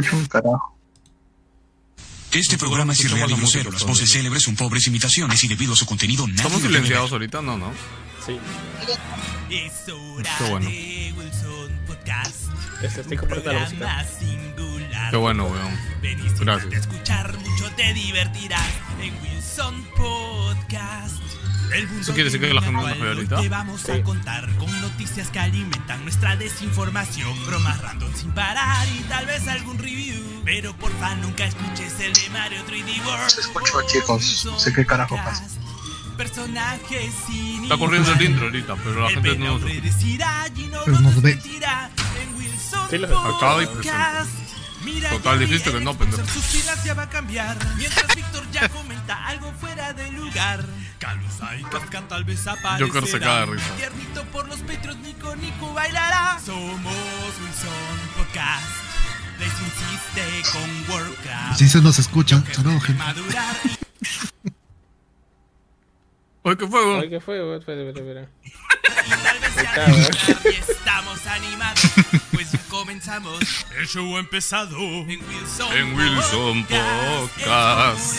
escucho un carajo. Este programa es irreal y grosero. Las voces célebres son pobres imitaciones y debido a su contenido nadie ¿Estamos silenciados ahorita? No, no. Sí. Es hora Qué bueno. de Wilson Podcast. Este, estoy la música. Qué bueno, weón. Gracias. escuchar, mucho te divertirás en Wilson Podcast. El mundo ¿Eso quiere decir que la gente no ahorita? Te vamos a contar con noticias que alimentan nuestra desinformación, bromas random sin parar y tal vez algún review. Pero porfa nunca escuches el de Mario 3D World. Se escuchó, chicos. No sé qué carajo pasa. Personajes sin Está corriendo el intro ahorita, pero la El gente no y no Pero nos ve. Sí, lo- Acaba y. Mira, Total, dijiste que el no, pendejo. Sus pilas ya va a cambiar. Mientras Víctor ya algo fuera de lugar. Calusa y Kafka tal vez aparecerán. Joker se caga de risa. Tiernito por los petros, Nico Nico bailará. Somos Wilson Podcast. Les insiste con Warcraft. Si se nos escucha, Que saludos, puede gente. madurar y Oye, ¿qué fue? ¿qué fue? weón? Espera, espera, espera. Y tal vez sea Acaba. regular y estamos animados, pues ya comenzamos. El show ha empezado en Wilson, En Wilson Podcast.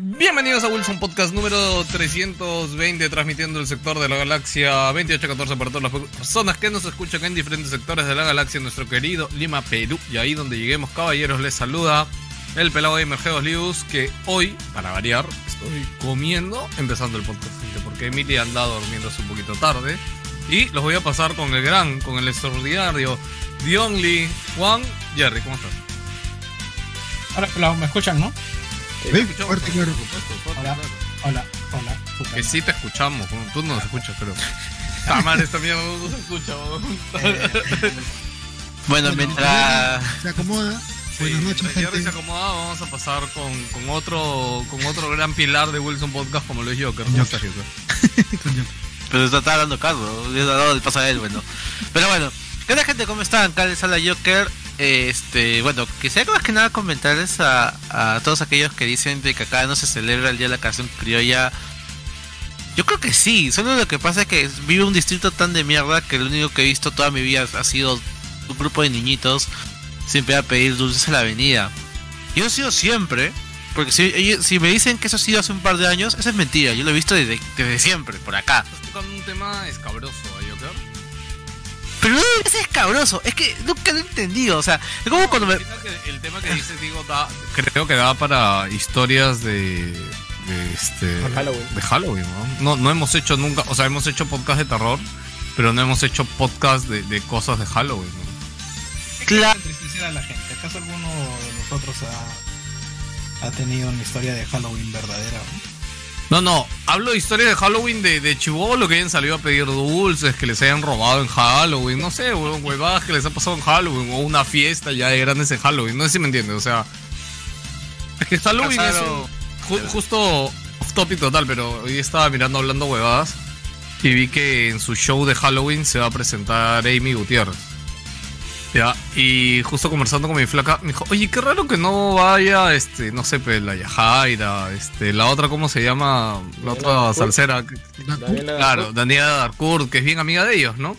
Bienvenidos a Wilson Podcast número 320, transmitiendo el sector de la galaxia 2814 para todas las personas que nos escuchan en diferentes sectores de la galaxia, nuestro querido Lima, Perú. Y ahí donde lleguemos, caballeros, les saluda el pelado gamer Geos Lius, que hoy, para variar, estoy comiendo, empezando el podcast, porque Emily anda durmiéndose un poquito tarde. Y los voy a pasar con el gran, con el extraordinario, The Only Juan Jerry, ¿cómo estás? Hola, pelado, ¿me escuchan, no? Escuchamos, fuerte, claro. Hola. Hola, hola. puta Que sí te escuchamos, tú no nos escuchas, pero. Ah, madre, esta mierda no se escucha, weón. Bueno, mientras. Se acomoda. Buenas noches, gente. se acomoda, vamos a pasar con, con otro con otro gran pilar de Wilson Podcast como lo es Joker. ¿Cómo estás, Joker? Coño. Pero está, está dando caso, le he dado el paso a él, bueno. Pero bueno, ¿qué tal gente? ¿Cómo están? Acá les habla Joker. Este, bueno, quisiera más que nada comentarles a, a todos aquellos que dicen de que acá no se celebra el Día de la Canción Criolla. Yo creo que sí, solo lo que pasa es que vivo un distrito tan de mierda que lo único que he visto toda mi vida ha sido un grupo de niñitos siempre a pedir dulces a la avenida. Yo he sido siempre, porque si, si me dicen que eso ha sido hace un par de años, eso es mentira, yo lo he visto desde, desde siempre, por acá. Estás tocando un tema escabroso. Pero no es escabroso, es que nunca lo he entendido, o sea, es como cuando me... El tema que, el tema que dices, digo, da, creo que da para historias de. de este. De Halloween. De Halloween, ¿no? ¿no? No hemos hecho nunca, o sea, hemos hecho podcast de terror, pero no hemos hecho podcast de, de cosas de Halloween, ¿no? ¿Qué Claro. a la gente? ¿Acaso alguno de nosotros ha, ha tenido una historia de Halloween verdadera? no? No, no, hablo de historias de Halloween de, de chivolo que hayan salido a pedir dulces, que les hayan robado en Halloween, no sé, huevadas que les ha pasado en Halloween, o una fiesta ya de grandes en Halloween, no sé si me entiendes, o sea. Es que Halloween es Casaron- un- ju- justo off topic total, pero hoy estaba mirando hablando huevadas y vi que en su show de Halloween se va a presentar Amy Gutiérrez. Ya, y justo conversando con mi flaca, me dijo, oye, qué raro que no vaya, este, no sé, pues, la Yajaira, este, la otra, ¿cómo se llama? La Daniela otra Darcourt. salsera. Daniela Claro. Daniela Darcourt, que es bien amiga de ellos, ¿no?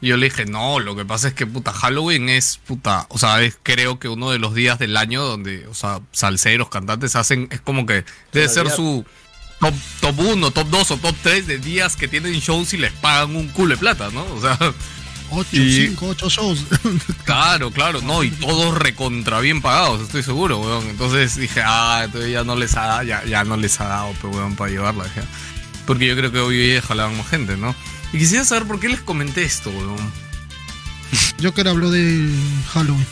Y yo le dije, no, lo que pasa es que, puta, Halloween es, puta, o sea, es creo que uno de los días del año donde, o sea, salseros, cantantes hacen, es como que debe ser su top, top 1, top 2 o top 3 de días que tienen shows y les pagan un culo de plata, ¿no? O sea, 8, Y- 5, 8 shows. Claro, claro, no, y todos recontra bien pagados, estoy seguro, weón. Entonces dije, ah, entonces ya no les ha dado, ya, ya no les ha dado, pues, weón, para llevarla. dije. Porque yo creo que hoy jalaban más gente, ¿no? Y quisiera saber por qué les comenté esto, weón. Joker habló de Halloween.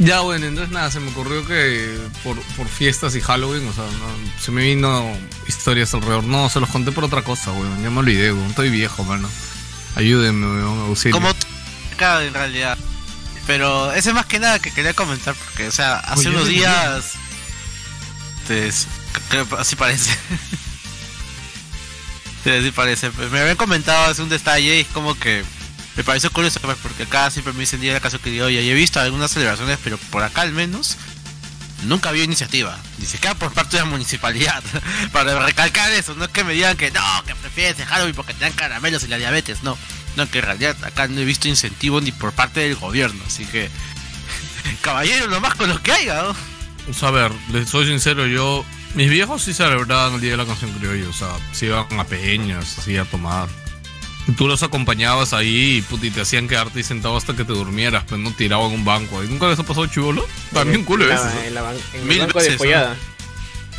Ya, bueno, entonces nada, se me ocurrió que por, por fiestas y Halloween, o sea, no, se me vino historias alrededor. No, se los conté por otra cosa, weón. Ya me olvidé, weón. Estoy viejo, mano. Ayúdenme, auxilio. Como acá en realidad. Pero ese es más que nada que quería comentar, porque, o sea, hace Oye, unos días... Creo que así parece. sí, así parece. Me habían comentado hace un detalle y es como que... Me pareció curioso, pues, porque acá siempre me dicen día de la que yo y he visto algunas celebraciones, pero por acá al menos nunca había iniciativa, ni siquiera por parte de la municipalidad, para recalcar eso, no es que me digan que no, que prefieres Halloween porque te caramelos y la diabetes, no, No, que en realidad acá no he visto incentivo ni por parte del gobierno, así que. Caballero, nomás con lo que haya, ¿no? A ver, les soy sincero, yo. Mis viejos sí celebraban el día de la canción criolla, o sea, se iban a peñas, así a tomar. Y Tú los acompañabas ahí y, puta, y te hacían quedarte ahí sentado hasta que te durmieras, pues no tiraban un banco. ¿Y nunca les ha pasado chivolo? También culo la, en, la ban- en el banco de veces, follada.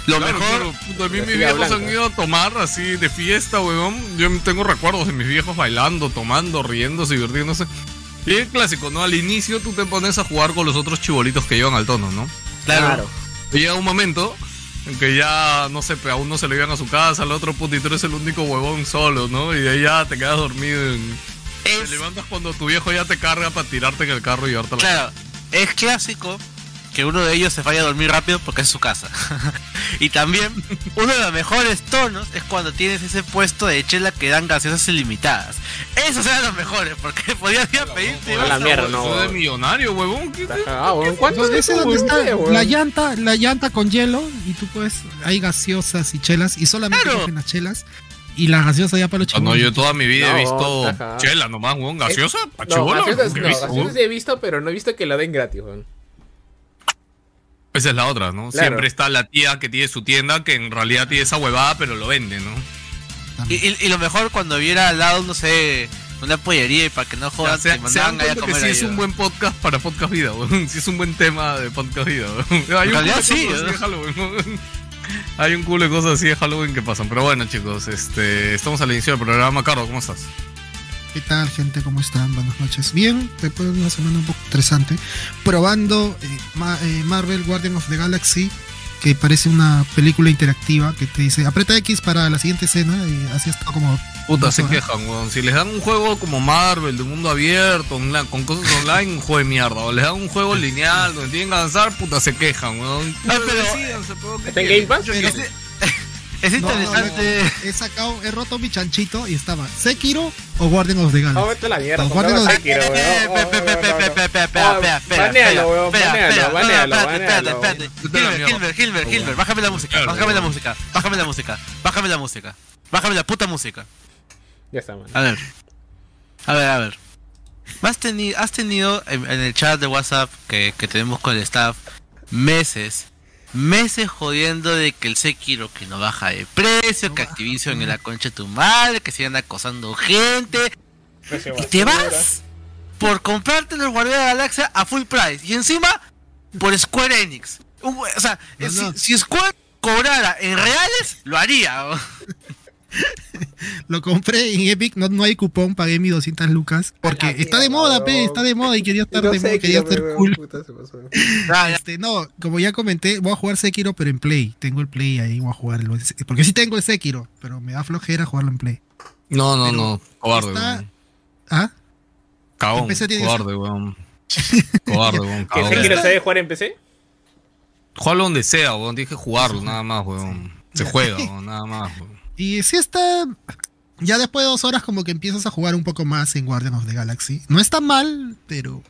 Lo Claro, mejor. claro, puta, a mí La mis viejos blanca. han ido a tomar así de fiesta, weón. Yo tengo recuerdos de mis viejos bailando, tomando, riéndose, divirtiéndose. Y el clásico, ¿no? Al inicio tú te pones a jugar con los otros chibolitos que llevan al tono, ¿no? Claro. Y llega un momento en que ya, no sé, a uno se lo llevan a su casa, al otro puto, y tú eres el único huevón solo, ¿no? Y de ahí ya te quedas dormido. En... Te Es, levantas cuando tu viejo ya te carga para tirarte en el carro y llevarte a la claro, es clásico que uno de ellos se vaya a dormir rápido porque es su casa. y también, uno de los mejores tonos es cuando tienes ese puesto de chela que dan gaseosas ilimitadas. Esos eran los mejores, porque podías ir a pedirte. A la vas mierda, no. Soy de millonario, huevón. ¿Qué- Está cagado, weón. ¿Cuánto Entonces, es ese eso, donde weón? está la llanta, la llanta con hielo y tú puedes, hay gaseosas y chelas y solamente Claro. las chelas y la gaseosa ya para los Ah, no, yo toda mi vida he No, visto taja. chela nomás, weón. ¿Gaseosa? ¿Pa' No, chibolo? gaseosas, ¿Qué no, he visto, gaseosas he visto, pero no he visto que la den gratis, weón. Esa es la otra, ¿no? Claro. Siempre está la tía que tiene su tienda que en realidad tiene esa huevada, pero lo vende, ¿no? Y, y- y lo mejor cuando viera al lado, no sé, una pollería y para que no O jodan, se, se dan mandaban ahí a cuenta que sí ahí, es un buen podcast para Podcast Vida, weón. Sí es un buen tema de Podcast Vida. Hay un realidad sí, así Halloween, weón. Hay un culo de cosas así de Halloween que pasan. Pero bueno, chicos, este, estamos al inicio del programa. Carlos, ¿cómo estás? ¿Qué tal, gente? ¿Cómo están? Buenas noches. Bien, después de una semana un poco estresante, probando eh, Ma- eh, Marvel Guardian of the Galaxy, que parece una película interactiva que te dice aprieta X para la siguiente escena y así está como. Puta, se horas. quejan, weón. Si les dan un juego como Marvel, de mundo abierto, online, con cosas online, un juego de mierda. O les dan un juego lineal donde tienen que avanzar, puta, se quejan, weón. Ah, pero- ¿qué ¿Está en? Game Pass? Es No, no, no, interesante. he sacado, he roto mi chanchito y estaba Sekiro o Guardian of the Ah, Galaxy. vete a la mierda. Eh, Oh, oh, no, no, no. pe- pe- Oh, espera, espera, banealo, espera, banealo, espérate, espérate, Hilbert, mierda. Hilbert, Hilbert, Hilbert, bájame la música, bájame la música, bájame la música, bájame la música, bájame la puta música. Ya está, man. A ver, a ver, a ver. ¿Has tenido, has tenido en, en el chat de WhatsApp que, que tenemos con el staff meses, meses jodiendo de que el Sekiro que no baja de precio, que Activision en la concha de tu madre, que sigan acosando gente, Precio y te vas por comprarte los Guardianes de la Galaxia a full price. Y encima, por Square Enix. O sea, No, si, no. si Square cobrara en reales, lo haría. Lo compré en Epic, no, no hay cupón, pagué mis 200 lucas. Porque la está de moda, pe, está de moda y quería estar No de moda, quería estar cool. puta. Este, no, como ya comenté, voy a jugar Sekiro, pero en Play. Tengo el Play ahí, voy a jugarlo. Porque sí tengo el Sekiro, pero me da flojera jugarlo en Play. No, no, Pero no. Cobarde, está- weón. ¿Ah? Tiene Cobarde, weón. Cobarde, weón. ¿Que Cagón. Sekiro sabe jugar en PC? Jugarlo donde sea, weón. Dije jugarlo, nada más, weón. Se juega, weón, nada más, weón. Y sí está. Ya después de dos horas, como que empiezas a jugar un poco más en Guardian of the Galaxy. No está mal, pero.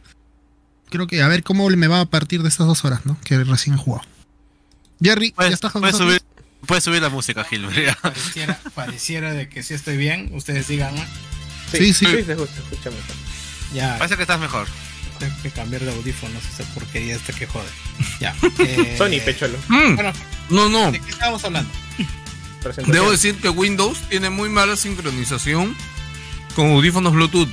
Creo que a ver cómo me va a partir de estas dos horas, ¿no? Que recién he jugado. Jerry, ¿ya Puedes, estás con puedes subir, puedes subir la música, ya. Pareciera, pareciera de que sí estoy bien. Ustedes digan, ah, Sí, sí. Sí, escucha mejor. ya, Parece que estás mejor. tengo que cambiar de audífonos, esa porquería esta que jode. Ya. eh, Sony, pecholo. Mm, Bueno, No, no. ¿de qué estábamos hablando? Presentación. Debo decir que Windows tiene muy mala sincronización con audífonos Bluetooth.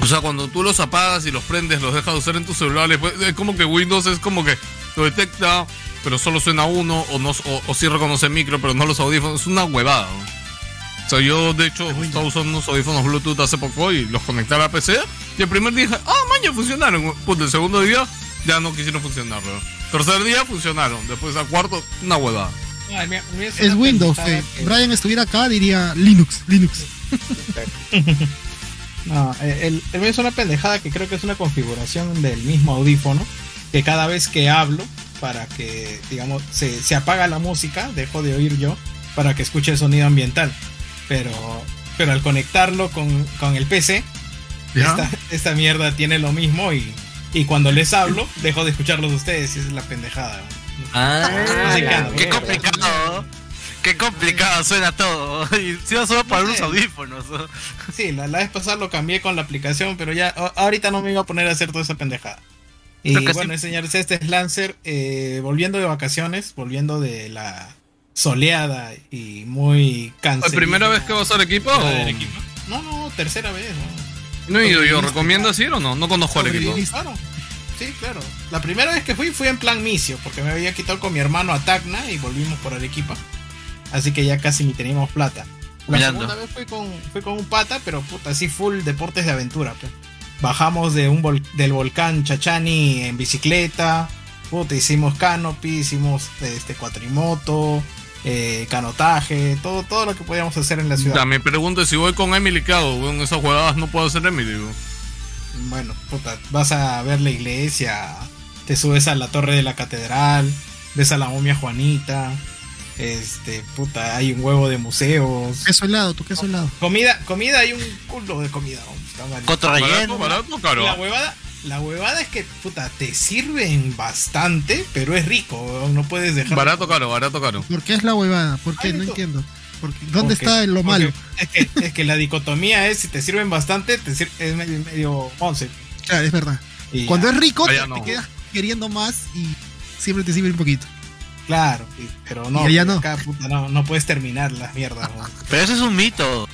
O sea, cuando tú los apagas y los prendes, los dejas de usar en tu celular, es como que Windows es como que lo detecta, pero solo suena uno, o, no, o, o sí reconoce micro, pero no los audífonos. Es una huevada. ¿no? O sea, yo de hecho estaba usando unos audífonos Bluetooth hace poco y los conecté a la PC. Y el primer día dije, ah, maña, funcionaron. Pues el segundo día ya no quisieron funcionar. ¿no? Tercer día funcionaron. Después al cuarto, una huevada. Es Windows, eh. que- Brian estuviera acá, diría Linux, Linux. No, eh, el, el mío es una pendejada que creo que es una configuración del mismo audífono. Que cada vez que hablo, para que, digamos, se, se apaga la música, dejo de oír yo, para que escuche el sonido ambiental. Pero, pero al conectarlo con, con el PC, esta, esta mierda tiene lo mismo y, y cuando les hablo, dejo de escucharlos a ustedes y esa es la pendejada. No la ando, Qué mierda. complicado. Qué complicado suena todo. Y si no solo para No unos audífonos. ¿no? Sí, la, la vez pasada lo cambié con la aplicación, pero ya ahorita no me iba a poner a hacer toda esa pendejada. Y bueno, sí. señores, este es Lancer, eh, volviendo de vacaciones, volviendo de la soleada y muy ¿La cansada. primera vez que vas al equipo? o- No, no, tercera vez. ¿no? No he ido yo. ¿Recomiendas ir o no? No conozco al equipo. Claro. Sí, claro. La primera vez que fui fui en plan misio, porque me había quitado con mi hermano a Tacna y volvimos por Arequipa. Así que ya casi ni teníamos plata. La Mirando. segunda vez fui con, fui con un pata, pero puta, así full deportes de aventura. pues. Bajamos de un vol- del volcán Chachani en bicicleta. Puta, hicimos canopy, hicimos este cuatrimoto, eh, canotaje, todo, todo lo que podíamos hacer en la ciudad. Me pregunto si voy con Emily, ¿qué hago? weón? esas jugadas no puedo hacer Emily. weón. Bueno, puta, vas a ver la iglesia, te subes a la torre de la catedral, ves a la momia Juanita, este, puta, hay un huevo de museos. Queso helado, tu queso helado. Comida, comida, hay un culo de comida. vamos, está mal. Coto Barato, relleno. barato, La huevada, la huevada es que, puta, te sirven bastante, pero es rico, no puedes dejar. Barato, caro, barato, caro. ¿Por qué es la huevada? ¿Por qué? Ay, no. entiendo. Porque, ¿Dónde Porque- está lo malo? Es que, es que la dicotomía es si te sirven bastante, te sir- es medio, medio once. Claro, es verdad. Y ya. Cuando es rico, Allá te, no. te quedas queriendo más y siempre te sirve un poquito. Claro, y- pero no, Y allá no. puta, no, no puedes terminar las mierdas. Pero ese es un mito.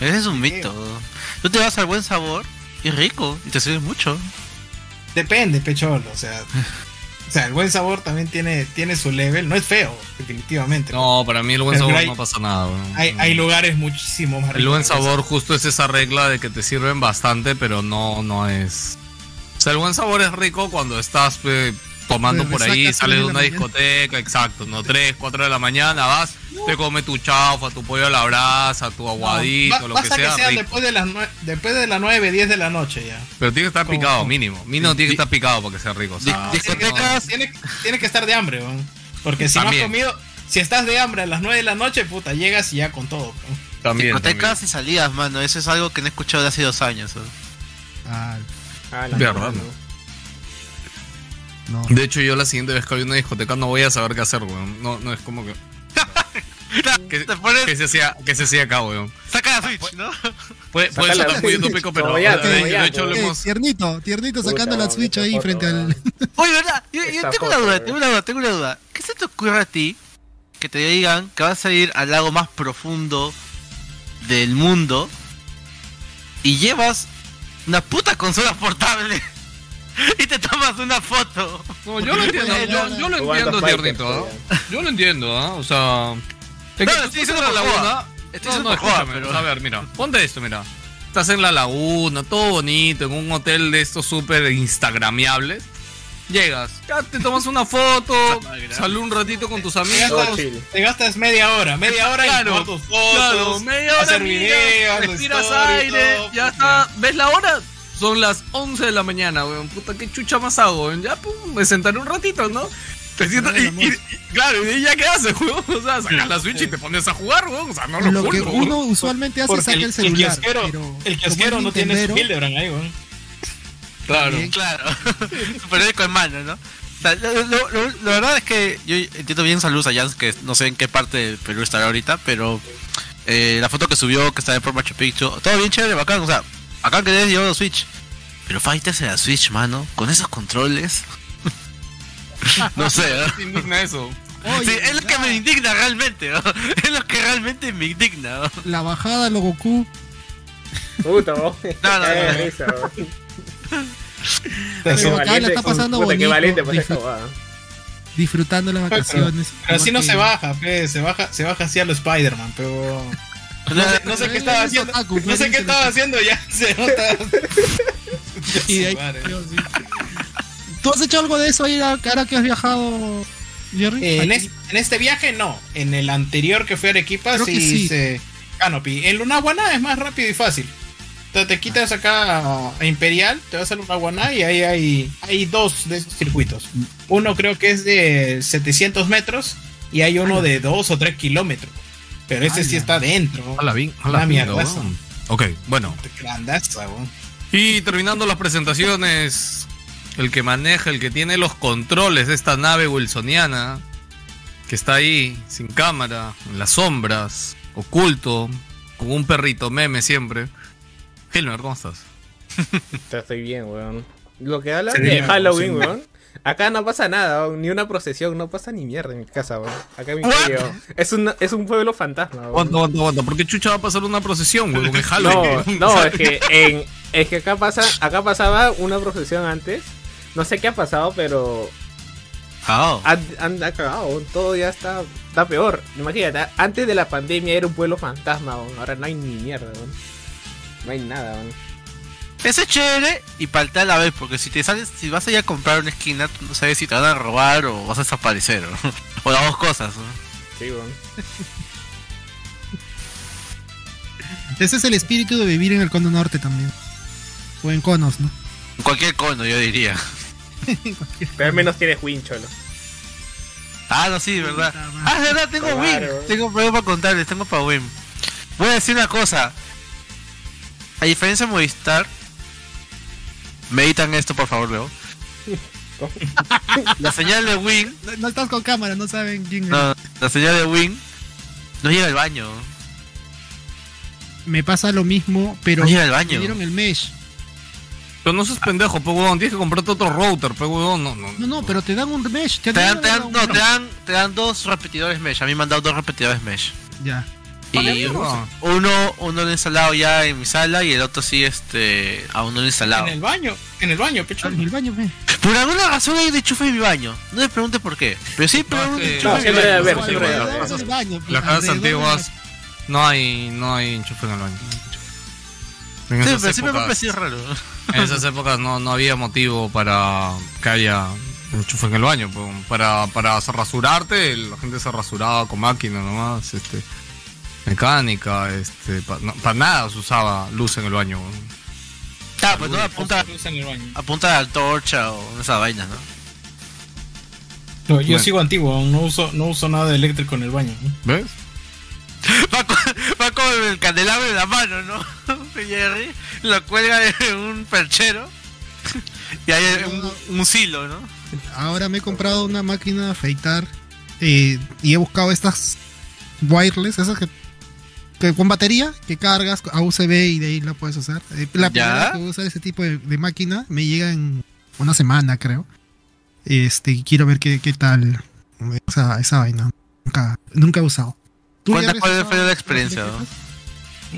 Ese es un mito. Tú te vas al buen sabor y es rico y te sirve mucho. Depende, pecholo, o sea. O sea, el buen sabor también tiene, tiene su level. No es feo, definitivamente. No, para mí el buen Pero sabor hay- no pasa nada. Hay, hay lugares muchísimo más El ricos buen que sabor justo es esa regla de que te sirven bastante, pero no, no es... O sea, el buen sabor es rico cuando estás pe, tomando por ahí, sales de una mañana. discoteca, exacto, no 3, 4 de la mañana, vas, te comes tu chaufa, tu pollo a la brasa, tu No, aguadito, lo que sea, rico. después de las después de las 9, 10 de la noche ya. Pero tiene que estar picado, mínimo. Mínimo tiene que estar picado para que sea rico. o sea, no- discotecas- Tiene, tiene que estar de hambre. Porque si También. no has comido, si estás de hambre a las 9 de la noche, puta, llegas y ya con todo. también, Discotecas también. y salidas, mano. Eso es algo que no he escuchado de hace dos años. ¿no? Ah, Ah, la Verdad, mano. De hecho, yo la siguiente vez que voy a una discoteca no voy a saber qué hacer, weón. No, no es como que... que, Te pones, que se hacía, que se hacía acá, weón. saca la Switch, ¿no? Puede, puede sonar muy utópico, pero ya, de, de hecho Eh, tiernito, tiernito Puta, sacando la Switch ahí foto, frente al. Oye, ¿verdad? Yo, tengo una duda, tengo una duda, tengo una duda. ¿Qué se te ocurre a ti que te digan que vas a ir al lago más profundo del mundo y llevas una puta consola portable y te tomas una foto? No, yo lo entiendo, yo, yo lo entiendo, tiernito, weón. Yo lo entiendo, ¿ah? O sea... Es No, que tú estoy diciendo en la laguna... Estoy No, diciendo no, escúchame. pero- A ver, mira, ponte esto, mira. Estás en la laguna, todo bonito, en un hotel de estos súper instagramiables. Llegas, ya te tomas una foto, sal un ratito con tus amigos. Gastas, te gastas media hora, media hora Claro, en tus fotos, Claro, media hora hacer miras, videos, respiras aire, todo, ya está. ¿Ves la hora? Son las 11 de la mañana, weón. Puta, qué chucha más hago, weón. Ya, pum, me sentaré un ratito, ¿no? Te sientas y, y- y- claro, y de ya qué haces, weón. O sea, sacas la Switch y te pones a jugar, weón. O sea, no lo, Lo que juzgo, weón. uno usualmente hace es Porque sacar el, el el celular. kiosquero, pero el kiosquero no tiene su Hildebrand ahí, weón. Claro. También. Claro, su periódico en mano, ¿no? O sea, lo, lo- lo- la verdad es que yo entiendo bien saludos a Jans, que no sé en qué parte del Perú estará ahorita, pero eh, la foto que subió, que está en por Machu Picchu, todo bien chévere, bacán, o sea, acá que debes llevar Switch. Pero Fighters en la Switch, mano, con esos controles. no sé, ¿no? Te indigna eso. Oye, Sí, es lo que me indigna realmente, ¿no? Es lo que realmente me indigna, ¿no? La bajada, lo Goku. Puta, vos. No, no, no. Pero acá la está pasando puta, bonito, valiente disfrut- disfrutando las vacaciones. Pero así no se baja, pe, se baja, se baja así a lo Spider-Man, pero no sé, no sé Pero qué estaba es haciendo, no sé qué estaba haciendo ya, se nota. Y de ahí-. ¿Tú has hecho algo de eso ahí ahora que has viajado, Jerry? Eh, en, Aquí. es- en este viaje no, en el anterior que fue a Arequipa Creo sí, que sí. hice Canopy. En Lunaguaná es más rápido y fácil. Te, te quitas acá a Imperial, te vas a Lunaguaná y ahí hay, hay dos de esos circuitos. Uno creo que es de 700 metros y hay uno de 2 o 3 kilómetros. Pero ese sí está dentro. Hola, bien. Una Hola, mierda, weón. eso. Ok, bueno. Grandaza. Y terminando las presentaciones, el que maneja, el que tiene los controles de esta nave wilsoniana, que está ahí, sin cámara, en las sombras, oculto, con un perrito meme siempre. Hilmer, ¿cómo estás? Te estoy bien, weón. Lo que habla Sí, de Halloween, weón. Acá no pasa nada, ni una procesión, no pasa ni mierda en mi casa. Acá en mi es, un, es un pueblo fantasma. ¿Por qué chucha va a pasar una procesión? Es No, no, es que en, es que acá pasa, acá pasaba una procesión antes. No sé qué ha pasado, pero oh. han, han- ha cagado, todo ya está, está peor. Imagínate, antes de la pandemia era un pueblo fantasma, ahora no hay ni mierda. No hay nada, weón. Eso es chévere y paltea a la vez, porque si te sales, si vas a ir a comprar una esquina, tú no sabes si te van a robar o vas a desaparecer. ¿no? O las dos cosas. ¿no? Sí, weón. Ese es el espíritu de vivir en el cono norte también. O en conos, ¿no? En cualquier cono, yo diría. Pero al menos tienes wincholo. Ah, no, sí, verdad. Ah, es verdad, tengo Claro. Win. Tengo algo para contarles, tengo para Win. Voy a decir una cosa. A diferencia de Movistar, meditan esto, por favor, Leo. La señal de Win, No, no estás con cámara, no saben quién es. no, la señal de Win no llega al baño. Me pasa lo mismo, pero No llega al me baño. dieron el mesh. Pero no seas pendejo, pe weón. Tienes que comprarte otro router, pe weón. No, no. No, no, pero te dan un mesh. Te dan, te dan, un- no, te dan, te dan dos repetidores mesh. A mí me han dado dos repetidores mesh. Ya. Y uno, uno lo he instalado ya en mi sala y el otro sí, este, aún no lo he instalado. En el baño, en el baño, pecho. En el baño, ve. Por alguna razón hay un enchufe en mi baño. No me pregunte por qué. Pero sí, pero No, siempre debe haber, debe haber. pues, Las casas antiguas no hay, no hay enchufe en el baño. En Sí, esas, pero siempre me raro. en esas épocas no, no había motivo para que haya enchufe en el baño. pues, Para, para rasurarte, la gente se rasuraba con máquina nomás, este, mecánica, este, para nada se usaba luz en el baño. Ah, pues no, apunta, Luz en el baño. apunta a la torcha o esas vainas, ¿no? No, yo Bueno. sigo antiguo, no uso, no uso nada de eléctrico en el baño. ¿no? ¿Ves? Va con, va con el candelabro en la mano, ¿no? Jerry lo cuelga de un perchero y hay un, un silo, ¿no? Ahora me he comprado una máquina de afeitar eh, y he buscado estas wireless, esas que, que con batería, que cargas a USB y de ahí la puedes usar. Eh, la ¿Ya? primera vez que usar ese tipo de, de máquina me llega en una semana, creo. Este, y quiero ver qué, qué tal esa, esa vaina. Nunca, nunca he usado. ¿Tú ya Cuenta has cuál fue la experiencia, ¿no?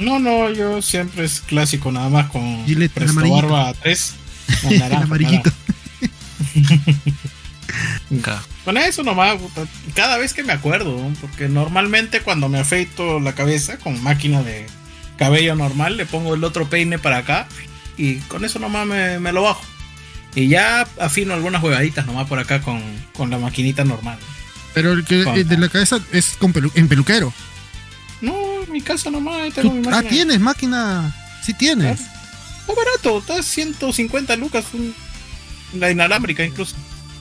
No, no, yo siempre es clásico, nada más con Gillette, Presto. Barba 3. No, El naranja, amarillito. Con eso nomás, cada vez que me acuerdo, porque normalmente cuando me afeito la cabeza con máquina de cabello normal, le pongo el otro peine para acá y con eso nomás me, me lo bajo. Y ya afino algunas huevaditas nomás por acá con, con la maquinita normal. Pero el que Con- el de la cabeza es con pelu- en peluquero. No, en mi casa nomás tengo mi ah, máquina. tienes máquina. Sí tienes. Está barato, está 150 lucas un- la inalámbrica incluso.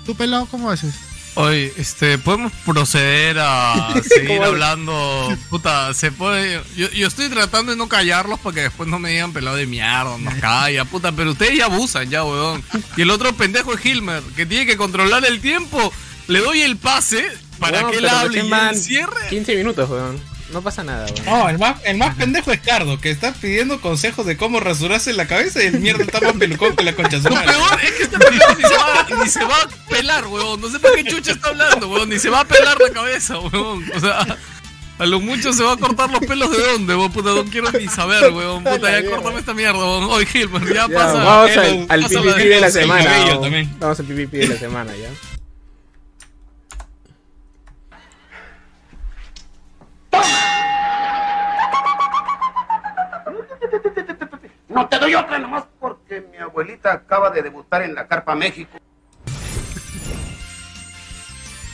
¿Tú pelado cómo haces? Oye, este, podemos proceder a seguir hablando. Puta, se puede. Yo, yo estoy tratando de no callarlos para que después no me digan pelado de mierda, nos calla, puta, pero ustedes ya abusan, ya, weón. Y el otro pendejo es Hilmer, que tiene que controlar el tiempo. Le doy el pase para No, que él hable y él cierre. 15 minutos, weón. No pasa nada, weón. No, el más, el más pendejo es Cardo, que está pidiendo consejos de cómo rasurarse la cabeza y el mierda está más pelucón que la concha Lo peor es que este pendejo ni se, va, ni se va a pelar, weón. No sé por qué chucha está hablando, weón. Ni se va a pelar la cabeza, weón. O sea, a lo mucho se va a cortar los pelos de dónde, weón. Puta, no quiero ni saber, weón. Puta, ya córtame esta mierda, weón. Oye, Gilman, ya, Ya, pasa. vamos el- al, al de la semana. Vamos, al PvP de la semana, ya. No te doy otra nomás porque mi abuelita acaba de debutar en la Carpa México.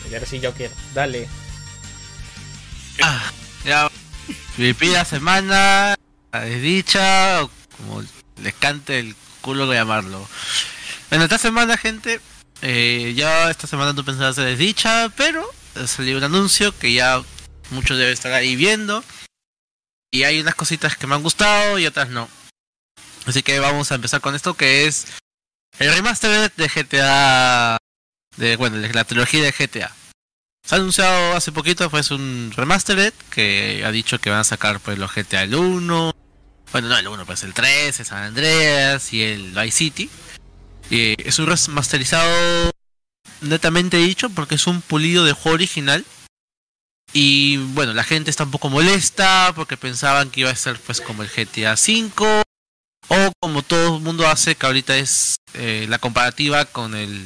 Y ahora sí yo quiero. Dale. Ah, ya. La semana, la desdicha, o como les cante el culo de llamarlo. Bueno, esta semana, gente, eh, ya esta semana no pensaba hacer desdicha, pero salió un anuncio que ya muchos deben estar ahí viendo. Y hay unas cositas que me han gustado y otras no. Así que vamos a empezar con esto que es el remaster de GTA. De, bueno, la trilogía de GTA. se ha anunciado hace poquito pues un remastered que ha dicho que van a sacar pues los GTA el 1, bueno no el 1 pues el 3, el San Andreas y el Vice City. Eh, es un remasterizado netamente dicho porque es un pulido de juego original y bueno la gente está un poco molesta porque pensaban que iba a ser pues como el GTA 5 o como todo el mundo hace que ahorita es eh, la comparativa con el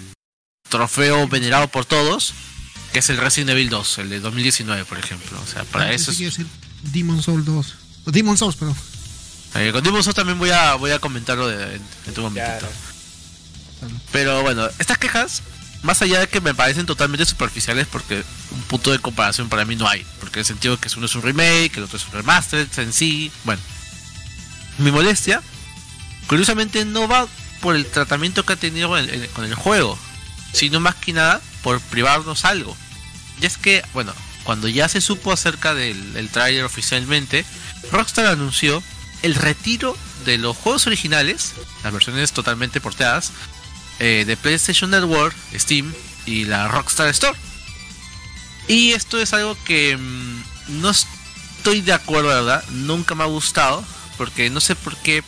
trofeo venerado por todos que es el Resident Evil 2, el de 2019, por ejemplo. O sea, para Ah, eso. es- que Demon Souls 2. O Demon Souls, perdón. eh, con Demon Souls también voy a, voy a comentarlo de- en, en tu momentito. Pero bueno, estas quejas, más allá de que me parecen totalmente superficiales, porque un punto de comparación para mí no hay. Porque en el sentido que uno es un remake, el otro es un remastered en sí. Bueno, mi molestia, curiosamente, no va por el tratamiento que ha tenido con el, juego, sino más que nada por privarnos algo. Y es que, bueno, cuando ya se supo acerca del, del tráiler oficialmente, Rockstar anunció el retiro de los juegos originales, las versiones totalmente porteadas, eh, de PlayStation Network, Steam y la Rockstar Store. Y esto es algo que mm, no estoy de acuerdo, la verdad, nunca me ha gustado, porque no sé por qué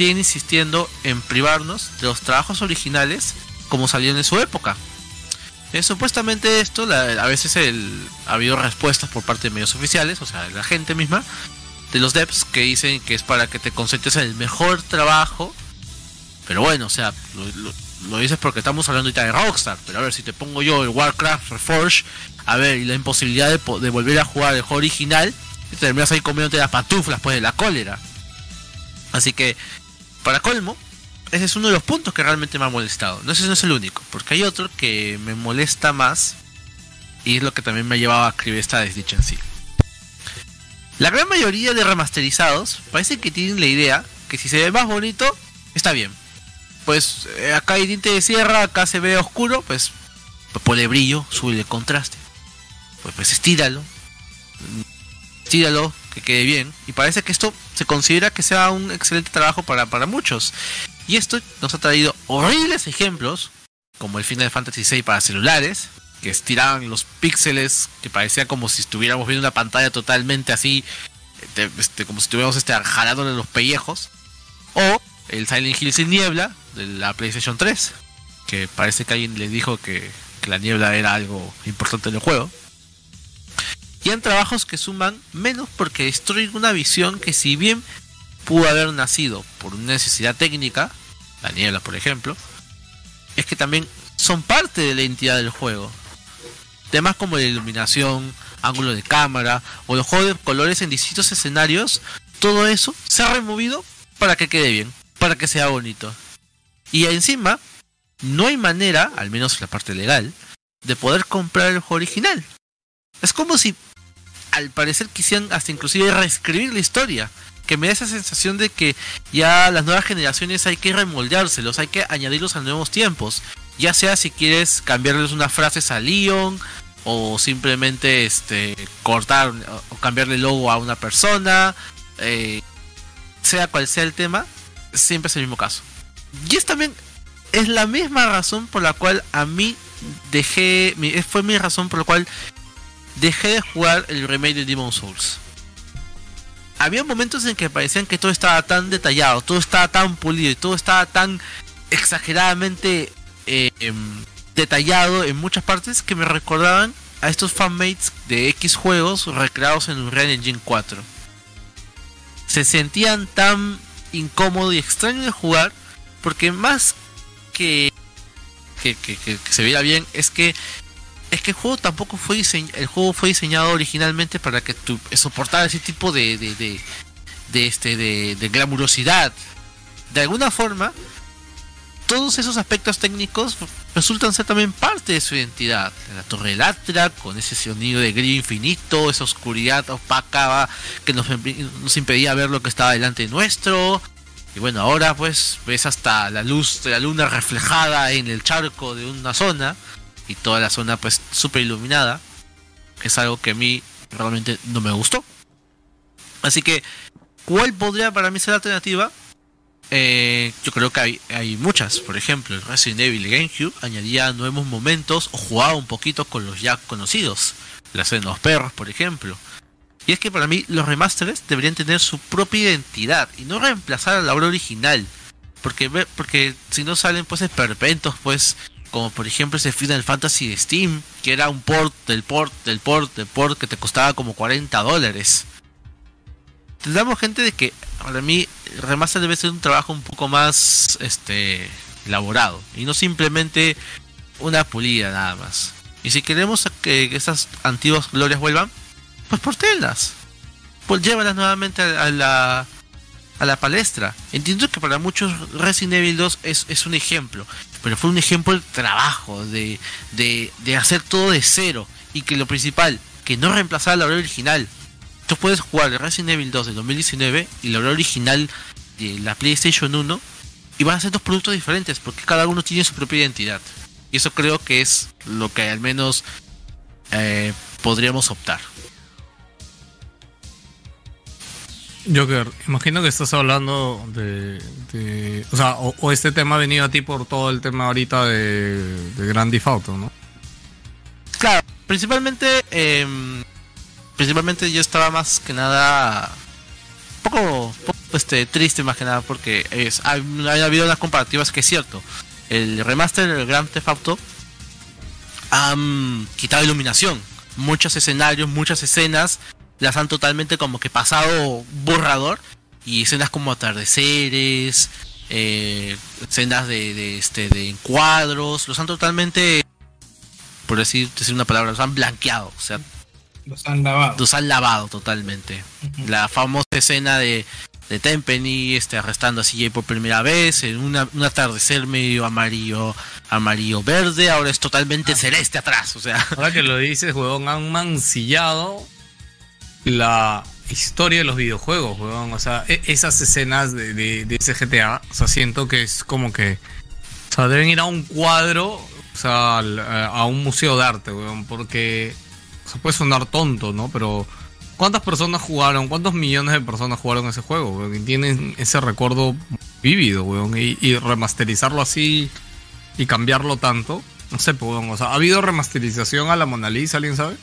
siguen insistiendo en privarnos de los trabajos originales como salieron en su época. Eh, supuestamente esto, la- a veces el- ha habido respuestas por parte de medios oficiales, o sea, de la gente misma, de los devs que dicen que es para que te concentres en el mejor trabajo. Pero bueno, o sea, lo, dices porque estamos hablando ahorita de Rockstar. Pero a ver, si te pongo yo el Warcraft Reforged, a ver, y la imposibilidad de, de volver a jugar el juego original, y te terminas ahí comiéndote las pantuflas pues de la cólera. Así que, para colmo, ese es uno de los puntos que realmente me ha molestado. No sé si no es el único, porque hay otro que me molesta más y es lo que también me ha llevado a escribir esta desdicha en sí. La gran mayoría de remasterizados parece que tienen la idea que si se ve más bonito, está bien. Pues eh, acá hay diente de sierra, acá se ve oscuro, pues, pues ponle brillo, sube el contraste. Pues, pues estíralo. Estíralo, que quede bien. Y parece que esto se considera que sea un excelente trabajo para, para muchos. Y esto nos ha traído horribles ejemplos, como el Final Fantasy VI para celulares, que estiraban los píxeles, que parecía como si estuviéramos viendo una pantalla totalmente así, de- este, como si estuviéramos este, jalándole los pellejos. O el Silent Hill sin niebla de la PlayStation 3, que parece que alguien le dijo que, que la niebla era algo importante en el juego. Y en trabajos que suman menos porque destruyen una visión que si bien pudo haber nacido por una necesidad técnica, la niebla por ejemplo, es que también son parte de la identidad del juego. Temas como la iluminación, ángulo de cámara o los juegos de colores en distintos escenarios, todo eso se ha removido para que quede bien, para que sea bonito. Y encima, no hay manera, al menos en la parte legal, de poder comprar el juego original. Es como si al parecer quisieran hasta inclusive reescribir la historia. Que me da esa sensación de que ya las nuevas generaciones hay que remoldeárselos, hay que añadirlos a nuevos tiempos. Ya sea si quieres cambiarles unas frases a Leon, o simplemente este cortar o- cambiarle logo a una persona, eh, sea cual sea el tema, siempre es el mismo caso. Y es también es la misma razón por la cual a mí dejé, fue mi razón por la cual dejé de jugar el remake de Demon Souls. Había momentos en que parecían que todo estaba tan detallado, todo estaba tan pulido y todo estaba tan exageradamente eh, em, detallado en muchas partes que me recordaban a estos fanmates de X juegos recreados en Unreal Engine 4. Se sentían tan incómodo y extraño de jugar porque más que que, se viera bien es que es que el juego tampoco fue diseñado el juego fue diseñado originalmente para que tu, soportara ese tipo de de, de, de este de, glamurosidad de alguna forma todos esos aspectos técnicos resultan ser también parte de su identidad. La torre Latra, con ese sonido de grillo infinito, esa oscuridad opaca que nos impedía ver lo que estaba delante nuestro. Y bueno, ahora pues ves hasta la luz de la luna reflejada en el charco de una zona y toda la zona pues súper iluminada. Es algo que a mí realmente no me gustó. Así que, ¿cuál podría para mí ser la alternativa? eh, yo creo que hay, hay muchas. Por ejemplo, el Resident Evil GameCube añadía nuevos momentos o jugaba un poquito con los ya conocidos. La escena de los perros, por ejemplo. Y es que para mí los remasters deberían tener su propia identidad y no reemplazar a la obra original. Porque, porque si no salen pues esperpentos, pues como por ejemplo ese Final Fantasy de Steam, que era un port del port del port del port que te costaba como 40 dólares. Tendremos gente de que para mí remaster debe ser un trabajo un poco más este elaborado y no simplemente una pulida nada más. Y si queremos que esas antiguas glorias vuelvan, pues portenlas. Pues llévalas nuevamente a, a la a la palestra. Entiendo que para muchos Resident Evil 2 es, es un ejemplo, pero fue un ejemplo de trabajo, de, de, de hacer todo de cero y que lo principal, que no reemplazar la obra original. Tú puedes jugar Resident Evil 2 de 2019 y la obra original de la PlayStation 1 y van a ser dos productos diferentes porque cada uno tiene su propia identidad. Y eso creo que es lo que al menos eh, podríamos optar. Joker, imagino que estás hablando de. de- o sea, o, este tema ha venido a ti por todo el tema ahorita de, de Grand Theft Auto, ¿no? Claro, principalmente, em, principalmente yo estaba más que nada poco, poco, este, triste más que nada porque es, ha, ha habido unas comparativas que es cierto. El remaster del Grand Theft Auto han quitado iluminación. Muchos escenarios, muchas escenas las han totalmente como que pasado borrador y escenas como atardeceres, eh, escenas de, de, este, de encuadros, los han totalmente por decir, decir una palabra, los han blanqueado, o sea, Los han lavado. los han lavado totalmente. La famosa escena de, de Tempany este, arrestando a CJ por primera vez, en una, un atardecer medio amarillo, amarillo verde, ahora es totalmente celeste atrás, o sea. Ahora que lo dices, weón, han mancillado la historia de los videojuegos, weón. O sea, e- esas escenas de, de, ese GTA, o sea, siento que es como que. O deben ir a un cuadro, o sea, a, un museo de arte, weón, porque. O sea, puede sonar tonto, ¿no? Pero. ¿Cuántas personas jugaron? ¿Cuántos millones de personas jugaron ese juego, weón? Y tienen ese recuerdo vívido, weón. Y, y remasterizarlo así y cambiarlo tanto. No sé, pues, weón. O sea, ¿ha habido remasterización a la Mona Lisa, alguien sabe?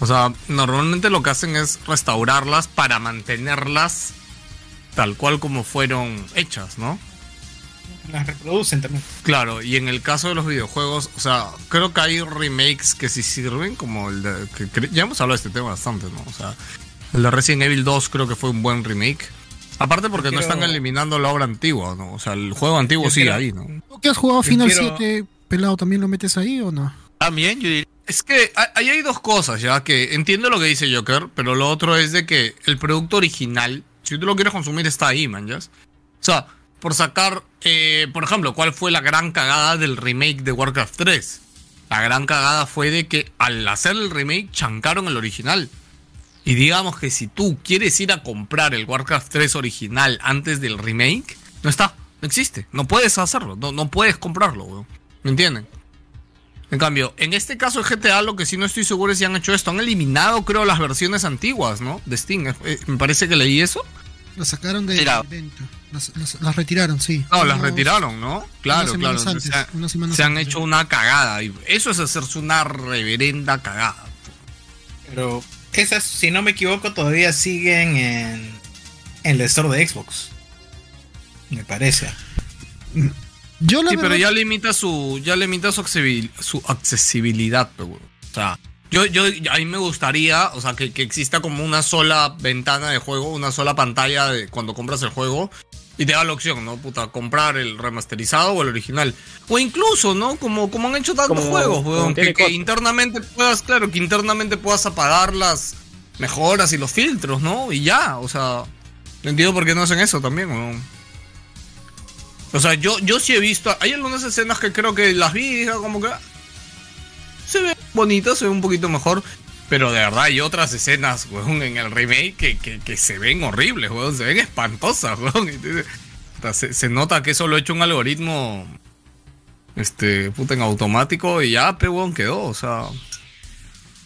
O sea, normalmente lo que hacen es restaurarlas para mantenerlas tal cual como fueron hechas, ¿no? Las reproducen también. Claro, y en el caso de los videojuegos, o sea, creo que hay remakes que sí sirven, como el de. Que, ya hemos hablado de este tema bastante, ¿no? O sea, el de Resident Evil 2 creo que fue un buen remake. Aparte porque no están eliminando la obra antigua, ¿no? O sea, el juego antiguo sigue quiero- ahí, ¿no? ¿Tú que has jugado Final quiero- 7, pelado, también lo metes ahí o no? También, yo diría. Es que ahí hay dos cosas, ya que entiendo lo que dice Joker, pero lo otro es de que el producto original, si tú lo quieres consumir, está ahí, man. O sea, por sacar, eh, por ejemplo, ¿cuál fue la gran cagada del remake de Warcraft 3? La gran cagada fue de que al hacer el remake chancaron el original. Y digamos que si tú quieres ir a comprar el Warcraft 3 original antes del remake, no está, no existe, no puedes hacerlo, no, no puedes comprarlo, weón. ¿Me entienden? En cambio, en este caso de GTA, lo que sí no estoy seguro es si han hecho esto. Han eliminado, creo, las versiones antiguas, ¿no? De Steam. Eh, me parece que leí eso. Las sacaron de Tirado. venta. Las, las- las retiraron, sí. No, las retiraron, ¿no? Claro, unas claro. antes, se ha- se han hecho sí. una cagada. Y eso es hacerse una reverenda cagada. Pero esas, si no me equivoco, todavía siguen en, en el store de Xbox. Me parece. Yo la Sí, pero ya limita su, ya limita su, accesibil- su accesibilidad, pero, bueno. O sea, yo, yo, a mí me gustaría, o sea, que, que exista como una sola ventana de juego, una sola pantalla de cuando compras el juego y te da la opción, ¿no? Puta, comprar el remasterizado o el original. O incluso, ¿no? Como, como han hecho tantos Como- juegos, weón, que, internamente puedas, claro, que internamente puedas apagar las mejoras y los filtros, ¿no? Y ya, o sea, no entiendo por qué no hacen eso también, weón. O sea, yo, yo sí he visto. Hay algunas escenas que creo que las vi como que. ah, Se ve bonita, se ve un poquito mejor. Pero de verdad hay otras escenas, weón, en el remake que, que, que se ven horribles, weón. Se ven espantosas, weón. Se, se nota que eso lo ha hecho un algoritmo. Este, puta, en automático y ya, pe, weón, quedó. O sea.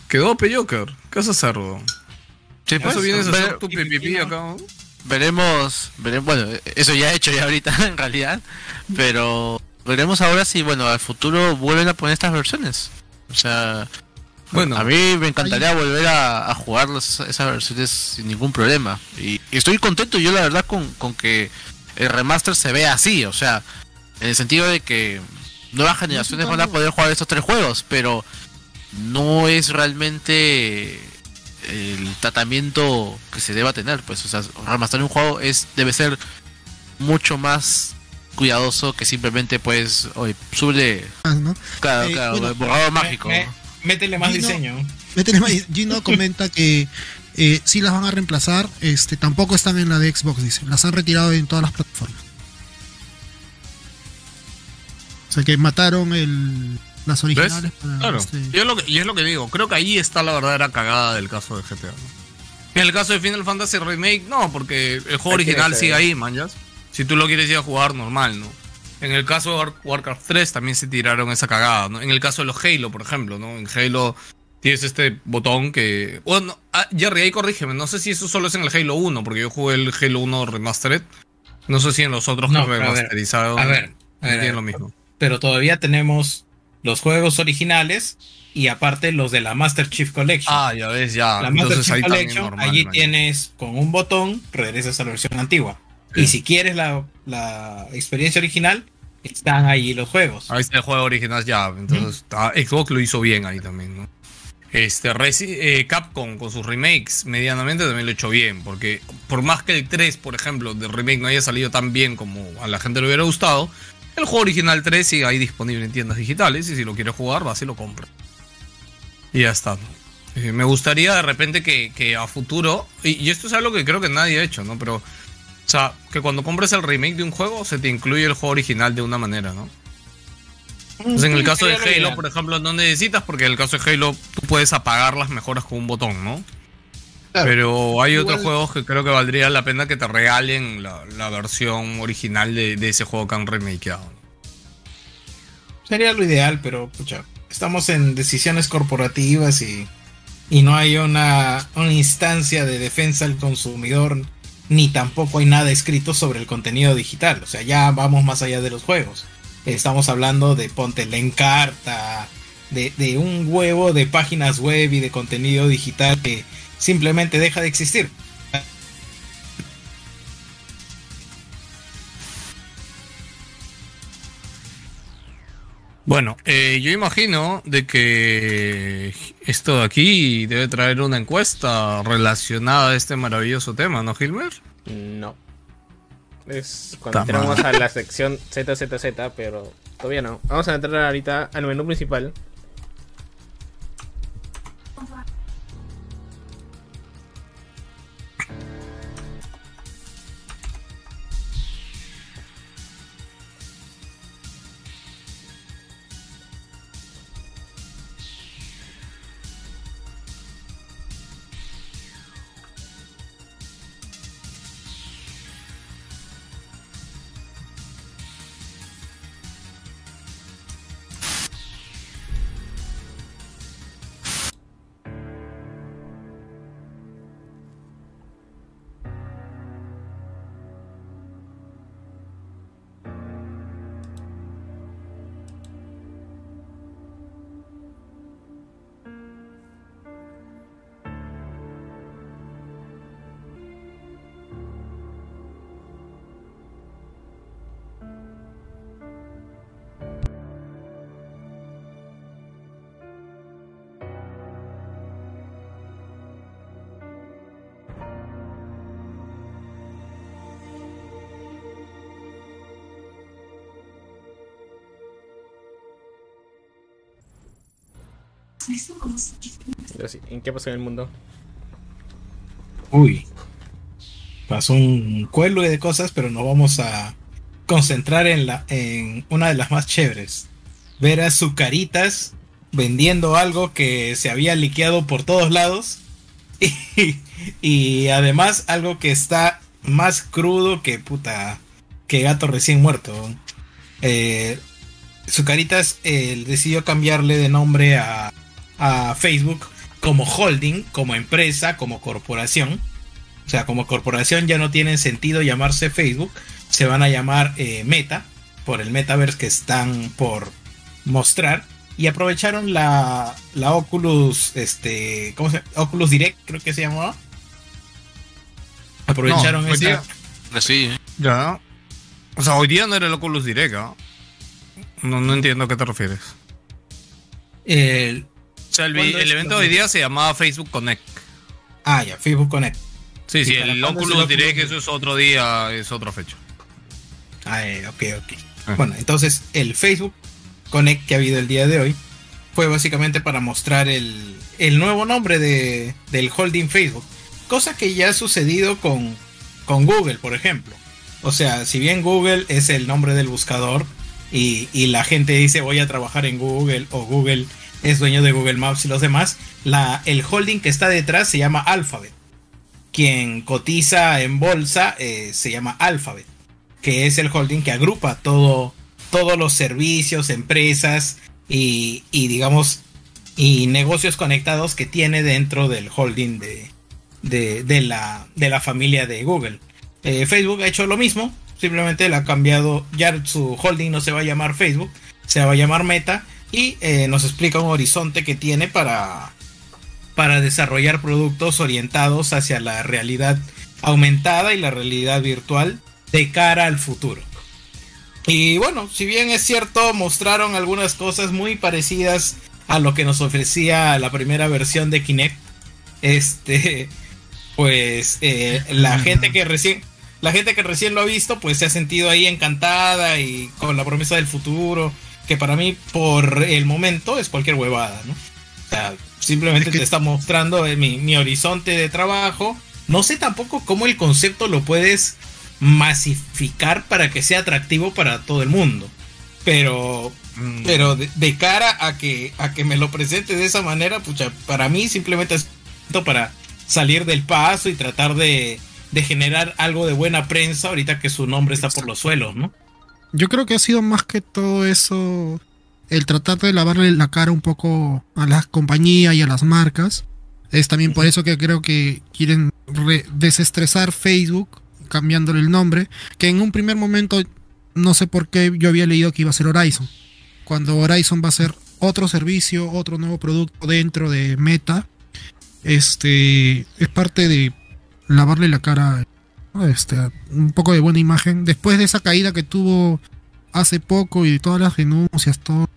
Quedó, pe, Joker. ¿Qué vas a hacer, weón? Sí, ¿Eso vienes a hacer tu pipipi acá, weón? Veremos, veremos, bueno, eso ya he hecho ya ahorita en realidad, pero veremos ahora si, bueno, al futuro vuelven a poner estas versiones. O sea, Bueno, a mí me encantaría volver a, a jugar las- esas versiones sin ningún problema. Y, y estoy contento yo la verdad con, con que el remaster se vea así, o sea, en el sentido de que nuevas generaciones van a poder jugar estos tres juegos, pero no es realmente el tratamiento que se deba tener, pues, o sea, remasterar un juego es debe ser mucho más cuidadoso que simplemente pues, oye, sube Ah, ¿no? claro, Eh, claro, bueno, borrador mágico. Me- métele más Gino- diseño. Métele más- Gino comenta que eh, sí las van a reemplazar, este, tampoco están en la de Xbox, dice. Las han retirado en todas las plataformas. O sea que mataron el, las originales para Claro, este- y es, lo que, y es lo que digo, creo que ahí está la verdadera cagada del caso de GTA. ¿no? En el caso de Final Fantasy Remake, no, porque el juego original sigue ahí, manjas. Si tú lo quieres ir a jugar, normal, ¿no? En el caso de War- Warcraft 3 también se tiraron esa cagada, ¿no? En el caso de los Halo, por ejemplo, ¿no? En Halo tienes este botón que... Bueno, ah, Jerry, ahí corrígeme, no sé si eso solo es en el Halo 1, porque yo jugué el Halo 1 Remastered. No sé si en los otros No, que pero a ver, remasterizaron a ver, a ver, a ver. lo mismo. Pero todavía tenemos los juegos originales y aparte los de la Master Chief Collection. Ah, ya ves, ya. la Master Entonces Chief ahí Collection, normal. allí man. tienes con un botón, regresas a la versión antigua. Y si quieres la, la experiencia original, están ahí los juegos. Ahí está el juego original ya. Entonces, ah, Xbox lo hizo bien ahí también, ¿no? Este, eh, Capcom con sus remakes medianamente también lo ha hecho bien. Porque por más que el 3, por ejemplo, de remake no haya salido tan bien como a la gente le hubiera gustado, el juego original 3 sigue ahí disponible en tiendas digitales. Y si lo quieres jugar, vas y lo compras. Y ya está. Eh, me gustaría de repente que, que a futuro. Y, y esto es algo que creo que nadie ha hecho, ¿no? Pero. O sea, que cuando compres el remake de un juego, se te incluye el juego original de una manera, ¿no? En el caso de Halo, por ejemplo, no necesitas, porque en el caso de Halo tú puedes apagar las mejoras con un botón, ¿no? Claro. Pero hay Igual- otros juegos que creo que valdría la pena que te regalen la, la versión original de, de ese juego que han remakeado. Sería lo ideal, pero pucha, estamos en decisiones corporativas y, y no hay una, una instancia de defensa al consumidor, ni tampoco hay nada escrito sobre el contenido digital. O sea, ya vamos más allá de los juegos. Estamos hablando de ponte la encarta, de, de un huevo de páginas web y de contenido digital que simplemente deja de existir. Bueno, eh, yo imagino de que esto de aquí debe traer una encuesta relacionada a este maravilloso tema, ¿no, Gilmer? No. Es cuando entramos a la sección ZZZ, pero todavía no. Vamos a entrar ahorita al menú principal. Qué pasó en el mundo? Uy. Pasó un cuelo de cosas, pero nos vamos a concentrar en, la, en una de las más chéveres. Ver a Zucaritas vendiendo algo que se había liqueado por todos lados. Y, y además algo que está más crudo que puta. Que gato recién muerto. Eh, Zucaritas eh, decidió cambiarle de nombre a, a Facebook como holding, como empresa, como corporación. O sea, como corporación ya no tienen sentido llamarse Facebook, se van a llamar eh, Meta, por el metaverse que están por mostrar. Y aprovecharon la, la Oculus, este, ¿cómo se llama? Oculus Direct, creo que se llamaba. Aprovecharon No, esa. día- Sí, ¿eh? Ya. O sea, hoy día no era el Oculus Direct, ¿ah? No, no entiendo a qué te refieres. el- O sea, el, evento de hoy día se llamaba Facebook Connect. ah, ya, Facebook Connect. Sí, ¿Y sí, el Oculus Direct, Direct? eso es otro día, es otra fecha. Ah, eh, ok, ok. Ah. Bueno, entonces el Facebook Connect que ha habido el día de hoy fue básicamente para mostrar el, el nuevo nombre de, del holding Facebook. Cosa que ya ha sucedido con, con Google, por ejemplo. O sea, si bien Google es el nombre del buscador y, y la gente dice voy a trabajar en Google o Google es dueño de Google Maps y los demás, el holding que está detrás se llama Alphabet. Quien cotiza en bolsa eh, se llama Alphabet que es el holding que agrupa todo, todos los servicios, empresas y, y, digamos, y negocios conectados que tiene dentro del holding de, de, de la, de la familia de Google. Eh, Facebook ha hecho lo mismo, simplemente le ha cambiado, ya su holding no se va a llamar Facebook, se va a llamar Meta y eh, nos explica un horizonte que tiene para, para desarrollar productos orientados hacia la realidad aumentada y la realidad virtual de cara al futuro. Y bueno, si bien es cierto, mostraron algunas cosas muy parecidas a lo que nos ofrecía la primera versión de Kinect. Este, pues eh, la gente que recién, la gente que recién lo ha visto, pues se ha sentido ahí encantada y con la promesa del futuro, que para mí por el momento es cualquier huevada, ¿no? O sea, simplemente Es que- te está mostrando eh, mi, mi horizonte de trabajo. No sé tampoco cómo el concepto lo puedes masificar para que sea atractivo para todo el mundo. Pero, Mm. pero de, de cara a que, a que me lo presente de esa manera, pucha, para mí simplemente es para salir del paso y tratar de, de generar algo de buena prensa ahorita que su nombre está por los suelos, ¿no? Yo creo que ha sido más que todo eso el tratar de lavarle la cara un poco a las compañías y a las marcas. Es también por eso que creo que quieren re- desestresar Facebook cambiándole el nombre. Que en un primer momento no sé por qué yo había leído que iba a ser Horizon. Cuando Horizon va a ser otro servicio, otro nuevo producto dentro de Meta. Este es parte de lavarle la cara. Este, un poco de buena imagen. Después de esa caída que tuvo hace poco y todas las denuncias, toda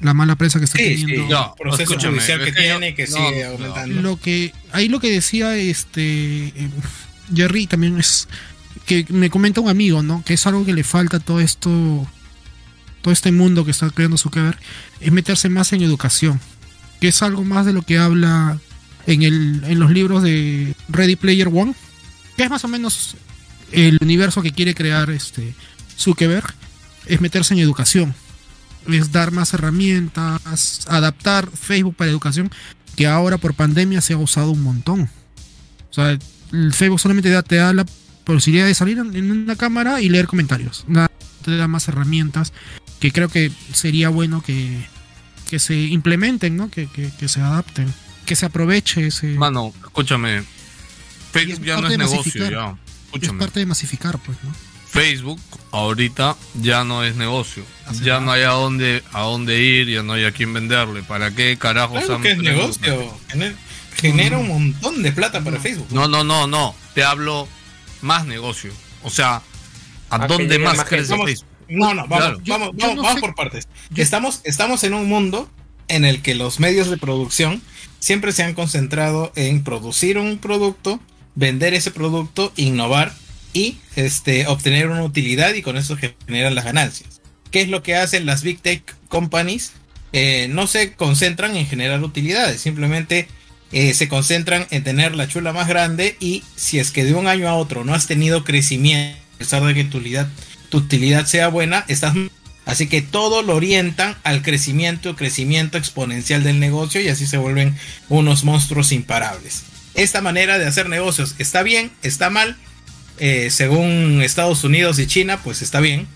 la mala prensa que está Sí, sí, teniendo. No, proceso escúchame, judicial que que tiene que no, sigue no. aumentando. Lo que ahí lo que decía este eh, Jerry también es que me comenta un amigo, ¿no? Que es algo que le falta a todo esto todo este mundo que está creando Zuckerberg es meterse más en educación, que es algo más de lo que habla en el en los libros de Ready Player One, es más o menos el universo que quiere crear este Zuckerberg es meterse en educación, es dar más herramientas, adaptar Facebook para educación que ahora por pandemia se ha usado un montón. O sea, el Facebook solamente te da la posibilidad de salir en una cámara y leer comentarios. Te da más herramientas que creo que sería bueno que, que se implementen, ¿no? Que, que- que se adapten, que se aproveche ese... Mano, escúchame. Facebook es ya no es negocio, ya. es Escúchame. parte de masificar, pues, ¿no? Facebook ahorita ya no es negocio. Hace ya nada. no hay a dónde, a dónde ir, ya no hay a quién venderle. ¿Para qué carajos Claro que es negocio. gener- Genera un montón de plata para Facebook. No, no, no, no. Te hablo más negocio. O sea, ¿a A que dónde más más crece. Facebook? No, no, vamos, Claro. Yo- vamos, yo vamos, no vamos sé- por partes. Estamos, estamos en un mundo en el que los medios de producción siempre se han concentrado en producir un producto, vender ese producto, innovar y este, obtener una utilidad y con eso generan las ganancias. ¿Qué es lo que hacen las big tech companies? Eh, no se concentran en generar utilidades, simplemente eh, se concentran en tener la chula más grande y si es que de un año a otro no has tenido crecimiento, a pesar de que tu utilidad, tu utilidad sea buena, estás... Así que todo lo orientan al crecimiento, crecimiento exponencial del negocio y así se vuelven unos monstruos imparables. Esta manera de hacer negocios está bien, está mal. Eh, según Estados Unidos y China, pues está bien.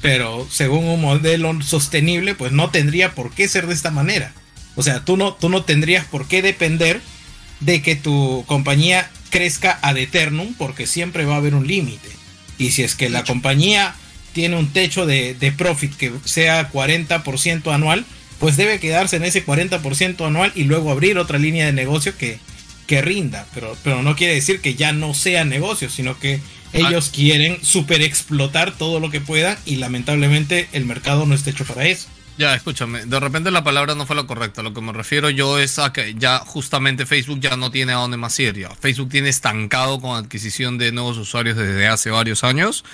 Pero según un modelo sostenible, pues no tendría por qué ser de esta manera. O sea, tú no, tú no tendrías por qué depender de que tu compañía crezca ad eternum porque siempre va a haber un límite. Y si es que la compañía tiene un techo de, de profit que sea 40% anual, pues debe quedarse en ese 40% anual y luego abrir otra línea de negocio que, que rinda. Pero, pero no quiere decir que ya no sea negocio, sino que ellos quieren super explotar todo lo que puedan y lamentablemente el mercado no está hecho para eso. Ya, escúchame, de repente la palabra no fue la correcta. Lo que me refiero yo es a que ya justamente Facebook ya no tiene a dónde más ir. Ya. Facebook tiene estancado con adquisición de nuevos usuarios desde hace varios años.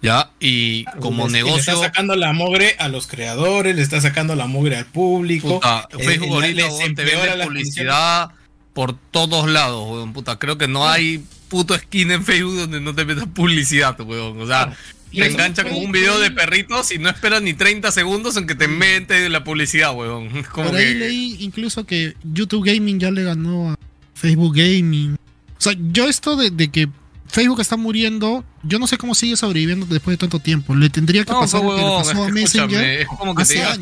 Ya, y como Les- Le negocio. está sacando la mugre a los creadores, le está sacando la mugre al público. Puta, eh, Facebook eh, ahorita les te vende publicidad por todos lados, weón. Puta, creo que no hay puto esquina en Facebook donde no te metas publicidad, weón. O sea, te engancha con un video de perritos y no esperas ni 30 segundos en que te mete la publicidad, weón. Como Por ahí que. leí incluso que YouTube Gaming ya le ganó a Facebook Gaming. O sea, yo esto de, de que Facebook está muriendo, yo no sé cómo sigue sobreviviendo después de tanto tiempo. Le tendría que No, pasar lo que le pasó a Messenger es como que te diga, es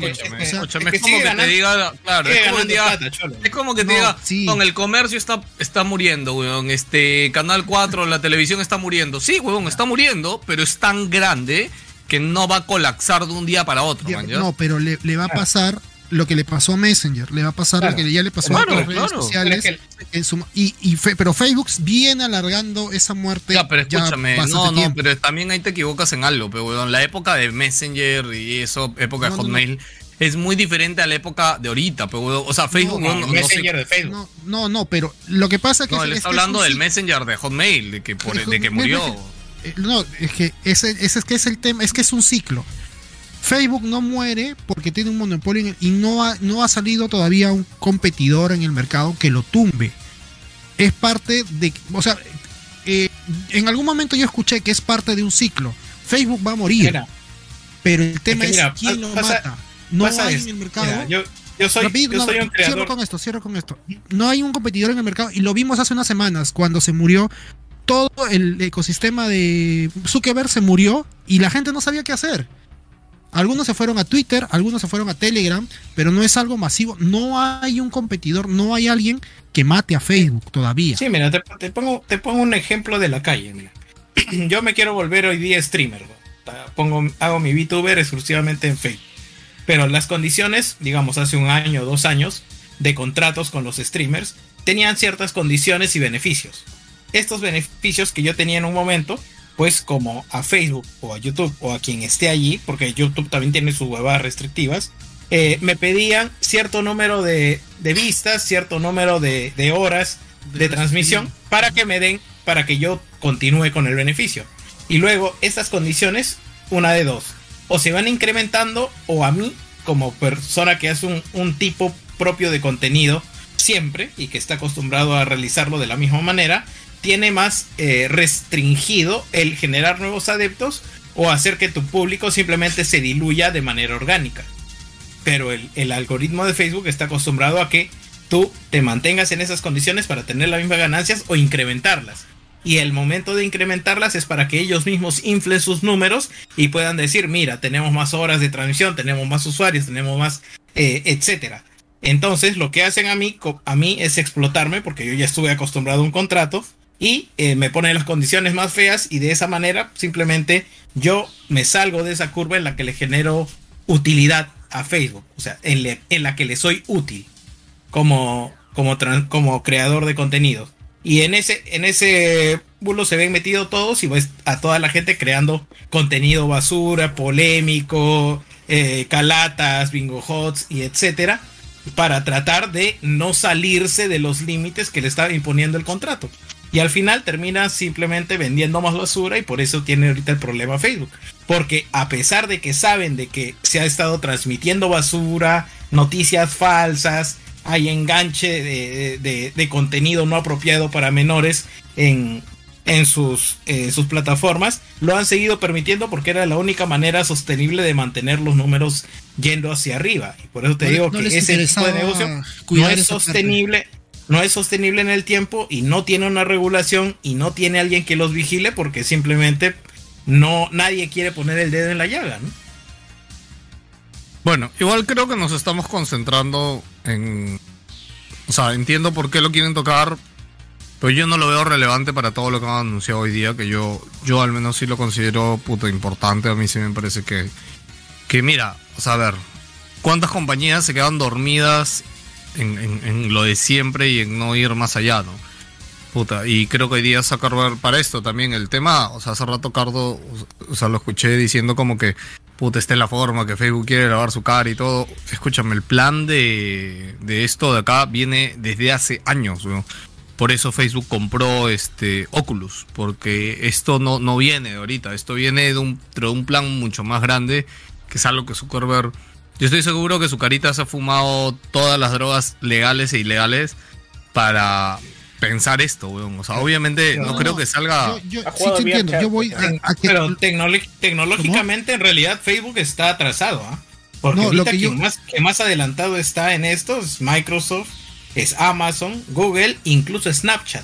como que te diga, claro, es como que te diga, es como que te No, diga, sí. con el comercio está, está muriendo, weón, este, Canal 4, la televisión está muriendo. Sí, weón, está muriendo, pero es tan grande que no va a colapsar de un día para otro, man, ¿ya? No, pero le, le va a pasar lo que le pasó a Messenger, le va a pasar Claro. lo que ya le pasó Claro, a otras redes claro. sociales. Pero en su- y, y fe- pero Facebook viene alargando esa muerte. Ya, pero escúchame, no, no, tiempo. pero también ahí te equivocas en algo, pero weón, la época de Messenger y eso, época de No, no, Hotmail, es muy diferente a la época de ahorita, pero o sea, Facebook, No, no, no Messenger de Facebook. No, no, no, pero lo que pasa es que. no, es- él es está es hablando del. Messenger de Hotmail, de que, por- Pero de que murió. Eh, No, es que ese, ese es que es el tema, es que es un ciclo. Facebook no muere porque tiene un monopolio y no ha, no ha salido todavía un competidor en el mercado que lo tumbe. Es parte de, o sea, eh, en algún momento yo escuché que es parte de un ciclo. Facebook va a morir, Mira, pero el tema es es, que mira, quién lo pasa- mata. No hay en el mercado. Mira, yo, yo soy, Rapidito, yo no, soy un Cierro creador. con esto, cierro con esto. No hay un competidor en el mercado y lo vimos hace unas semanas cuando se murió todo el ecosistema de Zuckerberg se murió y la gente no sabía qué hacer. Algunos se fueron a Twitter, algunos se fueron a Telegram, pero no es algo masivo. No hay un competidor, no hay alguien que mate a Facebook todavía. Sí, mira, te, pongo, un ejemplo de la calle. Yo me quiero volver hoy día streamer. Pongo, hago mi VTuber exclusivamente en Facebook. Pero las condiciones, digamos, hace un año o dos años, de contratos con los streamers, tenían ciertas condiciones y beneficios. Estos beneficios que yo tenía en un momento, pues como a Facebook o a YouTube o a quien esté allí, porque YouTube también tiene sus huevadas restrictivas, eh, me pedían cierto número de, de vistas, cierto número de, de horas de transmisión para que me den, para que yo continúe con el beneficio. Y luego estas condiciones, una de dos, o se van incrementando o a mí, como persona que hace un, un tipo propio de contenido siempre y que está acostumbrado a realizarlo de la misma manera, tiene más eh, restringido el generar nuevos adeptos o hacer que tu público simplemente se diluya de manera orgánica. Pero el, algoritmo de Facebook está acostumbrado a que tú te mantengas en esas condiciones para tener las mismas ganancias o incrementarlas. Y el momento de incrementarlas es para que ellos mismos inflen sus números y puedan decir, mira, tenemos más horas de transmisión, tenemos más usuarios, tenemos más, eh, etcétera. Entonces, lo que hacen a mí, a mí es explotarme porque yo ya estuve acostumbrado a un contrato y eh, me ponen las condiciones más feas y de esa manera simplemente yo me salgo de esa curva en la que le genero utilidad a Facebook, o sea, en, en la que le soy útil como, como, como creador de contenido. Y en ese, en ese bulo se ven metidos todos y ves a toda la gente creando contenido basura, polémico, eh, calatas, bingo hots y etcétera, para tratar de no salirse de los límites que le estaba imponiendo el contrato. Y al final termina simplemente vendiendo más basura y por eso tiene ahorita el problema Facebook. Porque a pesar de que saben de que se ha estado transmitiendo basura, noticias falsas, hay enganche de, de- de contenido no apropiado para menores en, en sus, eh, sus plataformas, lo han seguido permitiendo porque era la única manera sostenible de mantener los números yendo hacia arriba. Y por eso te No digo no que ese tipo de negocio no es parte. No es sostenible en el tiempo y no tiene una regulación y no tiene alguien que los vigile porque simplemente no nadie quiere poner el dedo en la llaga, ¿no? Bueno, igual creo que nos estamos concentrando en. O sea, entiendo por qué lo quieren tocar, Pero yo no lo veo relevante para todo lo que han anunciado hoy día, que yo, yo al menos sí lo considero puto importante. A mí sí me parece que, que mira, o sea, a ver, ¿cuántas compañías se quedan dormidas en, en- lo de siempre y en no ir más allá, no? Puta, y creo que hoy día Zuckerberg para esto también el tema, o sea, hace rato Cardo, o sea, lo escuché diciendo como que, puta, esta es la forma que Facebook quiere lavar su cara y todo. Escúchame, el plan de, de esto de acá viene desde hace años, weón. Por eso Facebook compró este Oculus, porque esto no, no viene de ahorita, esto viene de un, de un plan mucho más grande, que es algo que Zuckerberg... Yo estoy seguro que su carita se ha fumado todas las drogas legales e ilegales para pensar esto, weón. O sea, obviamente no, No, creo que salga... Yo, sí te entiendo. Yo voy a, a que- Pero tecnológicamente, en realidad, Facebook está atrasado, ¿ah? Porque No, lo ahorita que yo- más, quien más adelantado está en esto es Microsoft, es Amazon, Google, incluso Snapchat.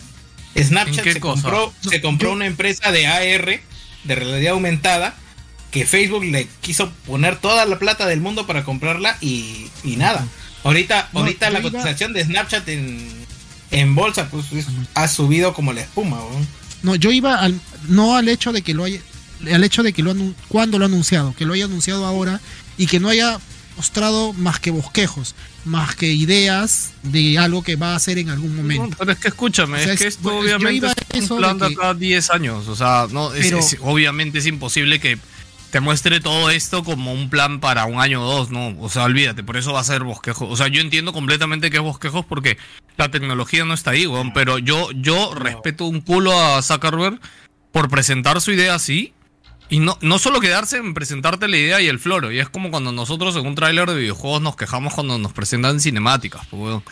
Snapchat ¿En qué se cosa? compró, No, se compró yo- una empresa de AR, de realidad aumentada, que Facebook le quiso poner toda la plata del mundo para comprarla y, y nada. Ahorita, No, ahorita la iba- cotización de Snapchat en, en bolsa pues es- ha subido como la espuma. No, yo iba al, no al hecho de que lo haya, al hecho de que lo cuando lo ha anunciado, que lo haya anunciado ahora y que no haya mostrado más que bosquejos, más que ideas de algo que va a hacer en algún No, momento. pero es que escúchame, O sea, es que es- esto pues, yo obviamente iba a es eso un plan de que- acá 10 años. O sea, no, es, Pero- es- obviamente es imposible que te muestre todo esto como un plan para un año o dos, ¿no? O sea, olvídate, por eso va a ser bosquejos. O sea, yo entiendo completamente que es bosquejos porque la tecnología no está ahí, weón, pero yo, yo respeto un culo a Zuckerberg por presentar su idea así. Y no, no solo quedarse en presentarte la idea y el floro. Y es como cuando nosotros en un tráiler de videojuegos nos quejamos cuando nos presentan cinemáticas, pues, weón.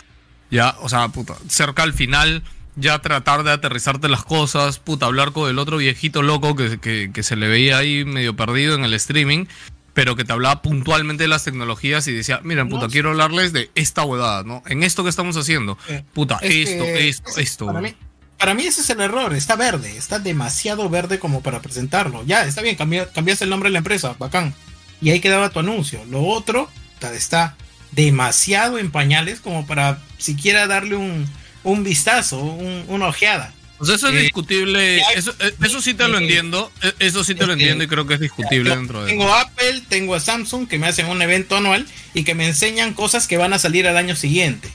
Ya, o sea, puta, cerca al final, ya tratar de aterrizarte las cosas, puta, hablar con el otro viejito loco que, que, que se le veía ahí medio perdido en el streaming, pero que te hablaba puntualmente de las tecnologías y decía, miren, puta, No, quiero hablarles de esta huevada, ¿no? En esto que estamos haciendo, puta, Es esto, que esto, esto. Para mí, para mí ese es el error. Está verde. Está demasiado verde como para presentarlo. Ya, está bien. cambi- cambiaste el nombre de la empresa. Bacán. Y ahí quedaba tu anuncio. Lo otro está demasiado en pañales como para siquiera darle un, un vistazo, un- una ojeada. O sea, eso es Eh, discutible, eso, eh, eso sí te lo entiendo, eh, eso sí te lo este, entiendo y creo que es discutible dentro de tengo Apple, tengo a Samsung que me hacen un evento anual y que me enseñan cosas que van a salir al año siguiente.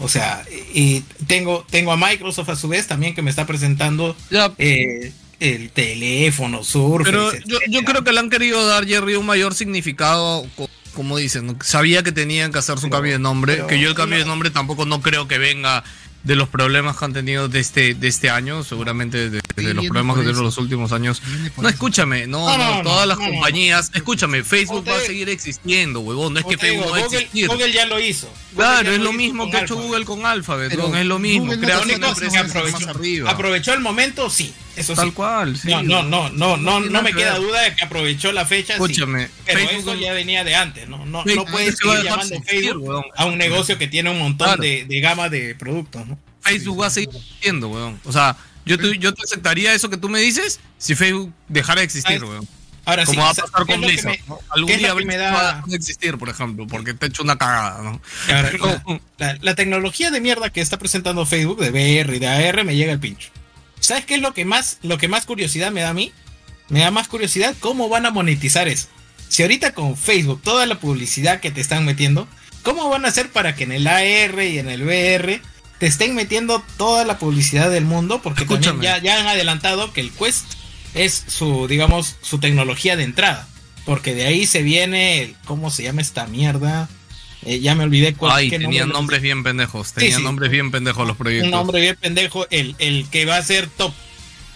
O sea, y tengo, tengo a Microsoft a su vez también que me está presentando eh, el teléfono, Surface. Pero yo, creo que le han querido dar Jerry un mayor significado, co- como dicen, sabía que tenían que hacer su cambio de nombre, pero que yo el cambio no. de nombre tampoco no creo que venga de los problemas que han tenido de este, de este año, seguramente de, los problemas que tuvieron los últimos años. No, escúchame, no, No, todas las compañías, escúchame, Facebook va a seguir existiendo, huevón, no es que digo, Facebook no va a Google, existir. Google ya lo hizo. Claro, es lo mismo que ha hecho. Google con Alphabet, Pero es lo mismo, tiene una empresa más arriba. aprovechó el momento, sí. Eso sí. Tal cual, sí. no, no, no, no, no, no me que queda duda de que aprovechó la fecha. sí. Escúchame, Pero Facebook eso ya venía de antes, ¿no? No, no puedes a seguir llamando existir, Facebook weón. a un negocio que tiene un montón Claro. de, de gama de productos, ¿no? Facebook va a seguir existiendo, weón. O sea, yo te, yo te aceptaría eso que tú me dices si Facebook dejara de existir, weón. Ahora sí, Como va a pasar ¿qué es con Blizzard. me- ¿no? Algún día me da- va a existir, por ejemplo, porque te ha hecho una cagada, ¿no? Ahora, la, la- la tecnología de mierda que está presentando Facebook de VR y de AR me llega al pincho. ¿Sabes qué es lo que más, lo que más curiosidad me da a mí? Me da más curiosidad cómo van a monetizar eso. Si ahorita con Facebook toda la publicidad que te están metiendo, ¿cómo van a hacer para que en el AR y en el VR te estén metiendo toda la publicidad del mundo? Porque también ya, ya han adelantado que el Quest es su, digamos, su tecnología de entrada. Porque de ahí se viene, el- ¿cómo se llama esta mierda? Eh, ya me olvidé cuál Ay, qué tenían nombre- nombres bien pendejos. Tenían sí. nombres bien pendejos los proyectos. Un nombre bien pendejo, el, el que va a ser top.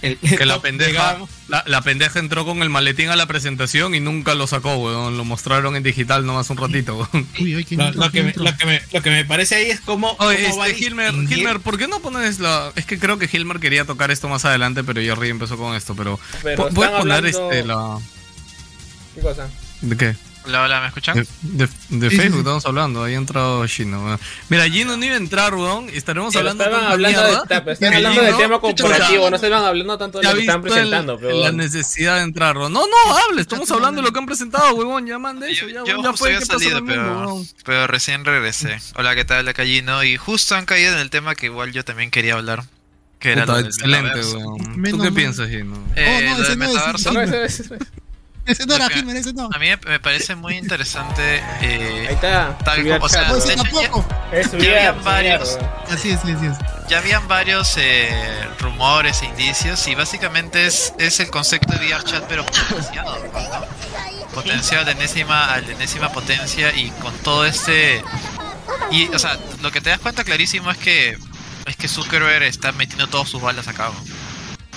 El, Que la pendeja, la, la pendeja entró con el maletín a la presentación y nunca lo sacó, weón. Lo mostraron en digital nomás un ratito, weón. Uy, ay, ¿quién Lo, que ¿Quién me, lo, que me, lo que me parece ahí es como. Oye, cómo este, Hilmer, ¿por qué no pones la...? Es que creo que Hilmer quería tocar esto más adelante, pero Jerry empezó con esto, pero... Pero ¿pu- ¿Puedes poner hablando- este, la... ¿Qué cosa? ¿De qué? Hola, hola, ¿me escuchan? De, de- de Sí, Facebook sí. estamos hablando, ahí ha entrado Gino. Mira, Gino no iba a entrar, weón. y Estaremos Pero hablando estaban hablando, de, pero están hablando Gino, del tema corporativo, no se van hablando tanto de lo que están el- presentando, pero la necesidad de entrar, weón. No, no, hable, estamos hablando de lo que han presentado, weón. Ya mande eso, Yo, ya, yo ya justo fue, había ¿qué pasó en salido, mundo, pero, pero recién regresé. Hola, ¿qué tal? Acá Gino. Y justo han caído en el tema que igual yo también quería hablar. Que era lo del excelente, weón. ¿Tú qué mal. piensas, Gino? Eh, Oh, no, ese es, No, ese no era Hitman, ese no. a mí me- parece muy interesante. eh, Ahí está. Tal como- o sea, de hecho, ya- tampoco. Eh, ya a- habían a- varios. Así es, así es. ya habían varios eh, rumores e indicios y básicamente es, es el concepto de VR chat pero potenciado, ¿no? potenciado de enésima, al de enésima potencia y con todo este y o sea lo que te das cuenta clarísimo es que es que Zuckerberg está metiendo todas sus balas a cabo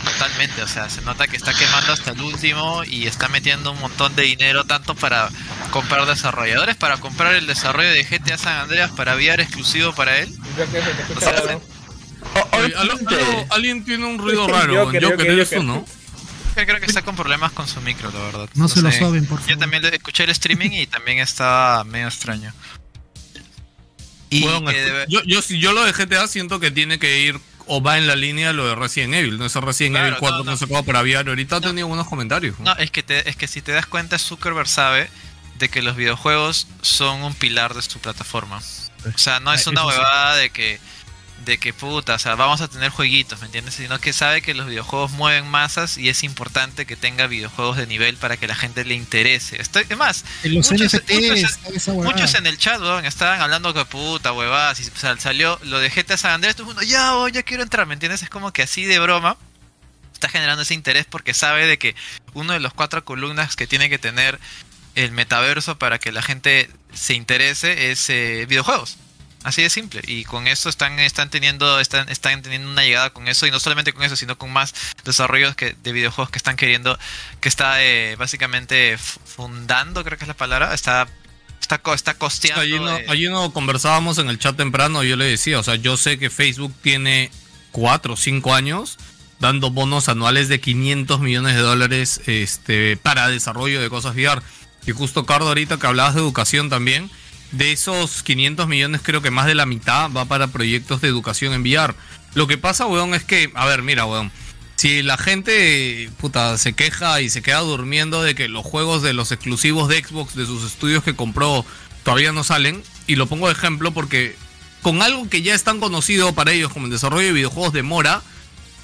totalmente o sea se nota que está quemando hasta el último y está metiendo un montón de dinero tanto para comprar desarrolladores para comprar el desarrollo de GTA San Andreas para VR exclusivo para él Creo que O sea. Oye, alguien tiene un ruido raro, eres tú, Joker. ¿no? Yo creo que está con problemas con su micro, la verdad. No se lo saben, por Yo favor. también le- escuché el streaming y también estaba medio extraño. Y que de- yo, yo, si yo lo de GTA siento que tiene que ir o va en la línea de lo de Resident Evil, no ese Resident Claro, Evil 4 no, que no. se acaba para VR. Ahorita ha tenido buenos comentarios. no, es que, te- es que si te das cuenta, Zuckerberg sabe de que los videojuegos son un pilar de su plataforma. O sea, no es una huevada de que de que puta, o sea, vamos a tener jueguitos, ¿me entiendes? Sino que sabe que los videojuegos mueven masas y es importante que tenga videojuegos de nivel para que la gente le interese. Estoy, es más, muchos- NFTs. Muchos en el chat, weón, estaban hablando que puta, huevadas, y o sea, salió lo de GTA San Andrés, todo el mundo, ya, oh, ya quiero entrar, ¿me entiendes? Es como que así de broma está generando ese interés porque sabe de que uno de los cuatro columnas que tiene que tener el metaverso para que la gente se interese es eh, videojuegos. Así de simple. Y con eso están, están teniendo, están, están teniendo una llegada con eso, y no solamente con eso, sino con más desarrollos que, de videojuegos que están queriendo, que está eh, básicamente fundando, creo que es la palabra, está, está, co- está costeando. Allí no, eh, allí no conversábamos en el chat temprano, yo le decía, o sea, yo sé que Facebook tiene 4 o 5 años dando bonos anuales de 500 millones de dólares este, para desarrollo de cosas VR. Y justo, Cardo, ahorita que hablabas de educación también, de esos 500 millones creo que más de la mitad va para proyectos de educación en VR. Lo que pasa, weón, es que, a ver, mira, weón, si la gente, puta, se queja y se queda durmiendo de que los juegos de los exclusivos de Xbox, de sus estudios que compró, todavía no salen, y lo pongo de ejemplo porque con algo que ya es tan conocido para ellos como el desarrollo de videojuegos demora,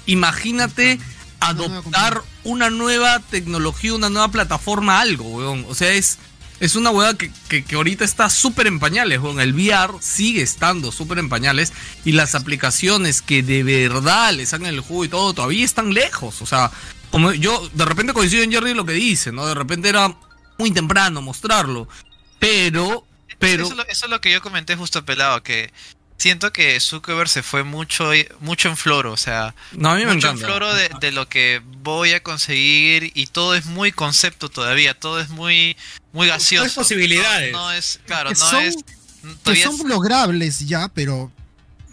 imagínate adoptar una nueva tecnología, una nueva plataforma, algo, weón. O sea, es, es una weá que, que, que ahorita está súper en pañales, weón. El VR sigue estando súper en pañales y las aplicaciones que de verdad le sacan el juego y todo todavía están lejos. O sea, como yo de repente coincido en Jerry lo que dice, ¿no? De repente era muy temprano mostrarlo, pero... pero Eso, eso es lo que yo comenté justo pelado, que siento que Zuckerberg se fue mucho, mucho en floro, o sea, No, a mí me mucho encanta. en floro de, de lo que voy a conseguir y todo es muy concepto todavía, todo es muy, muy gaseoso. es posibilidades. No, no es, claro, que no son, es... que todavía son es- logrables ya, pero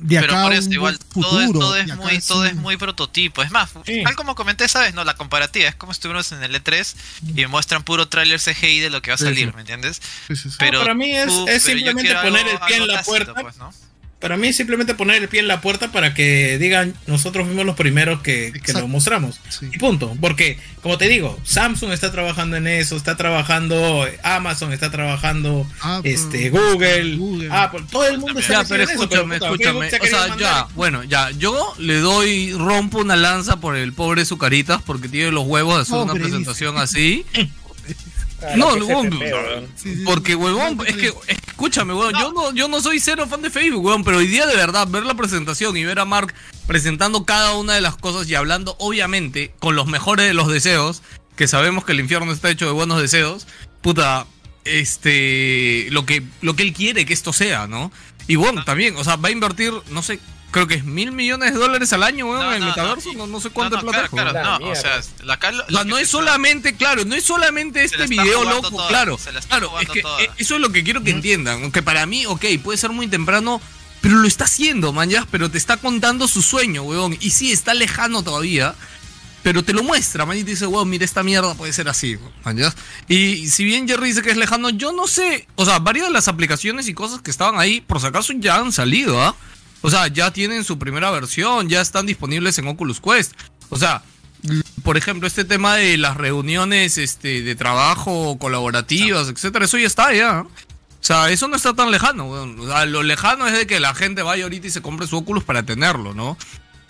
de pero acá por eso igual futuro. todo es, todo es muy todo es muy prototipo es más Sí. tal como comenté sabes no la comparativa es como estuvimos en el E3 y me muestran puro tráiler CGI de lo que va a salir sí. ¿me entiendes? Sí, sí, sí. pero para mí es- tú- simplemente quiero poner algo- el pie en la tácito, puerta. pues, ¿no? Para mí es simplemente poner el pie en la puerta para que digan, nosotros fuimos los primeros que, que lo mostramos. Sí. Y punto. Porque, como te digo, Samsung está trabajando en eso, está trabajando Amazon, está trabajando Apple, este, Google, Google. Apple, todo el mundo está Ya, pero en eso, escúchame, puta, escúchame. O sea, querido ya, mandar. bueno, ya, yo le doy, rompo una lanza por el pobre Zucaritas porque tiene los huevos de hacer una presentación así. No, huevón. Sí, sí, Porque, huevón, No, es que, escúchame, huevón, yo no, yo no soy cero fan de Facebook, huevón, pero hoy día de verdad, ver la presentación y ver a Mark presentando cada una de las cosas y hablando, obviamente, con los mejores de los deseos, que sabemos que el infierno está hecho de buenos deseos, puta, este, lo que, lo que él quiere que esto sea, ¿no? Y bueno, también, o sea, va a invertir, no sé, creo que es mil millones de dólares al año, weón, No, en el no, metaverso, no, no, no sé cuánto no, no, plata. claro, claro, La no, o sea, la lo que no es está- solamente, claro, no es solamente la este video loco, toda, claro. la Claro, es que toda. eh, eso es lo que quiero que entiendan. Aunque para mí, ok, puede ser muy temprano, pero lo está haciendo, man, ya, pero te está contando su sueño, weón. Y sí, está lejano todavía, pero te lo muestra, man, y te dice, weón, mira, esta mierda puede ser así, man, ya. Y si bien Jerry dice que es lejano, yo no sé, o sea, varias de las aplicaciones y cosas que estaban ahí, por si acaso ya han salido, ¿ah? O sea, ya tienen su primera versión, ya están disponibles en Oculus Quest. O sea, por ejemplo, este tema de las reuniones este, de trabajo colaborativas, etcétera, eso ya está ya. O sea, eso no está tan lejano. O sea, lo lejano es de que la gente vaya ahorita y se compre su Oculus para tenerlo, ¿no?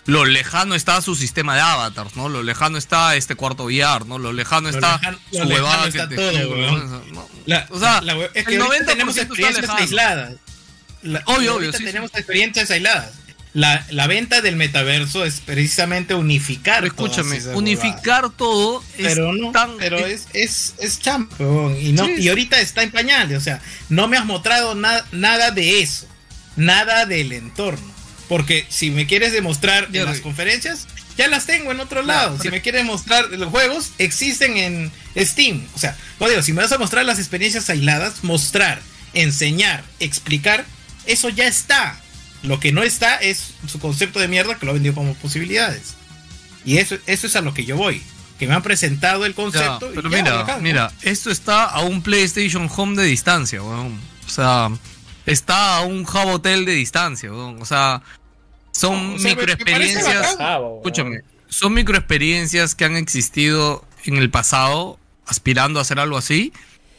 lo lejano está su sistema de avatars, ¿no? Lo lejano está este cuarto VR, ¿no? Lo lejano Lo está lejano- su huevada que todo, te- weón. ¿no? La- o sea, la hue- es que el ahorita 90% tenemos está experiencias aisladas. La- Obvio, obvio, sí, tenemos experiencias aisladas. La, la venta del metaverso es precisamente unificar. Pero escúchame, unificar todo es pero no, tan- pero es, es, es champo, y no, Sí. y ahorita está en pañales, o sea, no me has mostrado na- nada de eso, nada del entorno. Porque si me quieres demostrar en las conferencias, ya las tengo en otro lado. Si me quieres mostrar los juegos, existen en Steam. O sea, no digo, si me vas a mostrar las experiencias aisladas, mostrar, enseñar, explicar, eso ya está. Lo que no está es su concepto de mierda que lo ha vendido como posibilidades. Y eso, eso es a lo que yo voy. Que me han presentado el Ya, concepto. y pero ya, mira, mira, esto está a un PlayStation Home de distancia, weón. O sea, está a un Hub Hotel de distancia, weón. O sea, son O sea, microexperiencias. bacán. Escúchame, son microexperiencias que han existido en el pasado, aspirando a hacer algo así.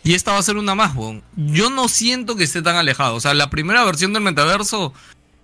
Y esta va a ser una más, weón. Yo no siento que esté tan alejado. O sea, la primera versión del metaverso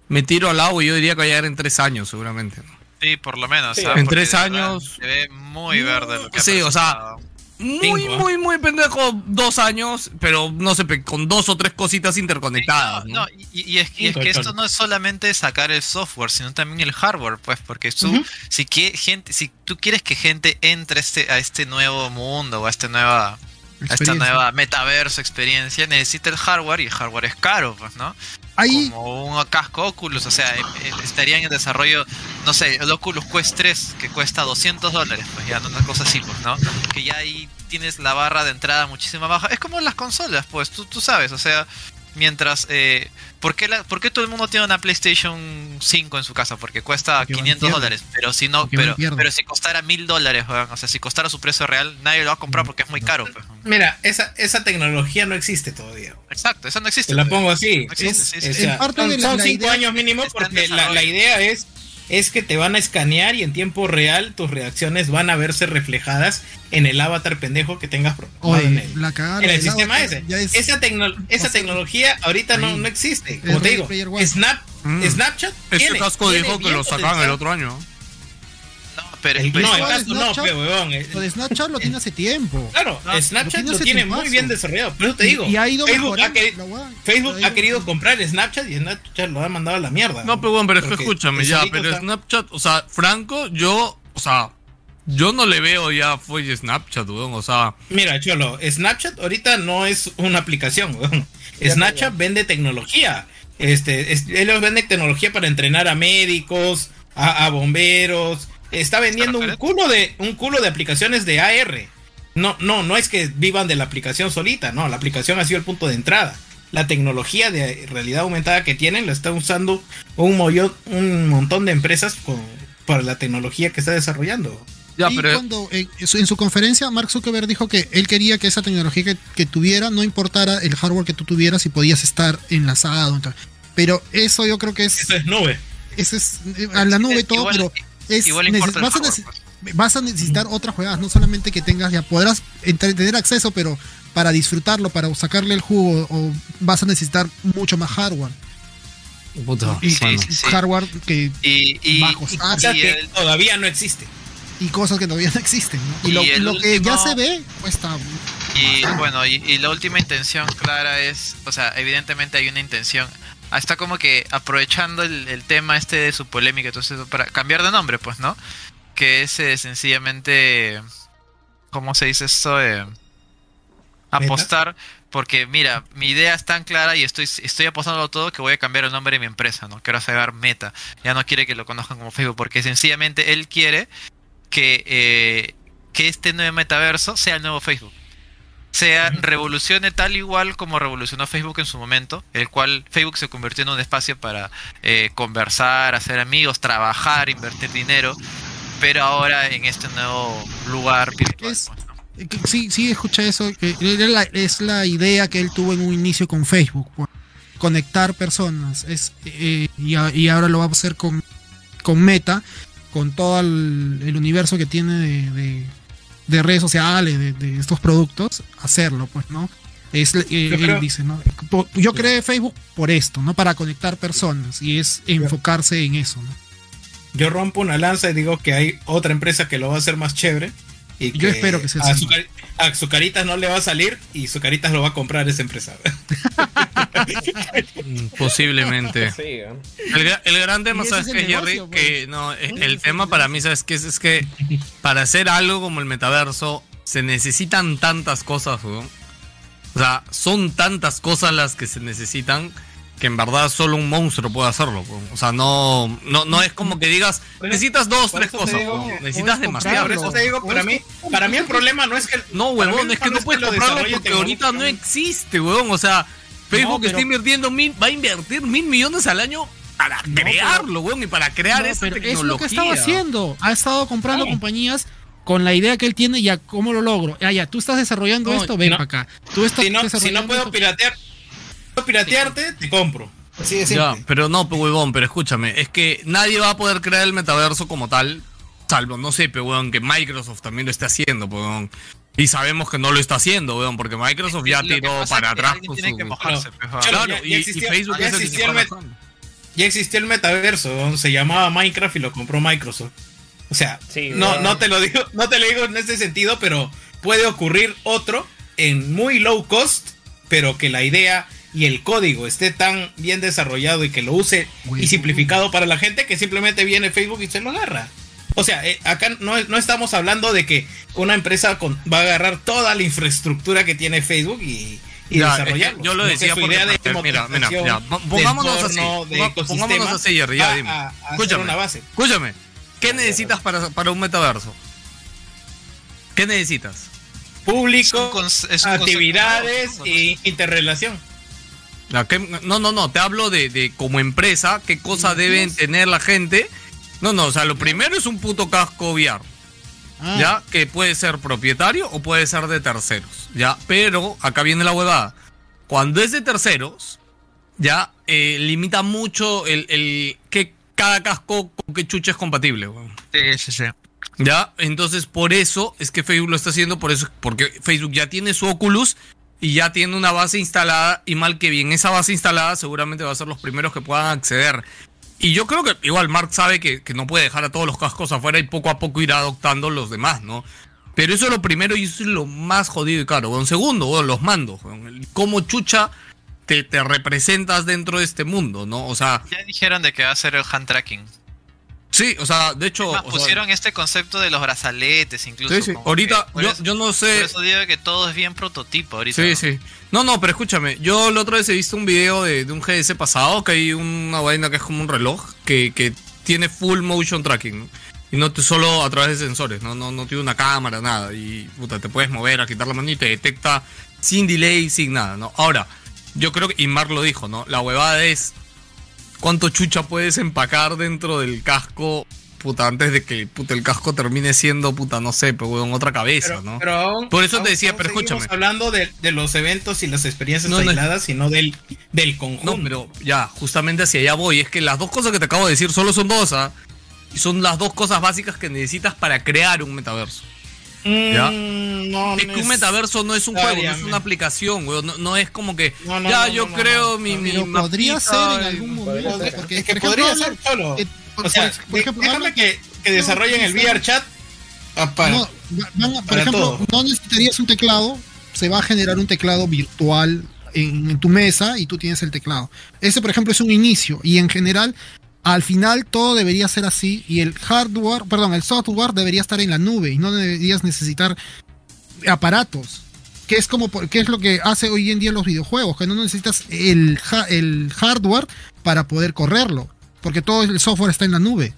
me tiro al agua y yo diría que va a llegar en tres años, seguramente. Sí, por lo menos. Sí. En Porque tres años- Se ve muy verde lo que ha Sí, o sea. Muy, Cinco, muy, muy pendejo, dos años, pero no sé, con dos o tres cositas interconectadas. ¿no? No, y, y es, y es que esto no es solamente sacar el software, sino también el hardware, pues, porque tú, si, que, gente, si tú quieres que gente entre a este, a este nuevo mundo o a esta nueva, esta nueva metaverso experiencia, necesita el hardware y el hardware es caro, pues, ¿no? Ahí, Como un casco Oculus, o sea, eh, eh, estarían en desarrollo, no sé, el Oculus Quest 3, que cuesta 200 dólares, pues ya, una cosa así, pues, ¿no? Que ya ahí tienes la barra de entrada muchísimo baja. Es como las consolas, pues, tú, tú sabes, o sea, mientras... Eh, ¿por, qué la, ¿Por qué todo el mundo tiene una PlayStation 5 en su casa? Porque cuesta Porque va en 500 pierna. dólares, pero si no, Porque pero, si costara 1000 dólares, o sea, si costara su precio real, nadie lo va a comprar porque es muy caro, pues. Mira, esa, esa tecnología no existe todavía. Exacto, eso no existe. Te la todavía. pongo así. No existe, Es- sí, sí, o sí. sea, En parte son, de la- son la cinco idea- años mínimo porque la, la idea es, es que te van a escanear y en tiempo real tus reacciones van a verse reflejadas en el avatar pendejo que tengas programado oye, en el, la cagada en el del sistema avatar ese. es- esa tecno- esa o sea, tecnología ahorita no, ahí. no existe. Es Como te digo. Snap, Mm. Snapchat Este tiene, casco tiene dijo que lo sacan el otro año. Pero, El- pero- no, el no, Snapchat- pe, huevón. eh, Lo de Snapchat lo tiene hace tiempo. Claro, Snapchat tiene lo tiene muy bien desarrollado. Pero te digo, y ha ido Facebook, ha, mejorando queri- la hueá. Facebook Ha ido- ha querido comprar Snapchat y Snapchat lo ha mandado a la mierda. No, pero bueno, pero es que escúchame, ya, pero está- Snapchat, o sea, Franco, yo, o sea, yo no le veo ya fue Snapchat, weón, o sea, Mira, Cholo, Snapchat ahorita no es una aplicación, weón. Snapchat vende tecnología. Este, es- ellos venden tecnología para entrenar a médicos, a, a bomberos. Está vendiendo un culo de un culo de aplicaciones de AR. No, no, no es que vivan de la aplicación solita, no, la aplicación ha sido el punto de entrada. La tecnología de realidad aumentada que tienen la está usando un mollón- un montón de empresas con- para la tecnología que está desarrollando. ya, y pero cuando en, en su- en su conferencia Mark Zuckerberg dijo que él quería que esa tecnología que, que tuviera no importara el hardware que tú tuvieras y podías estar enlazado. Pero eso yo creo que es... Eso es nube. Eso es eh, a la nube todo, Igual- pero es igual importa el vas, a vas necesitar otras jugadas, no solamente que tengas, ya podrás entrar- tener acceso, pero para disfrutarlo, para sacarle el jugo, o vas a necesitar mucho más hardware. puta, Y bueno. sí, sí. hardware que y, y, el- todavía no existe. y cosas que todavía no existen. ¿no? Y, Y lo, que ya se ve, cuesta. Y bueno, y, y la última intención clara es, o sea, evidentemente hay una intención. Ah, Está como que aprovechando el, el tema este de su polémica, entonces para cambiar de nombre, pues, ¿no? Que es eh, sencillamente, ¿cómo se dice esto? Eh, apostar, porque mira, mi idea es tan clara y estoy, estoy apostando todo que voy a cambiar el nombre de mi empresa, ¿no? Quiero sacar Meta. Ya no quiere que lo conozcan como Facebook, porque sencillamente él quiere que, eh, que este nuevo metaverso sea el nuevo Facebook sea revolucione tal igual como revolucionó Facebook en su momento, el cual Facebook se convirtió en un espacio para eh, conversar, hacer amigos, trabajar, invertir dinero, pero ahora en este nuevo lugar virtual. Es- pues, Sí, sí, escucha eso. es la idea que él tuvo en un inicio con Facebook. Conectar personas. Es, eh, y, ahora lo va a hacer con, con Meta, con todo el, el universo que tiene de, de- de redes sociales, de, de estos productos, hacerlo, pues, ¿no? Es, eh, él creo- dice, ¿no? Yo creé Facebook por esto, ¿no? Para conectar personas y es enfocarse en eso, ¿no? yo rompo una lanza y digo que hay otra empresa que lo va a hacer más chévere. Y Yo espero que sea a así. su, a su caritas no le va a salir y su caritas lo va a comprar esa empresa. Mm, Posiblemente. Sí, ¿no? El, gra- el gran tema, ¿sabes es qué, Jerry? pues. Que no, eh, el tema para mí, ¿sabes qué? Es, es que para hacer algo como el metaverso se necesitan tantas cosas. O sea, son tantas cosas las que se necesitan que en verdad solo un monstruo puede hacerlo. O sea, no, no, no es como que digas, necesitas dos, tres cosas. digo, Necesitas demasiado. Por eso te digo, para mí, para mí el problema no es que. No, huevón, es que no puedes lo comprarlo porque ahorita no existe, weón. O sea, Facebook pero- está invirtiendo mil, va a invertir mil millones al año para crearlo, weón, y para crear No, esa pero tecnología. es lo que estaba haciendo. Ha estado comprando compañías con la idea que él tiene, ya, ¿cómo lo logro? Ah, ya, tú estás desarrollando esto, ven para acá. Tú estás Si no, si no puedo esto- piratear, puedo piratearte, te compro. Así de Ya, pero no, huevón, pero escúchame, es que nadie va a poder crear el metaverso como tal, salvo, no sé, pe, huevón, que Microsoft también lo esté haciendo, huevón. Y sabemos que no lo está haciendo, weón, porque Microsoft ya tiró para atrás alguien con tiene su... que mojarse, Claro. ya- y, ya y existió- Facebook ya es el existió. Ya existió el metaverso, ¿no? se llamaba Minecraft y lo compró Microsoft. O sea, Sí, no, no te lo digo, no te lo digo en ese sentido, pero puede ocurrir otro en muy low cost, pero que la idea y el código esté tan bien desarrollado y que lo use y simplificado para la gente que simplemente viene Facebook y se lo agarra. O sea, eh, acá no, no estamos hablando de que una empresa con- va a agarrar toda la infraestructura que tiene Facebook y, Ya, desarrollarlo. yo lo decía porque, idea de mira, pongámonos así, pongámonos así, Jerry, ya dime. a- a hacer Escúchame, una base. escúchame, ¿qué necesitas para, para un metaverso? ¿Qué necesitas? Público, Es un concepto actividades y interrelación. Ya, ¿qué- No, no, no, te hablo de, de como empresa, qué cosas deben tener la gente. No, no, o sea, lo primero es un puto casco VR. Ah, ¿ya? Que puede ser propietario o puede ser de terceros, ¿ya? Pero acá viene la huevada. Cuando es de terceros, ya eh, limita mucho el, el que cada casco con qué chucha es compatible. Sí, sí, sí. ¿Ya? Entonces, por eso es que Facebook lo está haciendo, por eso, porque Facebook ya tiene su Oculus y ya tiene una base instalada y mal que bien, esa base instalada seguramente va a ser los primeros que puedan acceder. Y yo creo que igual Mark sabe que, que no puede dejar a todos los cascos afuera y poco a poco ir adoptando los demás, ¿no? Pero eso es lo primero y eso es lo más jodido y caro. weón. segundo, los mandos. Cómo chucha te, te representas dentro de este mundo, ¿no? O sea, Ya dijeron de que va a ser el hand tracking. Sí, o sea, de hecho... Más, o sea, pusieron este concepto de los brazaletes incluso. Sí, sí. Ahorita, por yo, eso- yo no Por sé... eso digo que todo es bien prototipo ahorita. Sí, ¿no? sí. No, no, pero escúchame, yo la otra vez he visto un video de, de un GS pasado que hay una vaina que es como un reloj que, que tiene full motion tracking, ¿no? Y no te, solo a través de sensores, ¿no? No, no tiene una cámara, nada. Y puta, te puedes mover a quitar la mano y te detecta sin delay, sin nada, ¿no? Ahora, yo creo que, y Mark lo dijo, ¿no? La huevada es cuánto chucha puedes empacar dentro del casco, puta, antes de que puta, el casco termine siendo, puta, no sé, pero en otra cabeza, Pero, ¿no? pero aún- Por eso te decía, aún pero escúchame. hablando de, de los eventos y las experiencias No, no. aisladas, sino del, del conjunto. No, pero ya, justamente hacia allá voy. Es que las dos cosas que te acabo de decir solo son dos, ¿ah? Y son las dos cosas básicas que necesitas para crear un metaverso. ¿Ya? Mm, no, es que un metaverso no es un juego, no es una aplicación, weón. No, no es como que, No, no, ya, no, yo no, creo no, mi, no, mi pero podría mapita ser en algún momento. Porque, es que ejemplo, podría ser solo. eh, por- o sea, por- por de- ejemplo, déjame que, que desarrollen el VR chat ah, para- No, van a- por para ejemplo, todo. no necesitarías un teclado, se va a generar un teclado virtual en, en tu mesa y tú tienes el teclado. Ese, por ejemplo, es un inicio y en general, al final todo debería ser así y el hardware, perdón, el software debería estar en la nube y no deberías necesitar aparatos. Que es como que es lo que hace hoy en día los videojuegos, que no necesitas el, ha- el hardware para poder correrlo, porque todo el software está en la nube.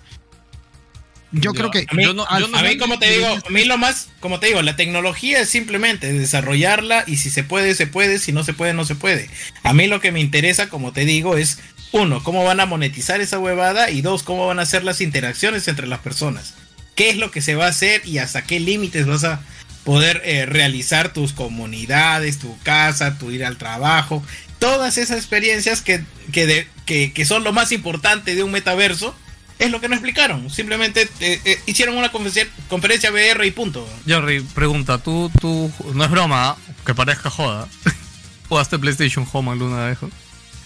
Yo creo que A mí, Yo no- al yo no- a mí, como te digo, a mí lo más, como te digo, la tecnología es simplemente desarrollarla y si se puede, se puede, si no se puede, no se puede. A mí lo que me interesa, como te digo, es uno, cómo van a monetizar esa huevada y dos, cómo van a ser las interacciones entre las personas. ¿Qué es lo que se va a hacer y hasta qué límites vas a poder eh, realizar tus comunidades, tu casa, tu ir al trabajo? Todas esas experiencias que, que, de- que, que son lo más importante de un metaverso. Es lo que no explicaron. Simplemente eh, eh, hicieron una conferencia, conferencia VR y punto. Jerry, pregunta, tú, tú, no es broma, que parezca joda. ¿Jugaste PlayStation Home alguna vez?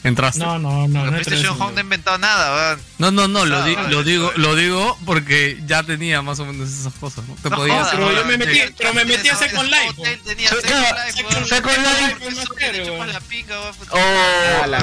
¿Entraste? No, no, no. No PlayStation Home no ha inventado nada, weón. No, no, no, lo, No, di- no, lo no, digo, no. lo digo porque ya tenía más o menos esas cosas, ¿no? Te No podías- jodas, pero yo me metí- pero me metí a Second Life, tenía Second- Life, Second- Life. Pinga, weón. O, Ah, la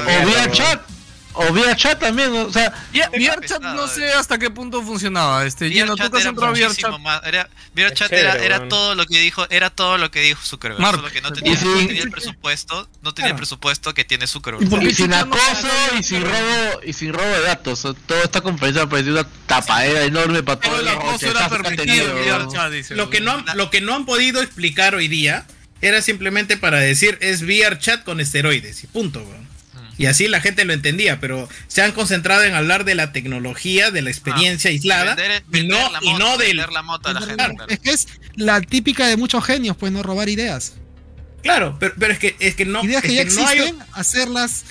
o mierda, vía weón. chat. O vía chat también, o sea, Está VRChat no eh. sé hasta qué punto funcionaba. Este, Gino, ¿tú VRChat has entrado a VRChat? más. Era, VRChat chévere, era, todo lo que dijo, era todo lo que dijo Zuckerberg. Mark. Solo que no tenía, no tenía el presupuesto, no tenía el presupuesto que tiene Zuckerberg. ¿Por qué y sin no acoso y sin robo y sin robo de datos. Toda esta conferencia pareció una tapadera enorme para Todo el acoso era permitido. VRChat. Lo que, no, han- lo que no han podido explicar hoy día era simplemente para decir es VR chat con esteroides y punto. weón. Y así la gente lo entendía, pero se han concentrado en hablar de la tecnología, de la experiencia aislada Vender- y vender no, la y moto, no del... la moto a la gente. Claro. Es que es la típica de muchos genios, pues no robar ideas. Claro, pero, pero es que es que no, ideas es que ya que no hay- existen, hacerlas.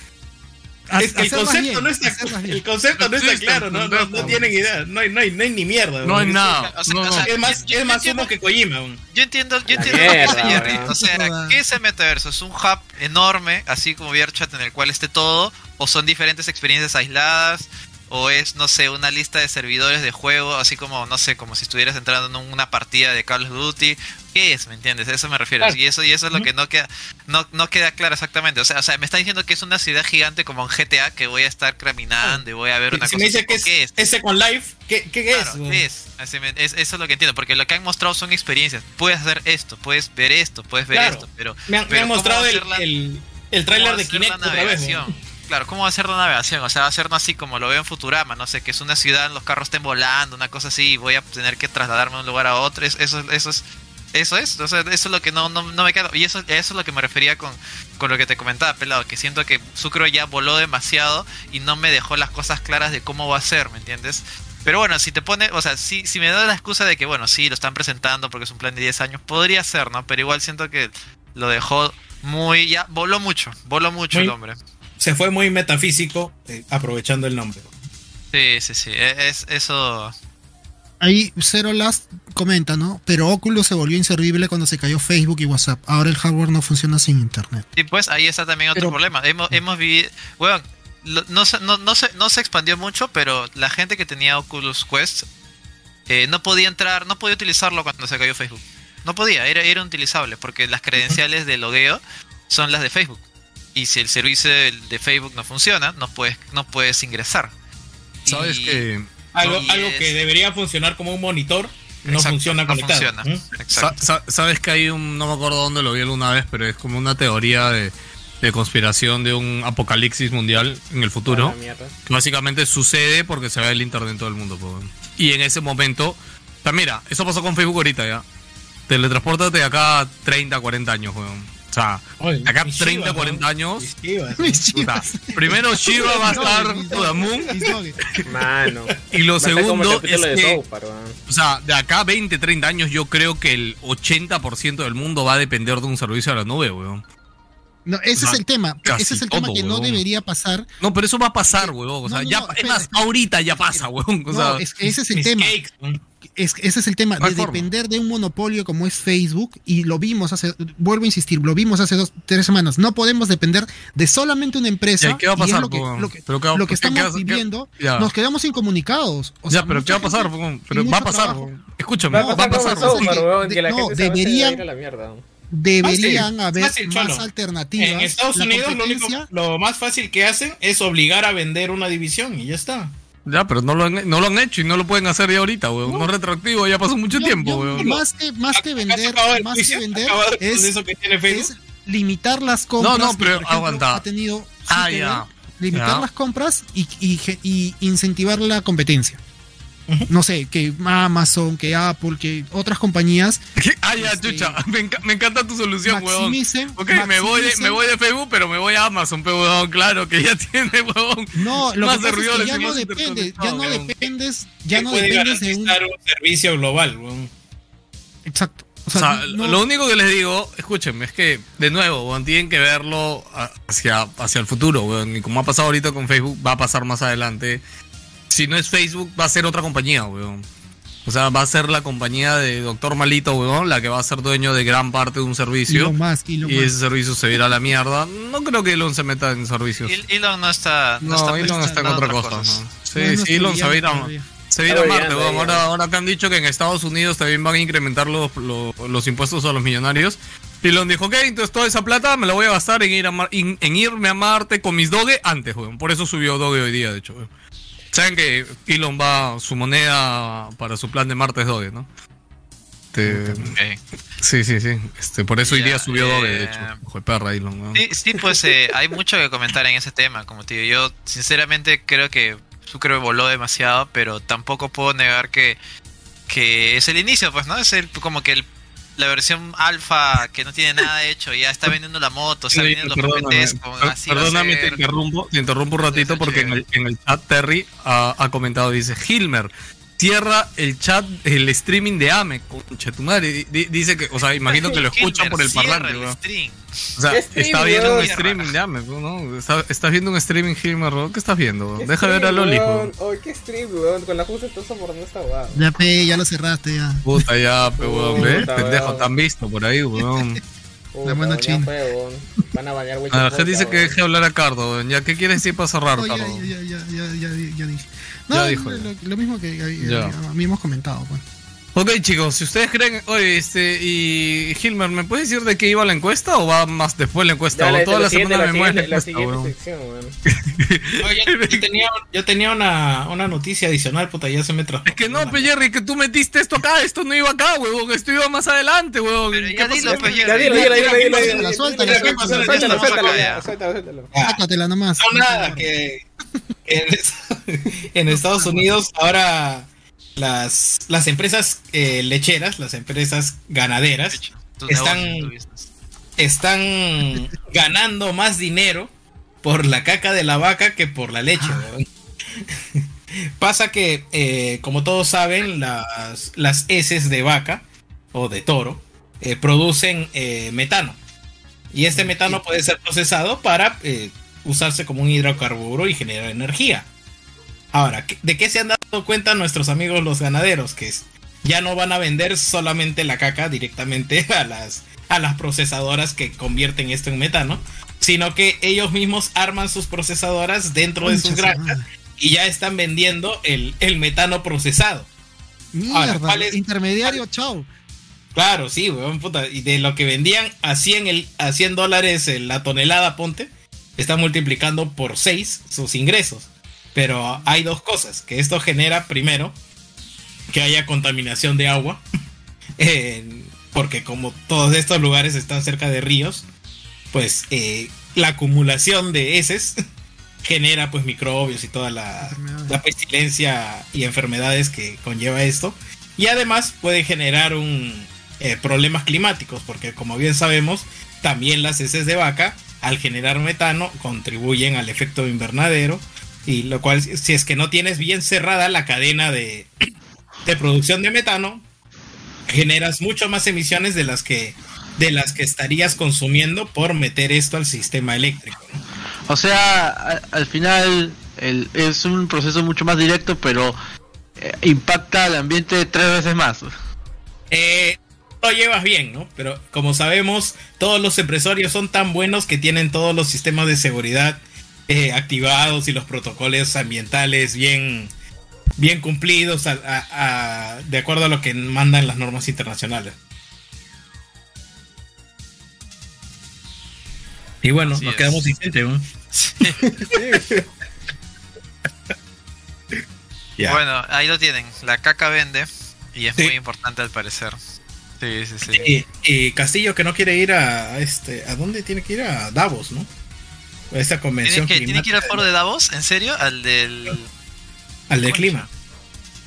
Es que el concepto bien, no está el concepto no está claro, no, no, no tienen idea, no hay, no hay, no hay ni mierda. No hay nada. O sea, No, o no. sea, Es más, yo- es yo más entiendo- humo que Kojima. Yo entiendo, yo La entiendo lo que dice mierda, Jerry. O sea. ¿qué es el metaverso? ¿Es un hub enorme, así como VRChat, en el cual esté todo? ¿O son diferentes experiencias aisladas? ¿O es, no sé, una lista de servidores de juego, así como, no sé, como si estuvieras entrando en una partida de Call of Duty? ¿Qué es? ¿Me entiendes? A eso me refiero. Claro. Y eso, y eso es lo que no queda, no, no queda claro exactamente. O sea, o sea, me está diciendo que es una ciudad gigante como en GTA, que voy a estar caminando y voy a ver una Si cosa me dice así, que ¿o es, ¿qué es? es Second Life, ¿qué, qué es? Es? Así me- es- Eso es lo que entiendo, porque lo que han mostrado son experiencias. Puedes hacer esto, puedes ver esto, puedes ver Claro. esto, pero... Me han, me han ¿cómo mostrado el, la- el, tráiler de Kinect otra vez. navegación? Claro, ¿cómo va a ser la navegación? O sea, va a ser no así como lo veo en Futurama, no sé, que es una ciudad, los carros estén volando, una cosa así, y voy a tener que trasladarme de un lugar a otro. Es- Eso, eso es... Eso es, o sea, eso es lo que no, no, no me queda. Y eso, eso es lo que me refería con, con lo que te comentaba, pelado, que siento que Zuckerberg ya voló demasiado y no me dejó las cosas claras de cómo va a ser, ¿me entiendes? Pero bueno, si te pone, o sea, si, si me da la excusa de que, bueno, sí, lo están presentando porque es un plan de 10 años, podría ser, ¿no? Pero igual siento que lo dejó muy, ya, voló mucho, voló mucho Muy- el hombre. Se fue muy metafísico, eh, aprovechando el nombre. Sí, sí, sí, e- es, eso... Ahí Zero Last comenta, ¿no? Pero Oculus se volvió inservible cuando se cayó Facebook y WhatsApp. Ahora el hardware no funciona sin internet. Y pues ahí está también otro Pero- problema. Hemos, hemos vivido. Lo- no, se, no, no, se, no se expandió mucho, pero la gente que tenía Oculus Quest eh, no podía entrar, no podía utilizarlo cuando se cayó Facebook. No podía, era, era utilizable, porque las credenciales de logueo son las de Facebook. Y si el servicio de, de Facebook no funciona, no puedes, no puedes ingresar. Sabes Y- que Algo, algo es- que debería funcionar como un monitor, no Exacto, funciona no conectado. funciona. ¿Mm? Sa- Exacto. sa- sabes que hay un, no me acuerdo dónde lo vi alguna vez, pero es como una teoría de, de conspiración de un apocalipsis mundial en el futuro. A mierda. Que básicamente sucede porque se va el internet en todo el mundo. Y en ese momento, mira, eso pasó con Facebook ahorita ya. Teletransportate de acá 30, 40 años, weón. O sea, Oye, acá mis 30, chivas, 40 ¿no? años. Mis chivas, primero Shiva va a estar mis to dogs, the moon. mis dogs. Mano. Y lo segundo es que, o sea, de acá a 20, 30 años yo creo que el 80% del mundo va a depender de un servicio a la nube, weón. No, ese es el tema. Ese es el tema que no debería pasar. No, pero eso va a pasar, weón. O sea, No, no, ya, no, es más, espera. ahorita ya pasa, weón. O No, sea, es- ese es el Mis tema. Es, ese es el tema de forma. depender de un monopolio como es Facebook y lo vimos hace, vuelvo a insistir, lo vimos hace dos, tres semanas. No podemos depender de solamente una empresa. Ya, ¿qué va a y pasar, lo que, po? lo que, ¿Pero qué va- lo que qué- qué estamos qué- viviendo, nos quedamos incomunicados. O ya, pero ¿qué va a pasar? gente Pero va a pasar, trabajo. Escúchame, Va va a pasar a weón. Que No, a deberían- ir a la mierda. Deberían haber fácil, más alternativas. En Estados La Unidos lo, único- lo más fácil que hacen es obligar a vender una división y ya está. Ya, pero no lo, han, no lo han hecho y no lo pueden hacer ya ahorita, weón. No, es retroactivo, ya pasó mucho yo- tiempo, yo weón. más que más que ¿Acaso vender, más que vender ¿Acaba con es, eso que tiene Facebook? es limitar las compras. No, no, pero ejemplo, aguanta. Ha tenido Ah, ya. limitar Ya. las compras y, y incentivar la competencia. No sé, que Amazon, que Apple, que otras compañías Ah, ya, Este, chucha. Me, enca- me encanta tu solución, weón. Ok, me voy, de, me voy de Facebook, pero me voy a Amazon, pero weón, claro, que ya tiene, weón. No, lo más que pasa es que ya no depende, ya no weón. dependes, ya no dependes de un un servicio global. weón. exacto. O O sea, no- lo único que les digo, escúchenme, es que, de nuevo, weón, tienen que verlo hacia, hacia el futuro, weón. Y como ha pasado ahorita con Facebook, va a pasar más adelante. Si no es Facebook, va a ser otra compañía, weón. O sea, va a ser la compañía de Doctor Malito, weón, la que va a ser dueño de gran parte de un servicio. Elon Musk, Elon y Musk. ese servicio se irá a la mierda. No creo que Elon se meta en servicios. El- Elon no está. No, está Elon está en otra cosa. cosas. ¿no? Sí, No, no sí, Elon se va a ir a, todavía. se va a ir a Está Marte, weón. Ahora, ya. ahora que han dicho que en Estados Unidos también van a incrementar los, los, los impuestos a los millonarios. Elon dijo, ok, entonces toda esa plata me la voy a gastar en, ir a Mar- en, en irme a Marte con mis Doge antes, weón. Por eso subió Doge hoy día, de hecho, weón. Saben que Elon va, su moneda para su plan de Marte es Doge, ¿no? Este, sí, sí, sí. Este, por eso hoy día subió Doge, de eh, hecho. De perra, Elon. Sí, sí, pues eh, hay mucho que comentar en ese tema, como te digo. Yo sinceramente creo que Sucre voló demasiado, pero tampoco puedo negar que, que es el inicio, pues, ¿no? Es el, como que el- la versión alfa que no tiene nada hecho, ya está vendiendo la moto, está vendiendo los perdóname, PPTs, con, así perdóname, te interrumpo, te interrumpo un ratito porque en el, en el chat Terry ha, ha comentado, dice, Hilmer, cierra el chat, el streaming de AME, concha tu madre. Di- di- dice que, o sea, imagino que lo escuchan Hilmer, por el parlante, el weón. stream. O sea, ¿Qué stream, está viendo un weón? streaming de AME, ¿no? Está- estás viendo un streaming, Hilmer, weón. ¿Qué estás viendo? weón? ¿Qué Deja de ver a Loli, weón? weón. Oye, qué stream, weón. Con la justa estás soportando esta weá. Ya, pe, ya lo cerraste, ya. Puta, ya, pe, weón, ¿ves? Pendejo, weón. te han visto por ahí, weón. Puta, weón, ya china. fue, weón. Van a bañar, güey. La gente dice que deje hablar a Cardo, weón. ¿Ya qué quieres decir para cerrar, Oh, ya, Cardo? ya, ya, ya, ya, ya, ya Ya No, dijo, lo, ya. lo mismo que eh, Ya. a mí hemos comentado, pues. Ok, chicos, si ustedes creen, oye, este, y Hilmer, ¿me puedes decir de qué iba la encuesta o va más después la encuesta? Dale, o toda la semana la me la encuesta, sección, yo, yo tenía, yo tenía una, una noticia adicional, puta, ya se me trajo. Es que no, pe Jerry, que tú metiste esto acá, esto no iba acá, weón, esto iba más adelante, weón. Pero ¿Qué ya dilo, pues, Ya Jerry. dilo, dilo, dilo, Suéltalo, suéltala, suéltalo, ya. suéltalo, suéltalo. Ya. Sácatela nomás. No, nada, que en, es- en Estados Unidos ahora las, las empresas eh, lecheras, las empresas ganaderas, Están- están ganando más dinero por la caca de la vaca que por la leche. weón. Pasa que, eh, como todos saben, las, las heces de vaca o de toro eh, producen metano. Y este metano puede ser procesado para usarse como un hidrocarburo y generar energía. Ahora, ¿qué- ¿de qué se han dado cuenta nuestros amigos los ganaderos? Que ya no van a vender solamente la caca directamente a las, a las procesadoras que convierten esto en metano, sino que ellos mismos arman sus procesadoras dentro de sus granjas y ya están vendiendo el, el metano procesado. Ahora, Mierda, ¿cuál es- intermediario, chao. Claro, sí, weón, puta. Y de lo que vendían a 100, el, a 100 dólares la tonelada, ponte, está multiplicando por 6 sus ingresos. Pero hay dos cosas, que esto genera primero que haya contaminación de agua, porque como todos estos lugares están cerca de ríos, pues eh, la acumulación de heces genera pues microbios y toda la pestilencia y enfermedades que conlleva esto. Y además puede generar un eh, problemas climáticos, porque como bien sabemos, también las heces de vaca, al generar metano, contribuyen al efecto invernadero. Y lo cual, si es que no tienes bien cerrada la cadena de, de producción de metano, generas mucho más emisiones de las que de las que estarías consumiendo por meter esto al sistema eléctrico. ¿no? O sea, al final el- es un proceso mucho más directo, pero eh, impacta al ambiente tres veces más. Eh, lo llevas bien, ¿no? Pero como sabemos, todos los empresarios son tan buenos que tienen todos los sistemas de seguridad eh, activados y los protocolos ambientales bien, bien cumplidos a- a- a- de acuerdo a lo que mandan las normas internacionales. Y bueno, Así nos es. quedamos sin gente, ¿no? Bueno, ahí lo tienen. La caca vende y es Sí. muy importante al parecer. Sí, sí, sí. Y, y Castillo que no quiere ir a, este, ¿a dónde tiene que ir? A Davos, ¿no? A esta ¿Tiene convención que, ¿Tiene que ir al foro de Davos? ¿En serio? Al del. al del clima.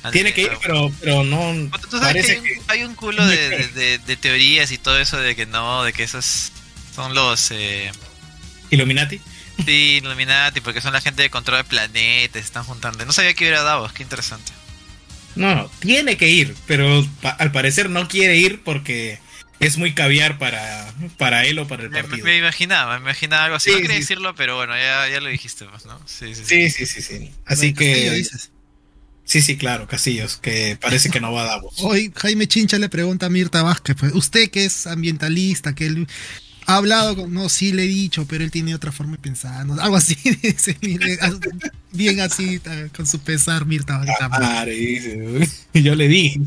al Tiene de que ir, Davos. pero, pero no Puta, Tú sabes que parece hay, un, que hay un culo de, de- de- de teorías y todo eso de que no, de que esos son los eh, Illuminati. sí, Illuminati, porque son la gente de control de planetas, se están juntando. No sabía que iba a Davos, qué interesante. No, tiene que ir, pero pa- al parecer no quiere ir porque es muy caviar para, para él o para el Me, me- partido. me imaginaba, me imaginaba algo así. Sí, no quería sí. decirlo, pero bueno, ya, ya lo dijiste, pues, ¿no? Sí, sí, sí. Sí, sí, sí, sí. Así que dices. Sí, sí, claro, Casillos, que parece que no va a Davos. Hoy Jaime Chincha le pregunta a Mirta Vázquez, pues, usted que es ambientalista, que él ha hablado con, no, sí le he dicho, pero él tiene otra forma de pensar, ¿no? algo así, dice, mire, bien así, con su pesar, Mirta. Ah, dice, yo le dije,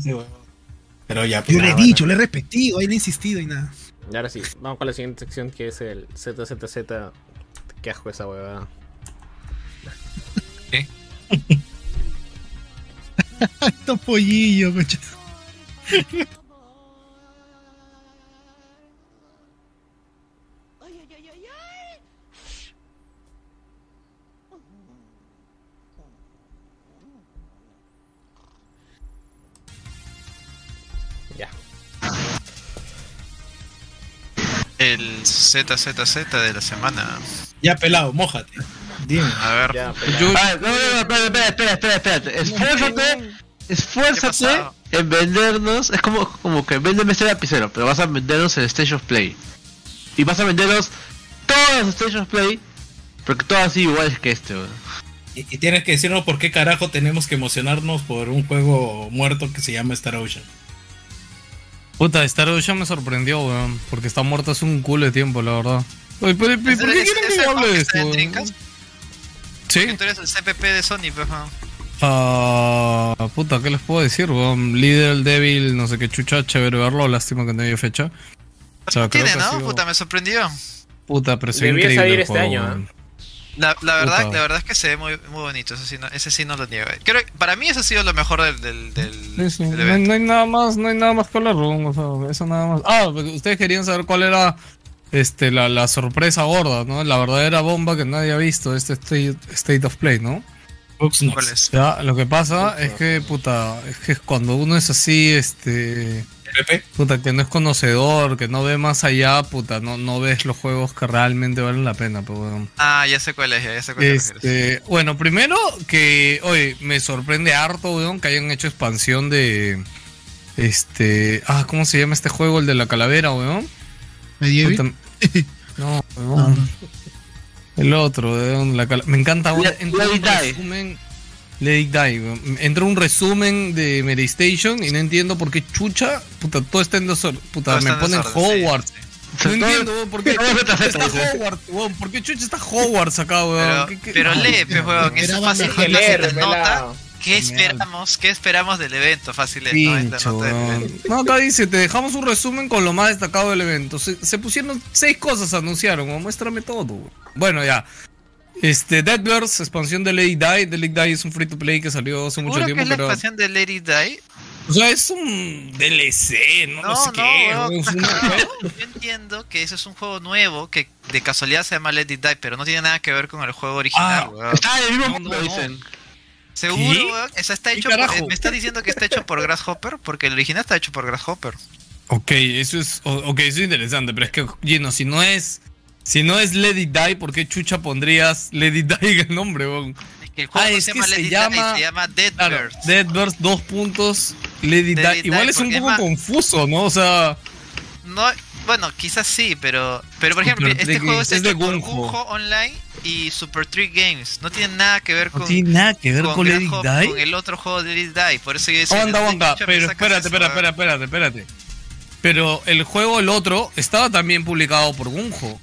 pero ya. pues, Yo le he dicho, le he repetido, ahí le he insistido y nada. Y ahora sí, vamos con la siguiente sección que es el ZZZ. Qué asco esa huevada. Esto pollillo, coche. Ya. El ZZZ de la semana. Ya pelado, mójate. Dime. A ver. Ya, Ah, no, no, no, espera, espera, espera, espera, espérate. Esfuérzate, esfuérzate en vendernos. Es como, como que véndeme este lapicero, pero vas a vendernos el Stage of Play. Y vas a vendernos todos los Stage of Play, porque todas así iguales que este, weón. Y, y tienes que decirnos por qué carajo tenemos que emocionarnos por un juego muerto que se llama Star Ocean. Puta, Star Ocean me sorprendió, weón. Porque está muerto hace un culo de tiempo, la verdad. Oye, pero, pero, ¿por qué ¿Es- quieren es que hable de esto? Sí. Tú eres el CPP de Sony, pues. Ah, puta, ¿qué les puedo decir, weón? Líder, débil, no sé qué chucha, chévere verlo, lástima que no haya fecha. O sea, creo Tiene, que ha ¿no? sido- Puta, me sorprendió. Puta, pero se ve Debía increíble salir el este juego, año, weón. La, la verdad, la verdad es que se ve muy, muy bonito, ese sí, no, ese sí no lo niego. Creo que para mí eso ha sido lo mejor del, del, del, Sí, sí, del No, hay, evento. no hay nada más, no hay nada más que hablar, weón, o sea, eso nada más. Ah, porque ustedes querían saber cuál era este la, la sorpresa gorda, ¿no? La verdadera bomba que nadie ha visto, este State, state of Play, ¿no? ¿Cuál es? Ya, lo que pasa es que, puta, es que cuando uno es así, este... Puta, que no es conocedor, que no ve más allá, puta, no, no ves los juegos que realmente valen la pena, pues, weón. Ah, ya sé cuál es, ya sé cuál es. Este, bueno, primero que, oye, me sorprende harto, weón, que hayan hecho expansión de, este, ah, ¿cómo se llama este juego, el de la calavera, weón? ¿Medieval? Puta, No, weón. El otro, weón, la cala- me encanta Die. resumen, Die, weón. Entra un resumen de Medistation y no entiendo por qué chucha, puta, todo está en desorden, puta, Todo me ponen desorden, sí. Hogwarts. No entiendo, weón, por qué todo está. Hogwarts, weón, ¿por qué chucha está Hogwarts acá, weón? Pero, ¿Qué- qué- pero no, lee, pues, weón, eso Esperaban fácil que se leer, nota. ¿Qué esperamos? ¿Qué esperamos del evento? Fácil es, ¿no? Es la Pincho, nota del evento. No, acá dice, te dejamos un resumen con lo más destacado del evento. Se, se pusieron seis cosas, anunciaron, weón, muéstrame todo. weón. Bueno, ya. Este, Deadverse, expansión de Lady Die. The Lady Die es un free to play que salió hace mucho ¿Seguro que tiempo, es la pero... expansión de Lady Die? O sea, es un DLC, no, no, No, sé no, qué. es cagado. Yo entiendo que eso es un juego nuevo que de casualidad se llama It Die, pero no tiene nada que ver con el juego original, Ah. Está el mismo No, mundo, no, no. dicen. ¿Seguro, weón? Eso está ¿Qué hecho por, carajo? ¿Me estás diciendo que está hecho por Grasshopper? Porque el original está hecho por Grasshopper. Ok, eso es, o- ok, eso es interesante, pero es que, Gino, si no es, si no es Lady Die, ¿por qué chucha pondrías Lady Die en el nombre, weón? Es que el juego Ah, no se que llama se llama- Die, se llama Dead Claro, Birds. Deadverse, dos puntos, Lady Lady Die. Die, Igual es un poco es confuso, ¿no? O sea, No, bueno, quizás sí, pero pero por ejemplo, Super este Trick juego es es de Gunjo. Online y Super Trick Games. No tiene nada que ver no con tiene nada que ver con, Lady Grasshopper, Die. con el otro juego de Lady Die. Por eso yo decía, Onda, ¿de dónde onda, me pero espérate, weón? espera, espérate, espérate. Pero el juego, el otro, estaba también publicado por Gunjo.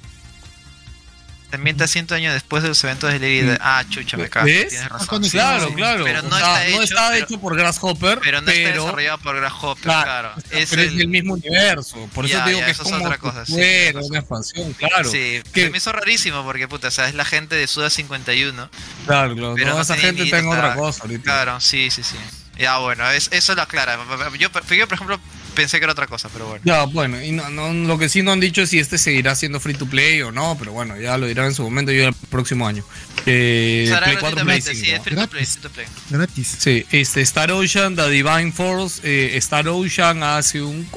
También está 100 años después de los eventos de Lady. Ah, chucha, me cago. ¿Ves? Tienes razón. cuando- Sí, claro, sí. claro. Pero O no sea, está no hecho, está pero- hecho por Grasshopper, Pero no está pero, desarrollado por Grasshopper, Claro, claro. Es pero es el- del mismo universo. Por eso Ya, te digo ya, que es eso es como otra cosa, sí, fuera razón. una expansión, claro. Sí, Que- se me hizo rarísimo porque, puta, o sea, es la gente de Suda 51. Claro, claro, Pero no, no esa gente está en o otra cosa ahorita. Claro, sí, sí, sí. Ya, bueno, es- eso lo aclara. Yo, yo, por ejemplo, pensé que era otra cosa, pero bueno. Ya, bueno, y no, no- lo que sí no han dicho es si este seguirá siendo free to play o no, pero bueno, ya lo dirán en su momento y el próximo año. Eh, Play 4, Play gratuitamente, 5. sí, es free to play, Gratis. free to play. Gratis. Sí, este, Star Ocean, The Divine Force, eh, Star Ocean hace un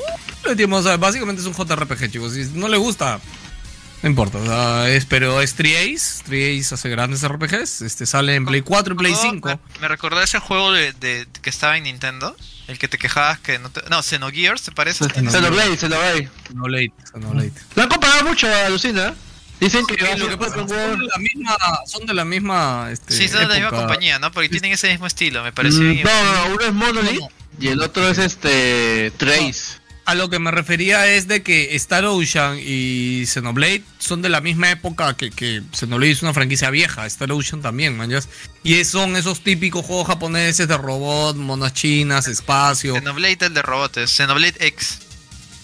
o sea, básicamente es un JRPG, chicos, si no le gusta, no importa, sea, es, pero es Tri-Ace, Tri-Ace hace grandes RPGs, este sale en Play 4 y Play No, 5. Me, me recordó ese juego de, de- que estaba en Nintendo, el que te quejabas que no te... No, Xenogears, ¿te parece? Xenoblade, Xenoblade. No late, no late. Lo han comparado mucho a Lucina. Dicen que Sí, lo que pasa son de la misma, son de la misma, este, Sí, son de la misma compañía, ¿no? Porque tienen ese mismo estilo, me pareció Mm, bien. No, no, no, uno es Monolith y el otro es este Trace. A lo que me refería es de que Star Ocean y Xenoblade son de la misma época que, que Xenoblade es una franquicia vieja, Star Ocean también, man. Y son esos típicos juegos japoneses de robot, monas chinas, espacio. Xenoblade el de robots, Xenoblade X.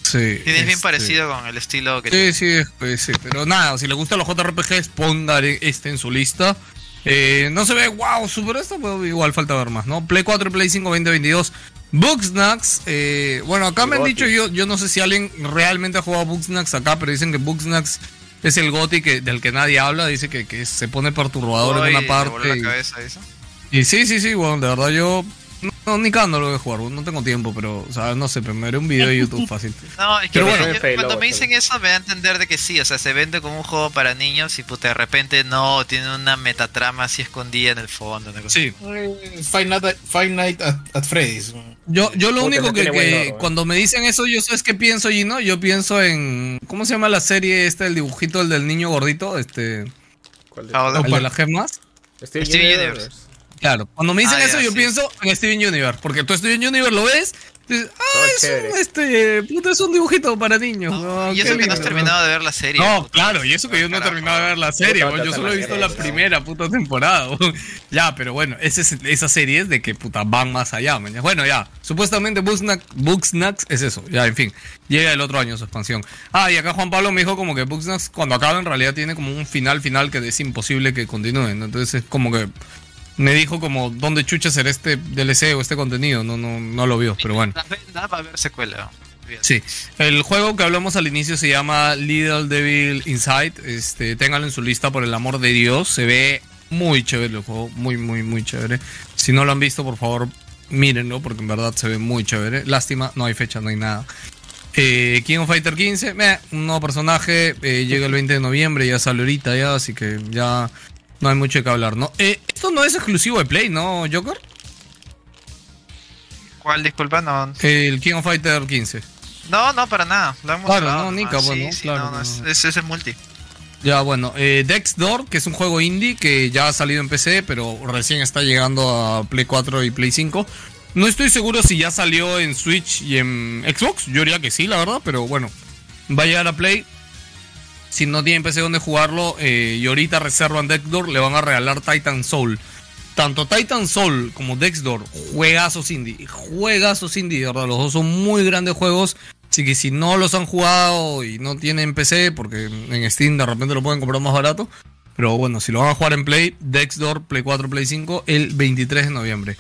Sí, Tiene bien este, parecido con el estilo que Sí, sí, pues, sí, pero nada, si le gustan los JRPGs, pongan este en su lista. Eh, no se ve wow, super esto, pero igual falta ver más, ¿no? Play 4 y Play 5 2022. Bugsnax, eh, bueno, acá me han dicho, yo, yo no sé si alguien realmente ha jugado Bugsnax acá, pero dicen que Bugsnax es el GOTI que, del que nadie habla, dice que, que se pone perturbador en una parte. la cabeza eso. Y, sí, sí, sí, bueno, de verdad yo no, ni cada no lo voy a jugar, no tengo tiempo, pero, o sea, no sé, pero me haré un video de YouTube fácil. No, es que Pero yo- bueno. yo- Fey cuando Lobo, me dicen eso me da a entender de que sí, o sea, se vende como un juego para niños y puta, de repente no, tiene una metatrama así escondida en el fondo. una cosa Sí, Five Nights at, Five Nights at, at Freddy's. Yo, yo lo único que, que ¿eh? cuando me dicen eso, yo sabes qué pienso y no, yo pienso en ¿cómo se llama la serie esta el dibujito el del niño gordito? Este, ¿Cuál de- el de las gemas. Steven Universe. Claro, cuando me dicen Ah, eso ya, yo sí. pienso en Steven Universe, porque tú Steven Universe lo ves, dices, ah, Todo es chévere. un, este, puta, es un dibujito para niños. Oh, y eso que no lindo, has terminado de ver la serie. No, puta. claro, y eso que yo no he Carajo. terminado de ver la serie, Puta, yo solo he visto la primera puta temporada. ya, pero bueno, ese es- esas series de que puta van más allá, man. Bueno, ya, supuestamente Bugsnax es eso, ya, en fin, llega el otro año su expansión. Ah, y acá Juan Pablo me dijo como que Bugsnax cuando acaba en realidad tiene como un final final que es imposible que continúe, ¿no? entonces es como que me dijo como dónde chucha será este DLC o este contenido, no, no, no lo vio, pero bueno. La va a haber secuela. Sí, el juego que hablamos al inicio se llama Little Devil Inside. Este, ténganlo en su lista por el amor de Dios. Se ve muy chévere el juego, muy, muy, muy chévere. Si no lo han visto, por favor, mírenlo, porque en verdad se ve muy chévere. Lástima, no hay fecha, no hay nada. Eh, King of Fighter 15, meh, un nuevo personaje, eh, llega el 20 de noviembre, ya sale ahorita ya, así que ya no hay mucho que hablar, ¿no? Eh, esto no es exclusivo de Play, ¿no, Joker? ¿Cuál, disculpa? No, El King of Fighter 15. no, no, para nada. Lo hemos Claro, no. Nika, bueno, sí, claro, no. es, es, es el multi. Ya, bueno, eh, Dex Door, que es un juego indie que ya ha salido en PC, pero recién está llegando a Play 4 y Play 5. No estoy seguro si ya salió en Switch y en Xbox. Yo diría que sí, la verdad, pero bueno, va a llegar a Play. Si no tienen PC donde jugarlo eh, y ahorita reservan Dex Door, le van a regalar Titan Soul. Tanto Titan Soul como Dex Door, juegazos indie, juegazos indie, verdad, los dos son muy grandes juegos. Así que si no los han jugado y no tienen PC, porque en Steam de repente lo pueden comprar más barato. Pero bueno, si lo van a jugar en Play, Dexdoor, Play 4, Play 5, el 23 de noviembre.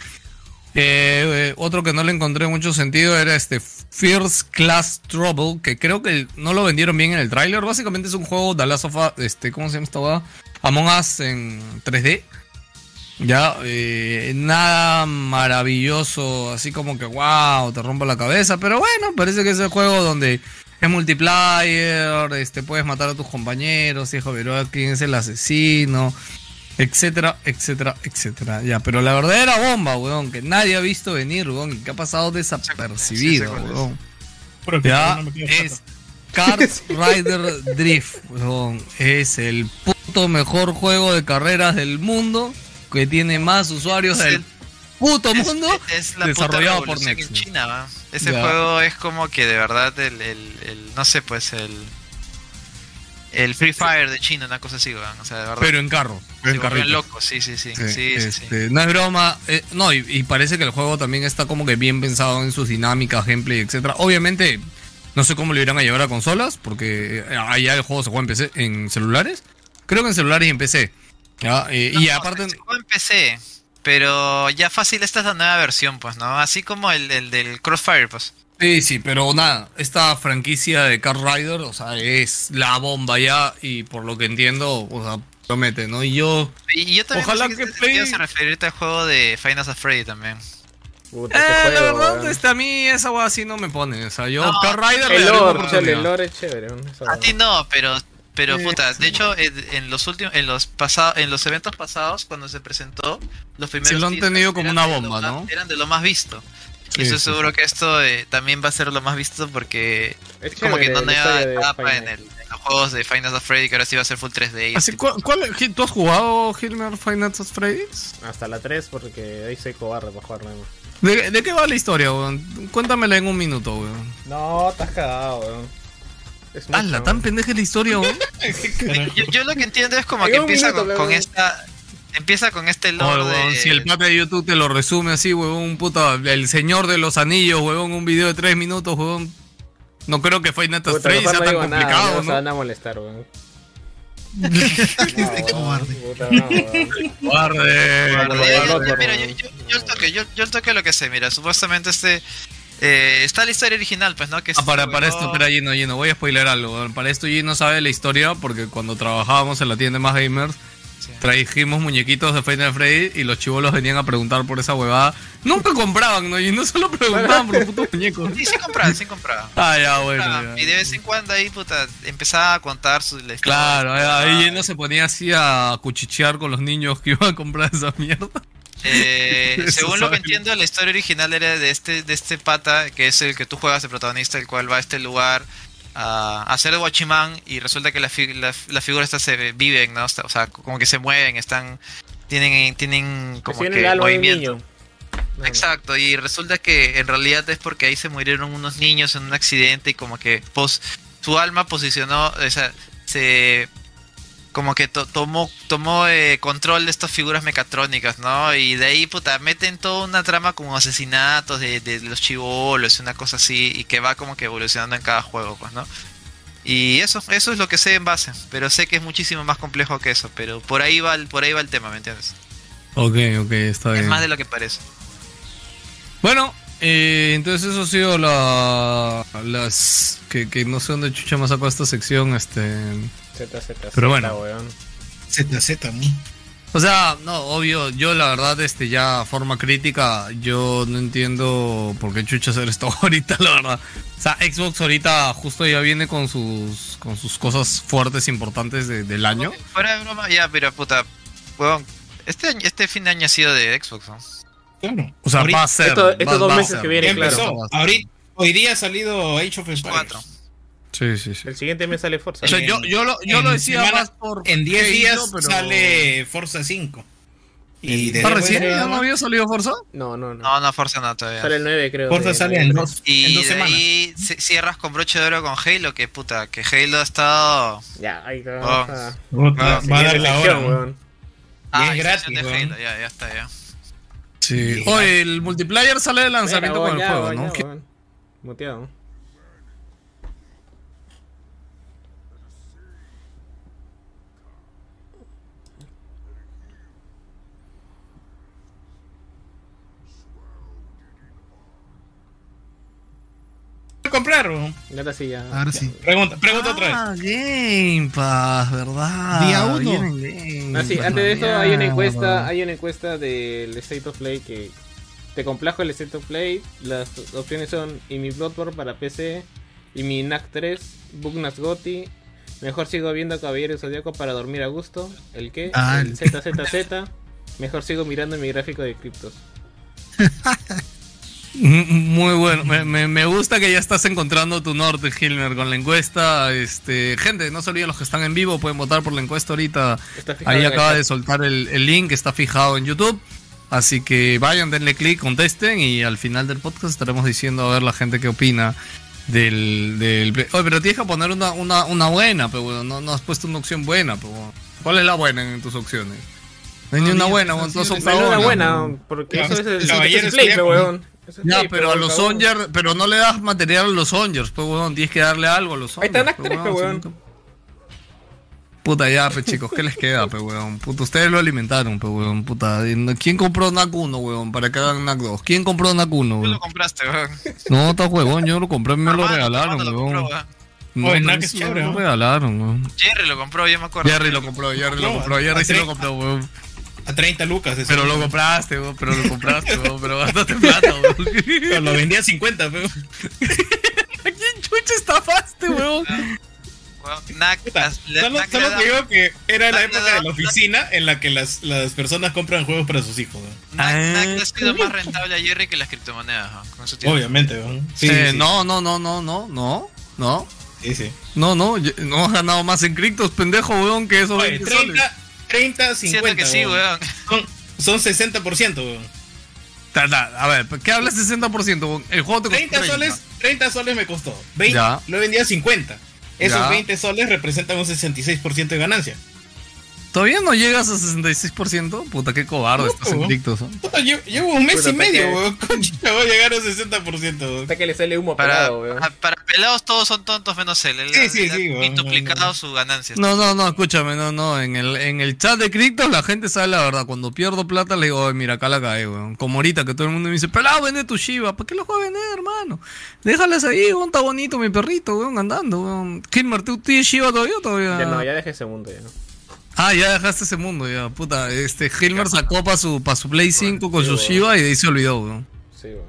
Eh, eh, otro que no le encontré mucho sentido era este First Class Trouble, que creo que no lo vendieron bien en el tráiler. Básicamente es un juego de Last of Us, este, ¿cómo se llama esta hueá? Among Us en 3D. Ya, eh, nada maravilloso, así como que wow, te rompe la cabeza, pero bueno, parece que es el juego donde es multiplayer, este, puedes matar a tus compañeros, hijo, pero quién es el asesino, etcétera, etcétera, etcétera. Ya, pero la verdadera bomba, weón, que nadie ha visto venir, weón, y que ha pasado desapercibido, Sí, sí, sí, sí. weón. Ya no es Kart Rider Drift, weón. Es el puto mejor juego de carreras del mundo que tiene más usuarios Es del el- puto Es- mundo es la desarrollado puta por Next. en China, ¿va? Ese Ya. juego es como que de verdad el, el, el- no sé, pues el el Free Fire de China, una cosa así, ¿va? O sea, de verdad. Pero en carro, se en carrito. locos, sí, sí, sí. Sí, Sí, sí, sí. este, No es broma. eh, no, y, y parece que el juego también está como que bien pensado en sus dinámicas, gameplay, etcétera. Obviamente, no sé cómo lo irán a llevar a consolas, porque eh, allá el juego se juega en PC, en celulares. Creo que en celulares y en PC. ¿ya? Eh, y No, aparte. se juega en PC, pero ya fácil esta es la nueva versión, pues, ¿no? Así como el, el del Crossfire, pues. Sí, sí, pero nada, esta franquicia de Car Rider, o sea, es la bomba ya y por lo que entiendo, o sea, promete, ¿no? Y yo... Y yo también Ojalá que te- Play- a referirte al juego de Final Freddy también. Puta, Eh, la verdad, este, a mí esa weá así no me pone, o sea, yo No, Car Rider le El lore, chale, el lore es chévere. A ti no, pero pero Sí, puta, sí. de hecho en, en los últimos en los pasados en los eventos pasados cuando se presentó los primeros lo han tenido como una bomba, más- ¿no? Eran de lo más visto. Sí, y estoy sí, seguro que esto eh, también va a ser lo más visto porque Es como que no de etapa en el, en el juegos de Final Fantasy Freddy que ahora sí va a ser full 3D. y Así, ese ¿cuál, cuál- qué- ¿Tú has jugado Hilmer Final Fantasy Freddy's? Hasta la 3 porque ahí soy cobarde para jugar nada más. ¿De, de qué va la historia, weón? Cuéntamela en un minuto, weón. No, estás cagado, weón. Es mucho, ¡Hala, weón. tan pendeja la historia, weón! Yo, yo lo que entiendo es como que empieza minuto, con, con esta. Empieza con este lore weón, de. Si el pata de YouTube te lo resume así, weón, puta, el señor de los anillos, weón, un video de tres minutos, weón. No creo que Final Fantasy sea no tan digo nada, complicado, no se van a molestar, weón. Este cobarde. Puta, no. Mira, Bueno, yo- yo- el toque, yo, yo el toque lo que sé, mira, supuestamente este eh, está la historia original, pues, ¿no? Que Ah, para, este para huevón- esto, espera, Gino, Gino, voy a spoiler algo. Para esto Gino sabe la historia porque cuando trabajábamos en la tienda de Más Gamers. Trajimos muñequitos de Final Freddy y los chivolos venían a preguntar por esa huevada. Nunca compraban, ¿no? Y no solo preguntaban por putos muñecos. Sí, sí compraba, sí compraba. Ah, ya, bueno. Ya. Y de vez en cuando ahí, puta, empezaba a contar su la historia. Claro, ahí- ahí Ah, Gino se ponía así a cuchichear con los niños que iban a comprar esa mierda. Eh, según lo que entiendo, la historia original era de este, de este pata, que es el que tú juegas, el protagonista, el cual va a este lugar a, a hacer de guachimán y resulta que las fi- las- las figuras estas se viven, ¿no? O sea, como que se mueven, están, tienen, tienen como que movimiento. Exacto, y resulta que en realidad es porque ahí se murieron unos niños en un accidente y como que pos, su alma posicionó, o sea, se como que to- tomó tomó eh, control de estas figuras mecatrónicas, ¿no? Y de ahí, puta, meten toda una trama como asesinatos de, de los chivolos, una cosa así, y que va como que evolucionando en cada juego, pues, ¿no? Y eso, eso es lo que sé en base, pero sé que es muchísimo más complejo que eso, pero por ahí va el, por ahí va el tema, ¿me entiendes? Ok, ok, está Es bien. más de lo que parece. Bueno, eh, entonces eso ha sido la, las... Que, que no sé dónde chucha me sacó esta sección, este... Z, Z, Pero bueno. weón. ZZ, ¿no? O sea, no, obvio, yo la verdad, este, ya forma crítica, yo no entiendo por qué chucha hacer esto ahorita, la verdad. O sea, Xbox ahorita justo ya viene con sus, con sus cosas fuertes, importantes de- del año. Fuera de broma, ya, pero puta, huevón, este, año- este fin de año ha sido de Xbox, ¿no? Claro. O sea, Ahorita- va a ser. Esto- estos va- dos va meses ser. que vienen, Ya claro. empezó. Ahorita, hoy día ha salido Age of Empires. Cuatro. Sí, sí, sí. El siguiente mes sale Forza. O sea, En- yo, yo lo, yo lo decía semana- más por. En 10 Halo, días pero- sale Forza 5. Y ¿Está después recién? de- ¿Ya no había salido Forza? No, no, no. No, no, Forza no todavía. Sale el 9, creo. Forza de- sale de- en dos, en Y dos semanas. cierras con broche de oro con Halo, que puta, que Halo ha estado... Ya, ahí está. Oh. Puta, va a dar la hora. weón. Ah, es gratis, de weón. Halo, ya, ya está, ya. Sí. Oye, el multiplayer sale de lanzamiento Mira, con el ya, juego, ¿no? ya, ¿Qué- weón. Muteado. Comprar? ahora sí, ya. Ahora sí. Pregunta, pregunta otra vez. Ah, Game Pass, ¿verdad? Día uno. Game Ah, sí, antes de eso hay una encuesta, hay una encuesta del State of Play que te complajo el State of Play. Las opciones son y mi Bloodborne para PC, y mi NAC 3, Bugnas Gotti, mejor sigo viendo Caballero Zodíaco para dormir a gusto, el que, Ah, el el- ZZZ, mejor sigo mirando mi gráfico de criptos. Muy bueno, me, me- me gusta que ya estás encontrando tu norte, Hilmer, con la encuesta. Este, gente, no se olviden los que están en vivo, pueden votar por la encuesta ahorita. Ahí acaba de soltar el, el link, está fijado en YouTube. Así que vayan, denle clic, contesten y al final del podcast estaremos diciendo a ver la gente qué opina del... del... Oye, pero tienes que poner una, una, una buena, pero bueno, no, no has puesto una opción buena, pero. ¿Cuál es la buena en tus opciones? No hay ni una buena, weón, No una buena, porque eso es el Play, weón. Es Ya, Play, pero a los. Songers, pero no le das material a los Songers, pues weón, tienes que darle algo a los Ahí Songers. está Knack pe, 3, pe, weón. Puta ya, pe chicos, ¿qué les queda, pe weón? Puta, ustedes lo alimentaron, pe weón, puta. ¿y no- ¿Quién compró NAC 1, weón, para que hagan NAC 2? ¿Quién compró NAC 1, Tú weón? lo compraste, weón. No, está huevón, yo lo compré, me lo regalaron, weón. compró, weón. No, Oye, no, NAC es chévere, me regalaron, weón. Jerry lo compró, yo me acuerdo. Jerry lo compró, Jerry lo compró, Jerry sí lo compró, weón. A 30 lucas. eso. Pero lo compraste, weón, pero lo compraste, weón, pero gastaste plata, weón. Pero lo vendía a 50, pero. ¿A quién chucha estafaste, weón? Weón, las- le- Solo, te digo que era la época de la oficina en la que las, las personas compran juegos para sus hijos. ¿no? Ah, ha sido más rentable a Jerry que las criptomonedas, ¿no? con eso Obviamente, ¿no? Sí, Eh, sí. No, no, no, no, no, no, no. Sí, sí. No, no, no has ganado más en criptos, pendejo, weón, que esos Oye, 20 soles. 30, 30, 50. Siento que sí, weón. Son, son 60%, weón. A ver, ¿qué hablas 60%? weón? El juego te costó 30 soles, 30 soles me costó. 20, Ya. lo he vendido a 50. Esos Ya. 20 soles representan un 66% de ganancia. ¿Todavía no llegas a 66%? Puta, qué cobarde estás. ¿no? Puta, llevo, llevo un mes Puta, y medio, que- weón. Concha, voy a llegar a 60%. weón. Hasta que le sale humo Para, pelado, weón. para, para pelados todos son tontos menos él. Él Sí, ha- sí, él ha sí, no, no. su ganancia. No, no, no, escúchame, no, no. En el, en el chat de criptos la gente sabe la verdad. Cuando pierdo plata le digo, "Oye, mira, acá la cae, weón. Como ahorita que todo el mundo me dice, pelado, vende tu Shiba. ¿Para qué lo vas a vender, hermano? Déjales ahí, weón, está bonito mi perrito, weón, andando, weón. Kilmer, ¿tú tienes Shiba todavía o todavía? Ya no, ya dejé ese mundo ya. Ah, ya dejaste ese mundo, ya, puta. Este, Hilmer sacó para su, pa' su Play 5 con sí, su. Shiba y de ahí se olvidó, weón. Sí, weón.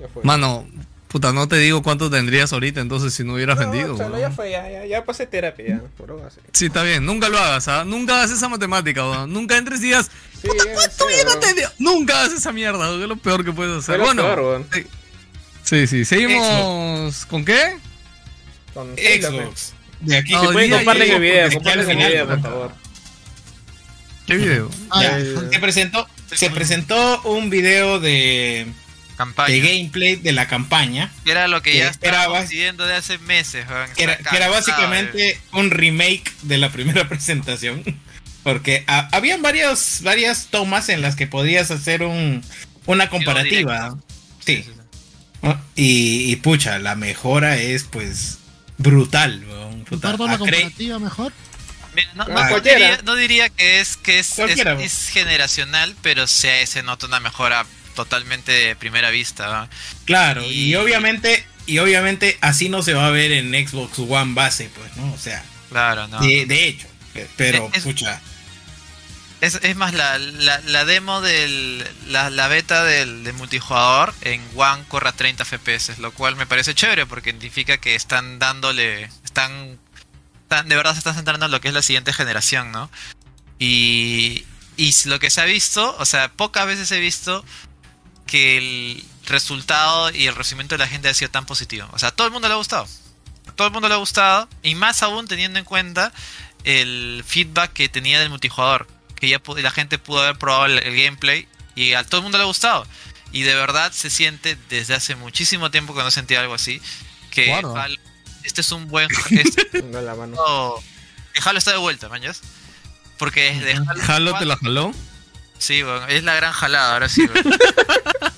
Ya fue. Mano, puta, no te digo cuánto tendrías ahorita entonces si no hubieras No, vendido, chalo, weón. ya fue, ya, ya, ya pasé terapia, ya. Bro, así. Sí, está bien, nunca lo hagas, ¿ah? Nunca hagas esa matemática, weón. Nunca entres y digas, Sí, puta, ¿cuánto ya no te dio? Nunca hagas esa mierda, weón, es lo peor que puedes hacer. Fue Bueno, peor, weón. sí. sí, seguimos. ¿Con qué? Con man. Xbox. De aquí No, se hoy puede día Comparten ya- el video, comparten el video, por ¿no? favor. ¿Qué video? Ah, Ya, el- se presentó, se presentó un video de, Campaña. de gameplay de la campaña. Que era lo que que ya bas- pidiendo de hace meses. Que era, que era básicamente un remake de la primera presentación. Porque ha- habían varios, varias tomas en las que podías hacer un, una comparativa. Sí. Sí, sí, sí. ¿no? Y, y pucha, la mejora es pues brutal. weón. Puta, ¿Comparto la comparativa mejor? Mira, No, no, Ah, no diría, no diría que es que es, es, Cualquiera. es generacional, pero se, se nota una mejora totalmente de primera vista. ¿va? Claro, y... Y- obviamente, y obviamente así no se va a ver en Xbox One base, pues, ¿no? O sea, Claro, no. de, de hecho. Pero, Es- es- pucha. Es, es más, la, la, la demo del. La, la beta del, de multijugador en One corre a 30 FPS, lo cual me parece chévere porque significa que están dándole. Están. Están- de verdad se están centrando en lo que es la siguiente generación, ¿no? Y. Y lo que se ha visto, o sea, pocas veces he visto que el resultado y el recibimiento de la gente ha sido tan positivo. O sea, a todo el mundo le ha gustado. A todo el mundo le ha gustado. Y más aún teniendo en cuenta el feedback que tenía del multijugador. Que ya la gente pudo haber probado el, el gameplay y a todo el mundo le ha gustado. Y de verdad se siente desde hace muchísimo tiempo que no sentía algo así. Que Guarda. Halo- este es un buen. Este, No la mano. que Halo está de vuelta, mañas. Porque desde Halo, ¿Jalo te 4 la jaló? Sí, weón, es la gran jalada, ahora sí, weón.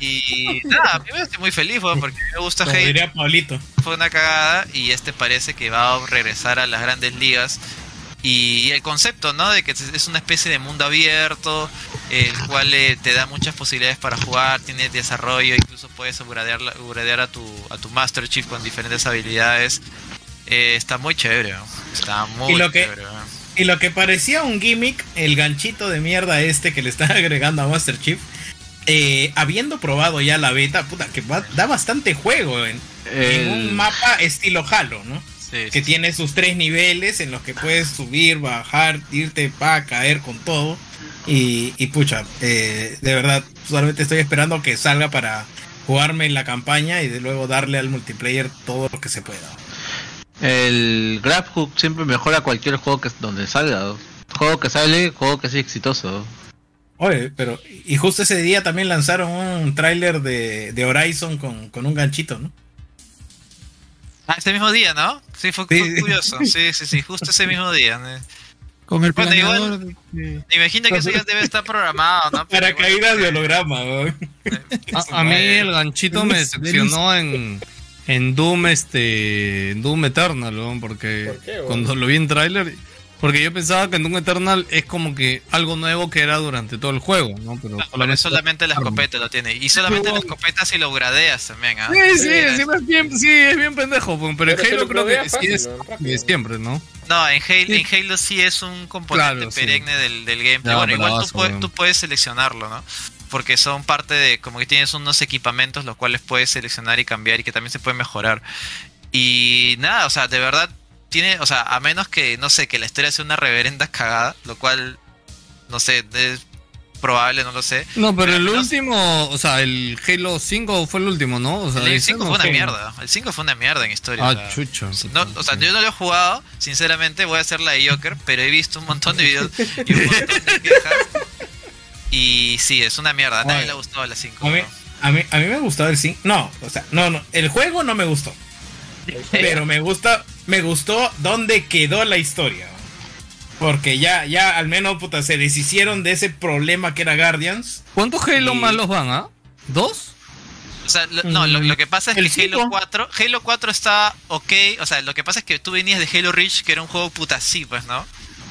Y nada, a mí me estoy muy feliz, weón, porque me gusta Como Halo diría Pablito. fue una cagada y este parece que va a regresar a las grandes ligas. Y, el concepto, ¿no? De que es una especie de mundo abierto, el cual eh, te da muchas posibilidades para jugar, tiene desarrollo, incluso puedes upgradear, upgradear a, tu, a tu Master Chief con diferentes habilidades. Eh, está muy chévere, ¿no? está muy Y lo que- chévere. ¿no? Y lo que parecía un gimmick, el ganchito de mierda este que le están agregando a Master Chief, eh, habiendo probado ya la beta, puta, que va- da bastante juego en, un mapa estilo Halo, ¿no? Sí, que sí, tiene sus tres niveles en los que puedes subir, bajar, irte para caer con todo. Y, y pucha, eh, de verdad, solamente estoy esperando que salga para jugarme en la campaña y de luego darle al multiplayer todo lo que se pueda. El GrabHook siempre mejora cualquier juego que donde salga. Juego que sale, juego que sea exitoso. Oye, pero y justo ese día también lanzaron un tráiler de, de Horizon con, con un ganchito, ¿no? Ah, ese mismo día, ¿no? Sí, fue, Sí, fue curioso. Sí, sí, sí, justo ese mismo día. ¿no? Con el Bueno, planeador de- de- Me imagino que eso ya debe estar programado, ¿no? Pero Para igual, caídas de holograma, weón. A, a mí el ganchito me decepcionó en, en Doom, este, en Doom Eternal, weón, porque ¿Por qué, weón? cuando lo vi en tráiler, porque yo pensaba que en Doom Eternal es como que algo nuevo que era durante todo el juego, ¿no? Pero No, pero solamente la escopeta lo tiene. Y solamente la escopeta si lo gradeas también, ¿ah? Sí, sí, Sí, sí, es bien, sí, es bien pendejo, weón, pero, Pero en Halo lo creo que fácil, es rápido. de siempre, ¿no? No, en Halo, Sí. en Halo sí es un componente Claro, sí. perenne del, del gameplay. Bueno, igual tú, vas, puedes, weón. tú puedes seleccionarlo, ¿no? Porque son parte de, como que tienes unos equipamientos los cuales puedes seleccionar y cambiar y que también se pueden mejorar. Y nada, o sea, de verdad tiene, o sea, a menos que, no sé, que la historia sea una reverenda cagada, lo cual, no sé, es- probable, no lo sé. No, pero el menos último, o sea, el Halo 5 fue el último, ¿no? O sea, El ese 5 no fue una fue- mierda. El 5 fue una mierda en historia. Ah, o sea, chucho. no, o sea, yo no lo he jugado, sinceramente, voy a hacer la de Joker, pero he visto un montón de videos y un montón de quejas. Y sí, es una mierda. A nadie le ha gustado la 5. A mí, a mí, a mí me gustó el 5. No, o sea, no, no. El juego no me gustó. Pero me gusta, me gustó dónde quedó la historia. Porque ya, ya al menos puta, se deshicieron de ese problema que era Guardians. ¿Cuántos Halo Y- malos van, ah? ¿Dos? O sea, lo, no, lo, lo que pasa es que Halo cinco. 4, Halo 4 está ok, o sea, lo que pasa es que tú venías de Halo Reach, que era un juego puta así, pues, ¿no?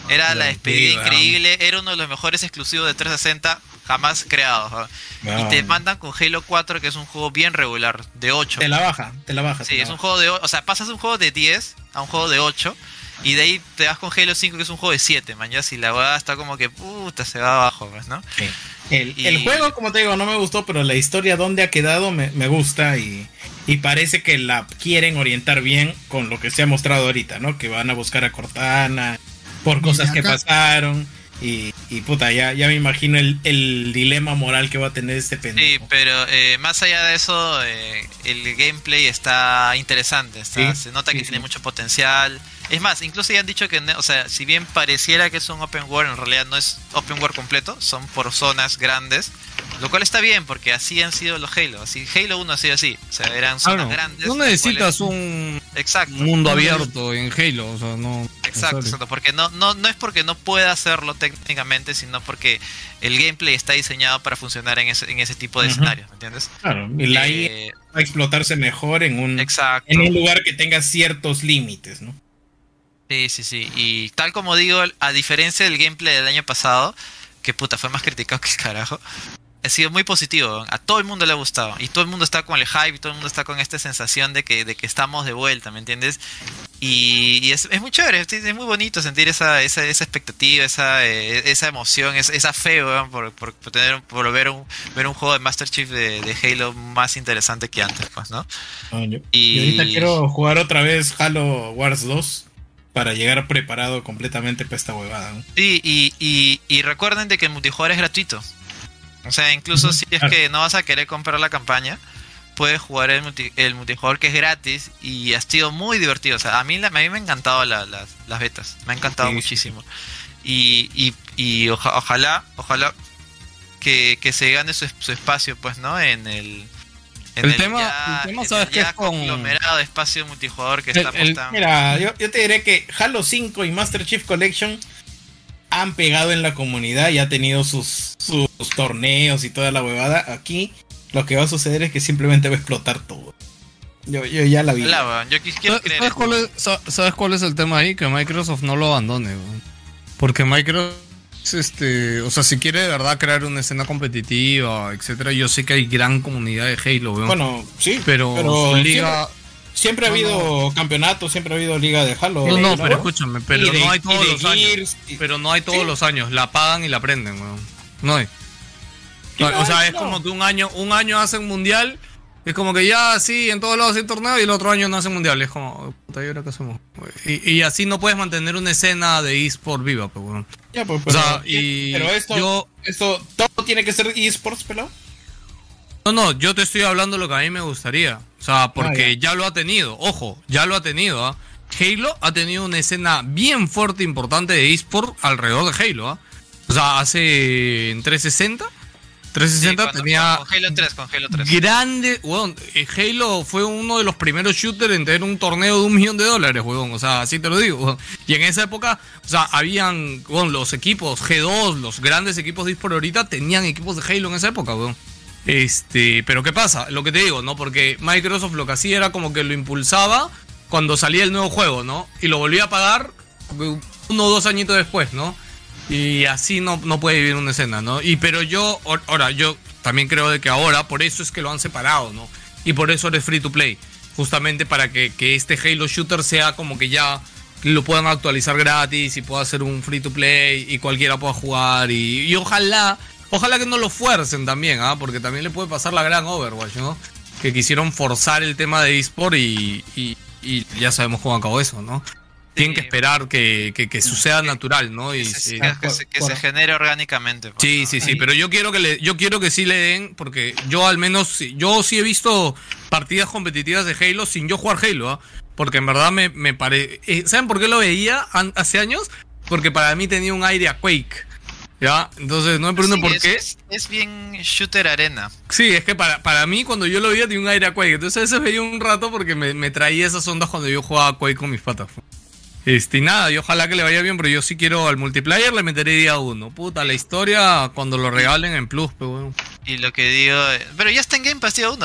Era la despedida sí, increíble, era uno de los mejores exclusivos de 360 jamás creados. ¿no? Y te mandan con Halo 4, que es un juego bien regular, de 8. Te la baja, te la baja. Sí, es un juego de, o o sea, pasas un juego de 10 a un juego de 8 y de ahí te vas con Halo 5 que es un juego de 7, man, ya si la weá está como que puta se va abajo, pues, ¿no? El, Y- el juego, como te digo, no me gustó, pero la historia donde ha quedado me, me gusta y, y parece que la quieren orientar bien con lo que se ha mostrado ahorita, ¿no? Que van a buscar a Cortana por cosas que pasaron y, y puta, ya, ya me imagino el, el dilema moral que va a tener este Sí, pendejo. pero eh, más allá de eso, eh, el gameplay está interesante, está- Sí, se nota que sí, tiene sí. mucho potencial. Es más, incluso ya han dicho que, o sea, si bien pareciera que es un open world, en realidad no es open world completo, son por zonas grandes, lo cual está bien porque así han sido los Halo, así Halo 1 ha sido así, o sea, eran zonas Claro, grandes. no necesitas cuales- un Exacto. mundo abierto en Halo, o sea, no. Exacto, exacto, porque no, no, no es porque no pueda hacerlo técnicamente, sino porque el gameplay está diseñado para funcionar en ese, en ese tipo de Ujú. escenarios, ¿me entiendes? Claro, y la Eh, va a explotarse mejor en un, exacto. en un lugar que tenga ciertos límites, ¿no? Sí, sí, sí. Y tal como digo, a diferencia del gameplay del año pasado, que puta fue más criticado que el carajo, ha sido muy positivo. A todo el mundo le ha gustado. Y todo el mundo está con el hype, y todo el mundo está con esta sensación de que, de que estamos de vuelta, ¿me entiendes? Y, y es, es muy chévere, es, es muy bonito sentir esa, esa, esa expectativa, esa, eh, esa emoción, esa, esa fe, weón, por, por, por tener, por ver un, ver un juego de Master Chief de, de Halo más interesante que antes, pues, ¿no? No, yo- Y- y ahorita quiero jugar otra vez Halo Wars 2 para llegar preparado completamente para esta huevada. ¿no? Sí, y, y, y recuerden de que el multijugador es gratuito. O sea, incluso si es que no vas a querer comprar la campaña, puedes jugar el, multi- el multijugador que es gratis y ha sido muy divertido. O sea, a mí, a mí me han encantado la- las, las betas, me ha encantado sí. muchísimo. Y, y, y oja- ojalá, ojalá que, que se gane su, su espacio, pues, ¿no? En el... en El tema- ya- el tema, en ¿sabes qué ya es con- conglomerado de espacio multijugador que El- está el-. Mira, yo, yo te diré que Halo 5 y Master Chief Collection han pegado en la comunidad y ha tenido sus, sus torneos y toda la huevada. Aquí lo que va a suceder es que simplemente va a explotar todo. Yo, yo ya la vi. Yo ¿Sabes, creer cuál es, sa- sabes cuál es el tema ahí? Que Microsoft no lo abandone. Porque Microsoft, este, o sea, si quiere de verdad crear una escena competitiva, etcétera, yo sé que hay gran comunidad de Halo. Bueno, sí, pero, liga. Siempre ha No, habido campeonatos, siempre ha habido liga de Halo. No, no, pero escúchame, pero de- no hay todos los años. Y- Pero no hay todos Sí. los años. La pagan y la prenden, weón. No hay. No, no o sea, es No. como que un año, un año hacen mundial. Es como que ya sí, en todos lados hay torneo y el otro año no hacen mundial. Es como, puta, ¿y ahora qué hacemos? Y, y así no puedes mantener una escena de eSport viva, pues, weón. Ya, pues, O pero, sea, y pero esto, yo- esto, todo tiene que ser eSports, pelado. No, no, yo te estoy hablando lo que a mí me gustaría. O sea, porque Ah, ya. lo ha tenido. Ojo, ya lo ha tenido. ¿ah? Halo ha tenido una escena bien fuerte, importante de eSport alrededor de Halo. ¿ah? O sea, hace en 360. Sí, 360 cuando- tenía Con Halo 3, con Halo 3. grande. Weón, eh, Halo fue uno de los primeros shooters en tener un torneo de un millón de dólares, weón. O sea, así te lo digo. weón. Y en esa época, o sea, habían, weón, los equipos G2, los grandes equipos de eSport ahorita, tenían equipos de Halo en esa época, weón. Este, pero ¿qué pasa? Lo que te digo, ¿no? Porque Microsoft lo que hacía era como que lo impulsaba cuando salía el nuevo juego, ¿no? Y lo volvía a pagar uno o dos añitos después, ¿no? Y así no, no puede vivir una escena, ¿no? Y pero yo, or- ahora, yo también creo de que ahora, por eso es que lo han separado, ¿no? Y por eso eres free to play. Justamente para que, que este Halo Shooter sea como que ya lo puedan actualizar gratis y pueda ser un free to play y cualquiera pueda jugar. Y, ojalá, ojalá que no lo fuercen también, ¿ah? Porque también le puede pasar la gran Overwatch, ¿no? Que quisieron forzar el tema de eSport y, y ya sabemos cómo acabó eso, ¿no? Tienen que esperar que, que, que suceda natural, ¿no? Y, sí. Que, que se, que se genere orgánicamente. pues, Sí, ¿no? sí, sí, pero yo quiero que le, yo quiero que sí le den, porque yo al menos, yo sí he visto partidas competitivas de Halo sin yo jugar Halo, ¿ah? porque en verdad me, me parece, ¿saben por qué lo veía an- hace años? Porque para mí tenía un aire a Quake, ¿ya? Entonces no me pregunto Sí, por es, qué. Es, es bien shooter arena. Sí, es que para, para mí cuando yo lo veía tenía un aire a Quake, entonces a veces veía un rato porque me, me traía esas ondas cuando yo jugaba a Quake con mis patas. Este, y nada, y ojalá que le vaya bien, pero yo sí quiero al multiplayer, le meteré día uno. Puta, la historia cuando lo regalen en Plus, pero bueno. Y lo que digo. Pero ya está en Game Pass día 1.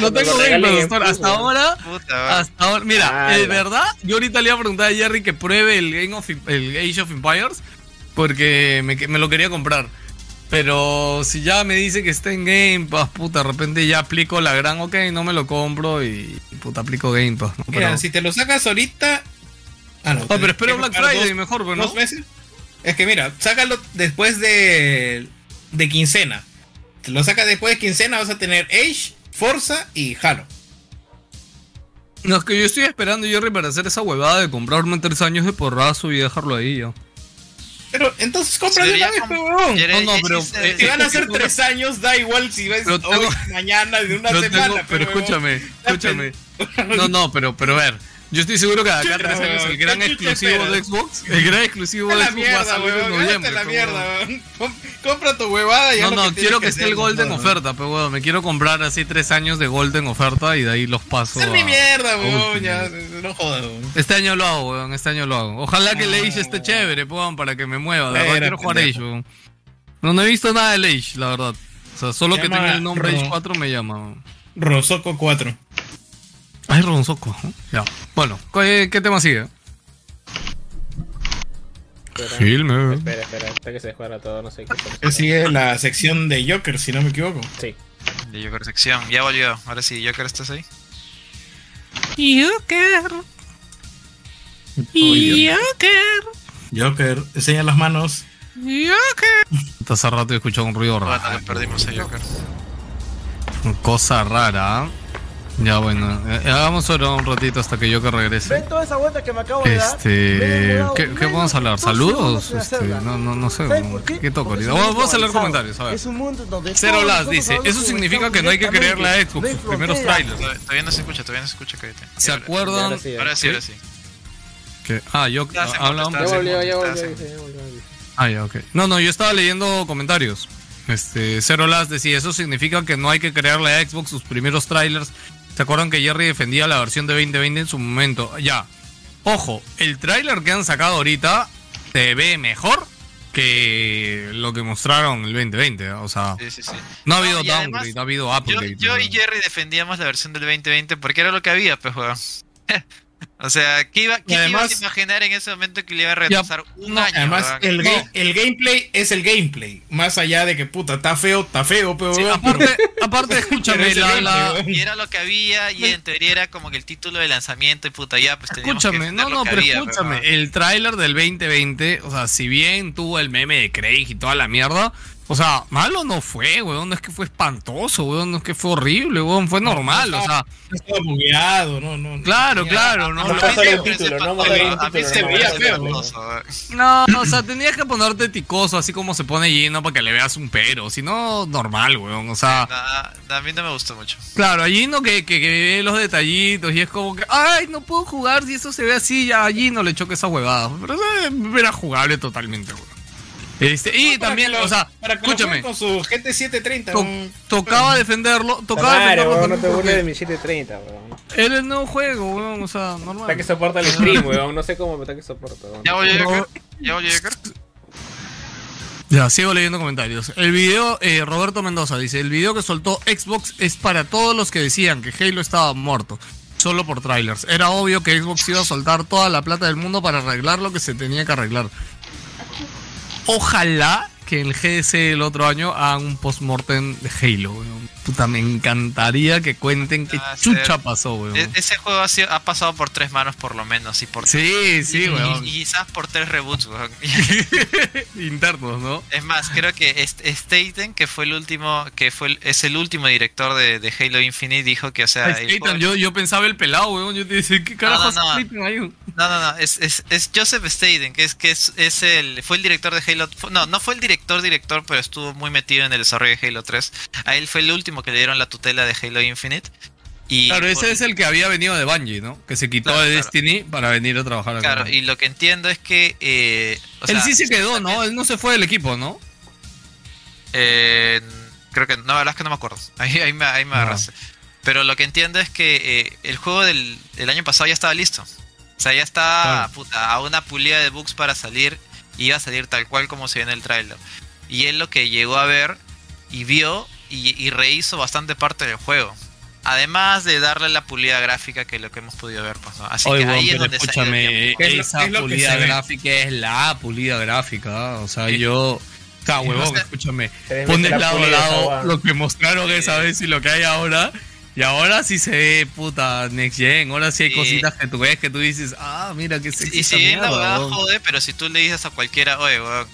No tengo Game Pass, hasta- hasta ahora. Puta. Hasta ahora, mira, Ah, de verdad, yo ahorita le iba a preguntar a Jerry que pruebe el Game of el Age of Empires porque me, me lo quería comprar. Pero si ya me dice que está en Game Pass, puta, de repente ya aplico la gran, ok, no me lo compro y puta, aplico Game Pass. ¿no? Mira, Pero- si te lo sacas ahorita. Ah, no. Oh, pero espero Black Friday dos- mejor, pues, ¿no? dos meses. Es que mira, sácalo después de, de quincena. Te lo sacas después de quincena, vas a tener Age, Forza y Halo. No, es que yo estoy esperando, Jerry, para hacer esa huevada de comprarme tres años de porrazo y dejarlo ahí ya. Pero entonces compra de una vez, huevón. Jerry, No, no, pero, eh, Si van a ser tres años, da igual si ves Pero hoy, mañana, de una semana. tengo- pe, pero huevón. escúchame, escúchame. No, no, pero, pero a ver. Yo estoy seguro que de acá tres años el weón, gran ¿qué chucha exclusivo de? Xbox, el gran exclusivo de Xbox va a mierda, salir en noviembre. La mierda, Compra tu huevada y No, no, quiero que esté el Golden oferta, pero bueno, me quiero comprar así tres años de Golden oferta y de ahí los paso. Es mi mierda. Ultimate. Ya, no jodas. Este año lo hago, weón, este año lo hago. Ojalá que el Age esté chévere, weón, para que me mueva. De verdad quiero jugar. Age, weón. No, no he visto nada del Age, la verdad. O sea, solo que tenga el nombre Age 4 me llama. weón. Rosoco 4. Ay, Ronzoco. Ya. Bueno, ¿qué, qué tema sigue? Espera, Filme. Espera, espera, hasta que se juega todo, no sé qué. Sigue la sección de Joker, si no me equivoco. Sí. De Joker sección. Ya volvió. Ahora sí, Joker, ¿estás ahí? Joker. Joker. Joker, enseña las manos. Joker. Hace rato he escuchado un ruido Bueno, raro. le perdimos a Joker. Cosa rara. ¿eh? Ya bueno, eh, hagamos solo un ratito hasta que Joker regrese. ¿Ven toda esa vuelta que me acabo de dar? Este, ¿qué, qué menos podemos hablar? dos ¿Saludos? Este, no, no, no sé. ¿Saben por qué? ¿Qué toco ahorita? Vamos, vamos a leer avanzado. comentarios, a ver. Es un mundo donde Cero Las dice, eso significa que no hay que creerle a directamente. Xbox sus primeros trailers. Todavía no se escucha, todavía no se escucha, cállate. ¿Se acuerdan? Ahora sí, Ahora sí. Que- ah, yo corta, Ya volvió, ya volvió. Ah, ya, ok. No, no, yo estaba leyendo comentarios. Este, Cero Las decía, eso significa que no hay que crearle a Xbox sus primeros trailers. ¿Se acuerdan que Jerry defendía la versión de 2020 en su momento? Ya. Ojo, el tráiler que han sacado ahorita se ve mejor que lo que mostraron el 2020. ¿eh? O sea, Sí, sí, sí. no ha habido además, downgrade, ha habido Yo, upgrade. yo ¿no? y Jerry defendíamos la versión del 2020 porque era lo que había, pues, weón. o sea, ¿qué iba, qué además- ibas a imaginar en ese momento que le iba a retrasar un no, año? Además, el, No. el gameplay es el gameplay. Más allá de que puta, está feo, está feo, pero. Sí, Aparte, aparte, escúchame, la. Y era lo que había y en teoría era como que el título de lanzamiento y puta, ya, pues que Escúchame, defender no, lo no, que pero había, escúchame, el tráiler del 2020, o sea, si bien tuvo el meme de Craig y toda la mierda, o sea, malo no fue, weón, no es que fue espantoso, weón, no es que fue horrible, weón, fue normal, o sea, Estaba bugueado, no, no. claro, claro, no, A No a mí título, se no veía feo, o sea, tenías que ponerte ticoso, así como se pone Gino para que le veas un pero, si no, normal, weón, o sea, a mí no me gustó mucho. Claro, allí no que, que, que ve los detallitos y es como que, ay, no puedo jugar si eso se ve así, ya allí no le choque esa huevada. Pero eh, era jugable totalmente, weón. Este, y también, lo- o sea, para que lo escúchame, con su GT 730. to- weón. tocaba defenderlo, tocaba Claro, defenderlo no te burles de mi 730, weón. era el nuevo juego, weón, o sea, normal. Está que soporta el stream, weón. No sé cómo, pero está que soporta, weón. ¿Ya volvió No. Joker? ¿Ya volvió Joker? Ya, sigo leyendo comentarios. El video, eh, Roberto Mendoza dice, el video que soltó Xbox es para todos los que decían que Halo estaba muerto, solo por trailers. Era obvio que Xbox iba a soltar toda la plata del mundo para arreglar lo que se tenía que arreglar. Ojalá que el GDC el otro año hagan un post-mortem de Halo. Puta, me encantaría que cuenten qué chucha pasó, weón. E- ese juego ha, sido- ha pasado por tres manos por lo menos y por Sí, sí, y- weón. y, quizás por tres reboots, weón. Internos, ¿no? Es más, creo que Staten, que fue el último, que fue el- es el último director de, de Halo Infinite, dijo que, o sea, juego- yo, yo pensaba el pelado, weón. Yo te decía, ¿qué carajo no, no. Statham ahí? No, No, no, no, es, es, es Joseph Staten, que es que es, es el fue el director de Halo. No, no fue el director director, pero estuvo muy metido en el desarrollo de Halo 3. A él fue el último que le dieron la tutela de Halo Infinite. Y Claro, por- ese es el que había venido de Bungie, ¿no? Que se quitó Claro, de claro. Destiny para venir a trabajar acá. Claro, y lo que entiendo es que. Eh, o Él sea, sí se quedó, ¿no? Él no se fue del equipo, ¿no? Eh, creo que no, la verdad es que no me acuerdo. Ahí, ahí me, ahí me Ah. Pero lo que entiendo es que eh, el juego del, del año pasado ya estaba listo. O sea, ya estaba puta, a una pulida de bugs para salir. Y iba a salir tal cual como se ve en el trailer. Y él lo que llegó a ver y vio y, y rehizo bastante parte del juego. Además de darle la pulida gráfica que lo que hemos podido ver. Pues, ¿no? Así Oye, que ahí es donde escúchame, esa pulida gráfica es la pulida gráfica. O sea, yo. O sea, huevón, no sé. escúchame. Veces la lado a lado lo que mostraron esa vez y lo que hay ahora. Y ahora sí se ve, puta, Next Gen. Ahora sí hay Sí. cositas que tú ves que tú dices, ah, mira qué sexy Y si bien la mierda, huevada weón". jode, pero si tú le dices a cualquiera, oye, weón,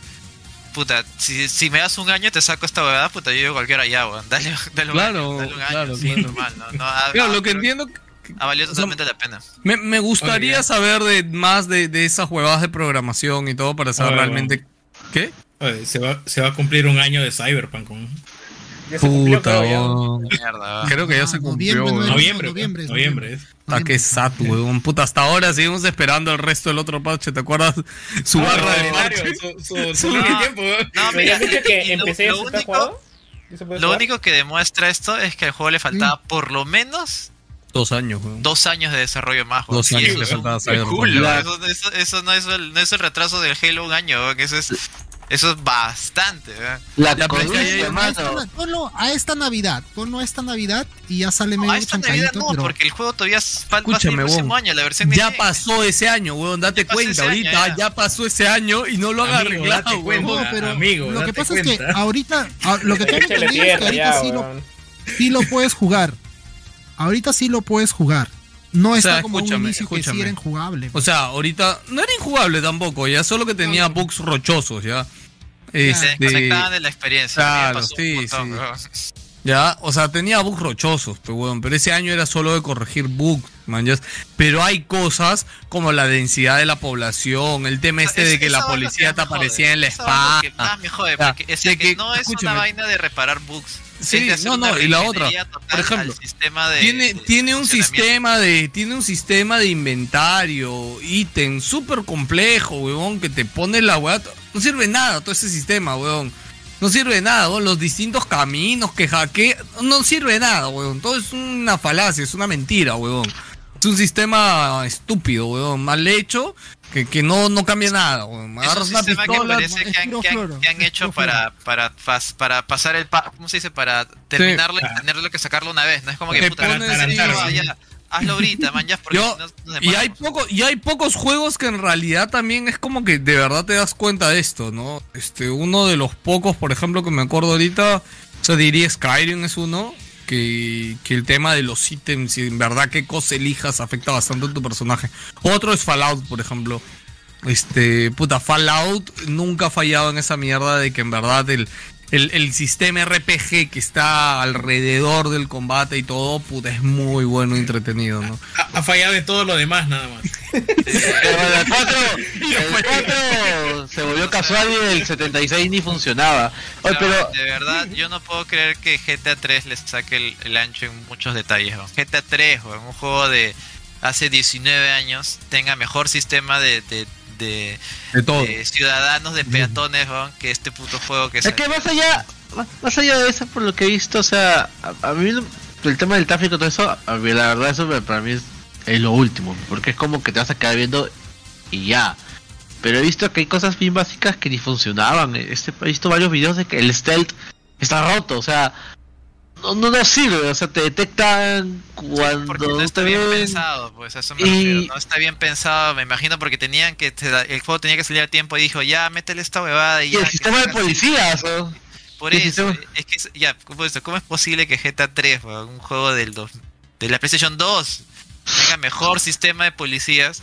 puta, si, si me das un año te saco esta huevada, puta, yo digo cualquiera ya, weón, dale, dale un Claro, año, dale un año, claro, sí, claro. normal, no, no, ha, Claro, ha- lo que entiendo ha valido totalmente la pena. Me, me gustaría Oye. saber de más de, de esas huevadas de programación y todo para saber Oye, realmente. ¿Qué? Oye, se, va, se va a cumplir un año de Cyberpunk. con- Ya se cumplió, Puta, creo, ya. Mierda. Creo que ya se cumplió, Noviembre, Noviembre, noviembre, es noviembre. es. Ah, qué sat, weón. Puta, hasta ahora seguimos esperando el resto del otro parche. ¿Te acuerdas? Su No, barra de parche. su- su- No, tiempo, weón. No, ¿Me mira, dicho que lo- empecé lo a está único- jugado? ¿Y se puede Lo jugar? único que demuestra esto es que al juego le faltaba por lo menos Dos años, weón. dos años de desarrollo más. weón. Dos Sí, años eso le es faltaba Eso, eso- eso no, es el, no es el retraso del Halo un año, weón, eso es, eso es bastante. weón. La Ya, pero es que columna, ahí hay- A esta, hermano. ponlo a esta Navidad, ponlo a esta Navidad y ya sale No, medio a esta Navidad chancadito, no, pero porque el juego todavía falta el Escúchame, próximo año, la versión Ya Next. pasó ese año, weón. Date cuenta año, ahorita. ya. Ya pasó ese año y no lo han Amigo, arreglado, weón. No, pero amigo, lo que pasa es que ahorita, ah, lo que tengo entendido es que ahorita ya, sí lo, sí lo puedes jugar. Ahorita sí lo puedes jugar. No O está sea, como un escúchame, inicio que sí era injugable. O sea, ahorita no era injugable tampoco, ya solo que tenía bugs rochosos, ya. Se Este, desconectaban de la experiencia. Claro, sí, montón, sí. Ya, o sea, tenía bugs rochosos, pero, weón, pero ese año era solo de corregir bugs, man. Pero hay cosas como la densidad de la población, el tema este Es- de que la policía que te aparecía en la vaina que espalda. más me jode, Ya, porque es de que, que- no es una vaina de reparar bugs. Sí, no, no, y la otra, por ejemplo, de, tiene, de tiene un sistema de tiene un sistema de inventario ítem súper complejo weón que te pone la weá no sirve nada todo ese sistema weón no sirve de nada weón. los distintos caminos que hackea no sirve de nada weón todo es una falacia es una mentira weón es un sistema estúpido weón mal hecho que, que no, no cambia nada weón. Es un agarras una sistema que pistola parece que han, que han- que han hecho para, para, para pasar el pa ¿cómo se dice? para terminarlo y tenerlo que sacarlo una vez no es como que Te puta, pones- no, ya, hazlo ahorita man ya porque Yo- no, nos Y hay, poco, y hay pocos juegos que en realidad también es como que de verdad te das cuenta de esto, ¿no? Este, uno de los pocos, por ejemplo, que me acuerdo ahorita, o sea, diría Skyrim es uno, que, que el tema de los ítems y en verdad qué cosa elijas afecta bastante a tu personaje. Otro es Fallout, por ejemplo. Este, puta, Fallout nunca ha fallado en esa mierda de que en verdad el, el, el sistema RPG que está alrededor del combate y todo, puta, es muy bueno y entretenido, ¿no? Ha, ha fallado en todo lo demás, nada más. Pero el 4, el 4 se volvió casual y el 76 ni funcionaba. Oye, No, pero de verdad, yo no puedo creer que GTA 3 les saque el, el ancho en muchos detalles. GTA 3, weón, un juego de hace 19 años, tenga mejor sistema de, de, de, De todo. de ciudadanos, de peatones, que este puto juego que es que más allá, más, allá de eso, por lo que he visto, o sea, a, a mí el tema del tráfico, todo eso, a mí, la verdad, eso para mí es, es lo último, porque es como que te vas a quedar viendo y ya. Pero he visto que hay cosas bien básicas que ni funcionaban. Este, he visto varios videos de que el stealth está roto, o sea, no, no, no sirve, o sea, te detectan cuando Porque no está bien pensado, pues a eso me Y- refiero. No está bien pensado, me imagino, porque tenían que. El juego tenía que salir a tiempo y dijo, ya, métele esta huevada y Y ya. el sistema de salga así". policías, ¿no? Por eso, sistema- es que, es- ya, ¿cómo es, ¿cómo es posible que GTA 3, weón, un juego del dos- de la PlayStation 2, tenga mejor sistema de policías,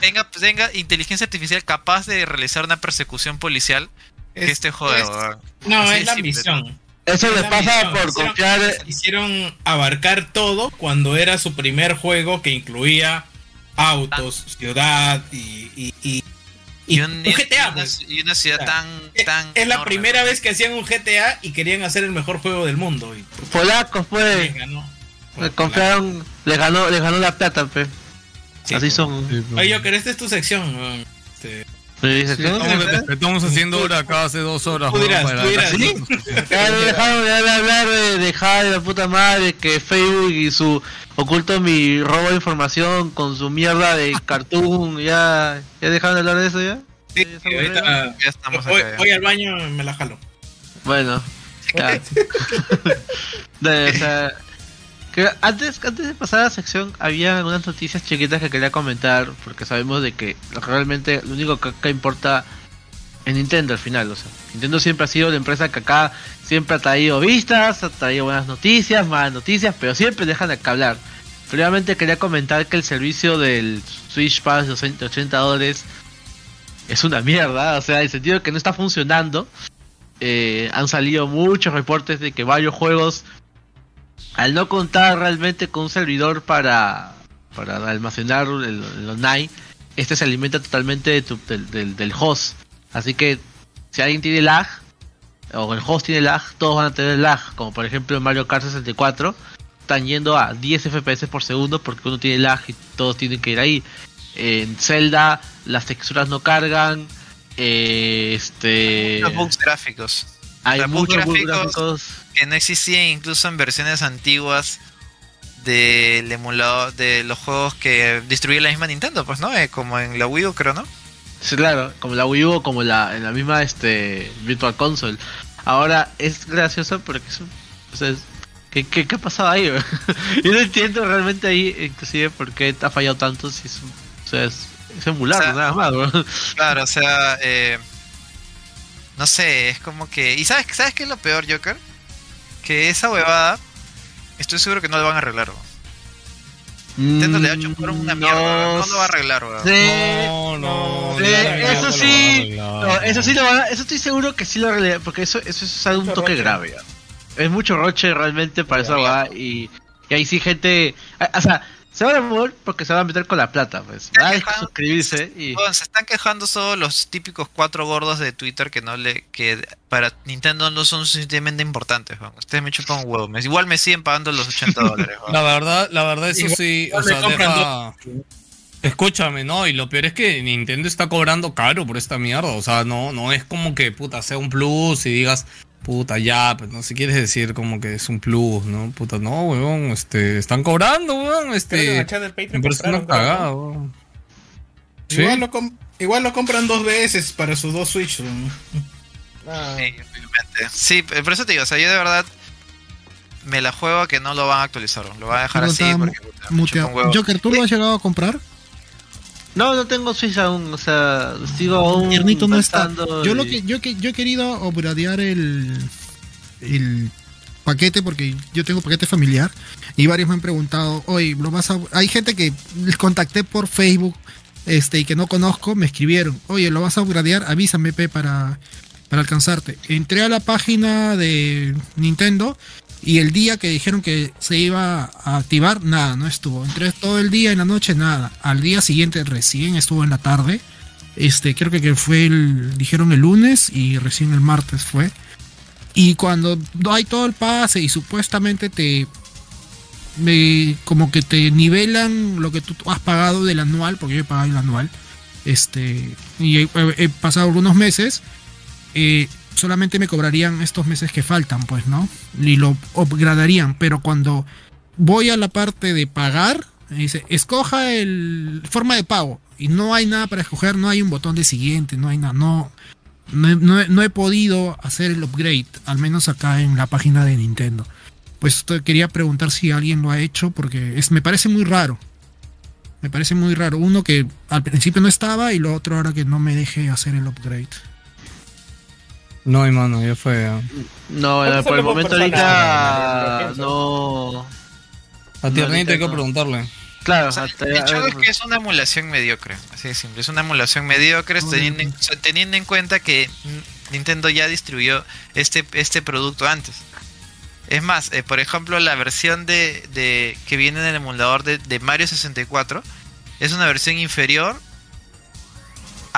tenga, tenga inteligencia artificial capaz de realizar una persecución policial que Es- este juego? es-? No, Así es la simple, ambición. Eso Es les la pasa por Hicieron- confiar. Hicieron abarcar todo cuando era su primer juego que incluía autos, ciudad y, y, y- Y, y un- GTA. una, pues. y una ciudad tan, tan Es la enorme. primera vez que hacían un GTA y querían hacer el mejor juego del mundo. Y Polacos, pues. les ganó. Le compraron, le ganó, le ganó la plata, pe. Así son. Oye, Joker, esta es tu sección. Este, ¿qué? Estamos, estamos haciendo hora acá hace dos horas. Tú dirás, tú dirás. ¿Sí? Ya dejaron de hablar de, de Jade, la puta madre, que Facebook y su oculto mi robo de información con su mierda de cartoon, ya, ya dejaron de hablar de eso ya. sí, ahorita- Ya estamos acá. ya. hoy al baño me la jalo. Bueno, ya. De- o sea, antes, antes de pasar a la sección había algunas noticias chiquitas que quería comentar porque sabemos de que realmente lo único que acá importa es Nintendo al final, o sea, Nintendo siempre ha sido la empresa que acá siempre ha traído vistas, ha traído buenas noticias, malas noticias, pero siempre dejan de hablar. Previamente quería comentar que el servicio del Switch Pass de 80 dólares es una mierda, o sea, en el sentido de que no está funcionando. Eh, han salido muchos reportes de que varios juegos, al no contar realmente con un servidor para, para almacenar el, el online, este se alimenta totalmente de tu- del, del- del host. Así que si alguien tiene lag, o el host tiene lag, todos van a tener lag. Como por ejemplo en Mario Kart 64, están yendo a 10 FPS por segundo porque uno tiene lag y todos tienen que ir ahí. En Zelda las texturas no cargan. eh, este Muchos bugs gráficos. hay muchos bugs gráficos. Que no existían incluso en versiones antiguas del emulador de los juegos que distribuye la misma Nintendo, pues, ¿no? Eh, como en la Wii U, creo, ¿no? Sí, claro, como la Wii U como la, en la misma este Virtual Console. Ahora es gracioso porque es un- o sea, es- ¿qué, qué, qué ha pasado ahí? Yo no entiendo realmente ahí, inclusive, por qué te ha fallado tanto si es, o sea, es, es emular, O sea, nada más. güey. Claro, o sea, eh, no sé, es como que... ¿Y sabes, sabes qué es lo peor, Joker? Que esa huevada, estoy seguro que no lo van a arreglar, weón. Nintendo le ha hecho por una mierda, weón. no lo va a arreglar, weón. Sí, No, no. sí, no, no, eso no, sí, no, no, no, no. eso sí lo van a- eso estoy seguro que sí lo arreglarían, porque eso, eso es algo un toque roche. grave. ya. Es mucho roche realmente para esa va y, y ahí sí gente, a- o sea, se van a mover porque se van a meter con la plata, pues. Quejando. suscribirse y se están quejando solo los típicos cuatro gordos de Twitter que no le que para Nintendo no son suficientemente importantes. Ustedes me chupan un huevo. Igual me siguen pagando los 80 dólares. La verdad, la verdad, eso Igual- sí, o sea, deja... Escúchame, no, y lo peor es que Nintendo está cobrando caro por esta mierda, o sea, no, no es como que, puta, sea un plus y digas, puta, ya, pues no, si quieres decir como que es un plus, ¿no? Puta, no, weón, este, están cobrando, weón, este, me parece una cagada, weón. ¿Sí? Igual, lo com- igual lo compran dos veces para sus dos Switch. weón. Ah, Sí, obviamente. Sí, por eso te digo, o sea, yo de verdad me la juego a que no lo van a actualizar, lo van a dejar así porque puta. Joker, ¿tú lo has llegado a comprar? No, no tengo Switch aún, o sea, sigo aún Tiernito no está. Yo lo que yo que yo he querido upgradear el el paquete porque yo tengo paquete familiar y varios me han preguntado, "Oye, lo vas a hay gente que les contacté por Facebook este y que no conozco, me escribieron, "Oye, lo vas a upgradear, avísame pe para para alcanzarte." Entré a la página de Nintendo y el día que dijeron que se iba a activar, nada, no estuvo. Entré todo el día en la noche, nada. Al día siguiente recién estuvo en la tarde. Este, creo que, fue el, dijeron el lunes y recién el martes fue. Y cuando hay todo el pase y supuestamente te, me- como que te nivelan lo que tú has pagado del anual, porque yo he pagado el anual, este, y he, he pasado algunos meses, eh, solamente me cobrarían estos meses que faltan, pues, ¿no? Y lo upgradarían, pero cuando voy a la parte de pagar, me dice, escoja el forma de pago. Y no hay nada para escoger, no hay un botón de siguiente, no hay nada, no, no, no no he podido hacer el upgrade, al menos acá en la página de Nintendo. Pues quería preguntar si alguien lo ha hecho, porque es, me parece muy raro. Me parece muy raro. Uno que al principio no estaba y lo otro ahora que no me deje hacer el upgrade. No, hermano, ya fue. ya. No, ¿Cuántos eh, por el momento ahorita no. A Tiernito hay que preguntarle. Claro, O sea, hasta- el hecho es que es una emulación mediocre, así de simple. Es una emulación mediocre teniendo en, teniendo en cuenta que Nintendo ya distribuyó este, este producto antes. Es más, eh, por ejemplo, la versión de, de que viene en el emulador de, de Mario 64 es una versión inferior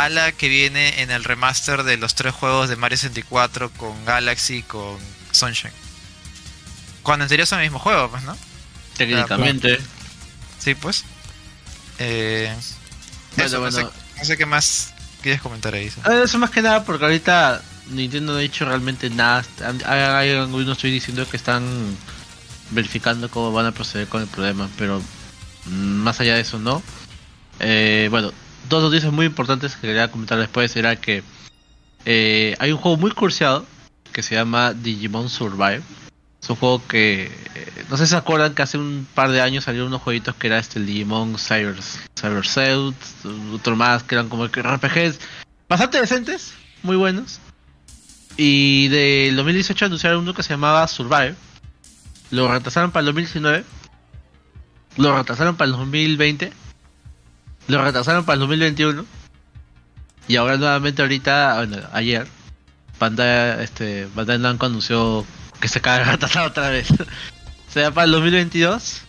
a la que viene en el remaster de los tres juegos de Mario 64 con Galaxy y con Sunshine. Cuando en serio son el mismo juego, pues, ¿no? Técnicamente. Sí, pues. Eh, Bueno, eso, no, sé, bueno. no sé qué más quieres comentar ahí. Ah, Eso más que nada porque ahorita Nintendo no ha dicho realmente nada. Hay, hay algunos estoy diciendo que están verificando cómo van a proceder con el problema, pero mm, más allá de eso no. Eh, bueno, dos noticias muy importantes que quería comentar después era que eh, hay un juego muy cursiado que se llama Digimon Survive. Es un juego que eh, no sé si se acuerdan que hace un par de años salieron unos jueguitos que era este Digimon Cyber Cyber otro más que eran como RPGs bastante decentes, muy buenos. Y del 2018 anunciaron uno que se llamaba Survive. Lo retrasaron para el 2019. Lo retrasaron para el 2020. Lo retrasaron para el 2021. Y ahora nuevamente ahorita, bueno, ayer, Bandai, este, Bandai Namco anunció que se acaba de retrasar otra vez. se para el 2022.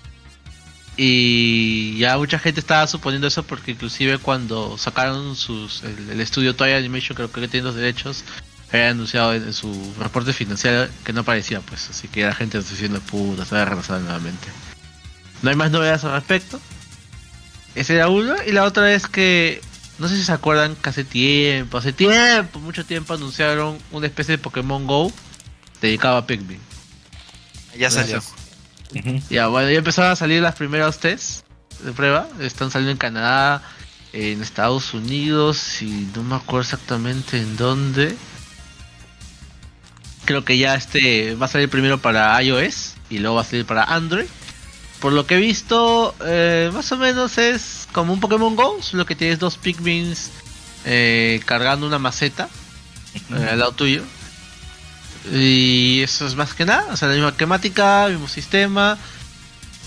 Y ya mucha gente estaba suponiendo eso porque inclusive cuando sacaron sus el, el estudio Toy Animation, creo que tiene los derechos, había anunciado en, en su reporte financiero que no aparecía pues, así que la gente está diciendo puta, se va a retrasar nuevamente. No hay más novedades al respecto. Esa era uno, y la otra es que no sé si se acuerdan que hace tiempo, hace tiempo, mucho tiempo anunciaron una especie de Pokémon Go dedicado a Pikmin. Ya salió. Ya, bueno, ya empezaron a salir las primeras tests de prueba. Están saliendo en Canadá, en Estados Unidos y no me acuerdo exactamente en dónde. Creo que ya este va a salir primero para iOS y luego va a salir para Android. Por lo que he visto, eh, más o menos es como un Pokémon Go, solo que tienes dos Pikmins eh, cargando una maceta eh, al lado tuyo. Y eso es más que nada, o sea, la misma temática, mismo sistema.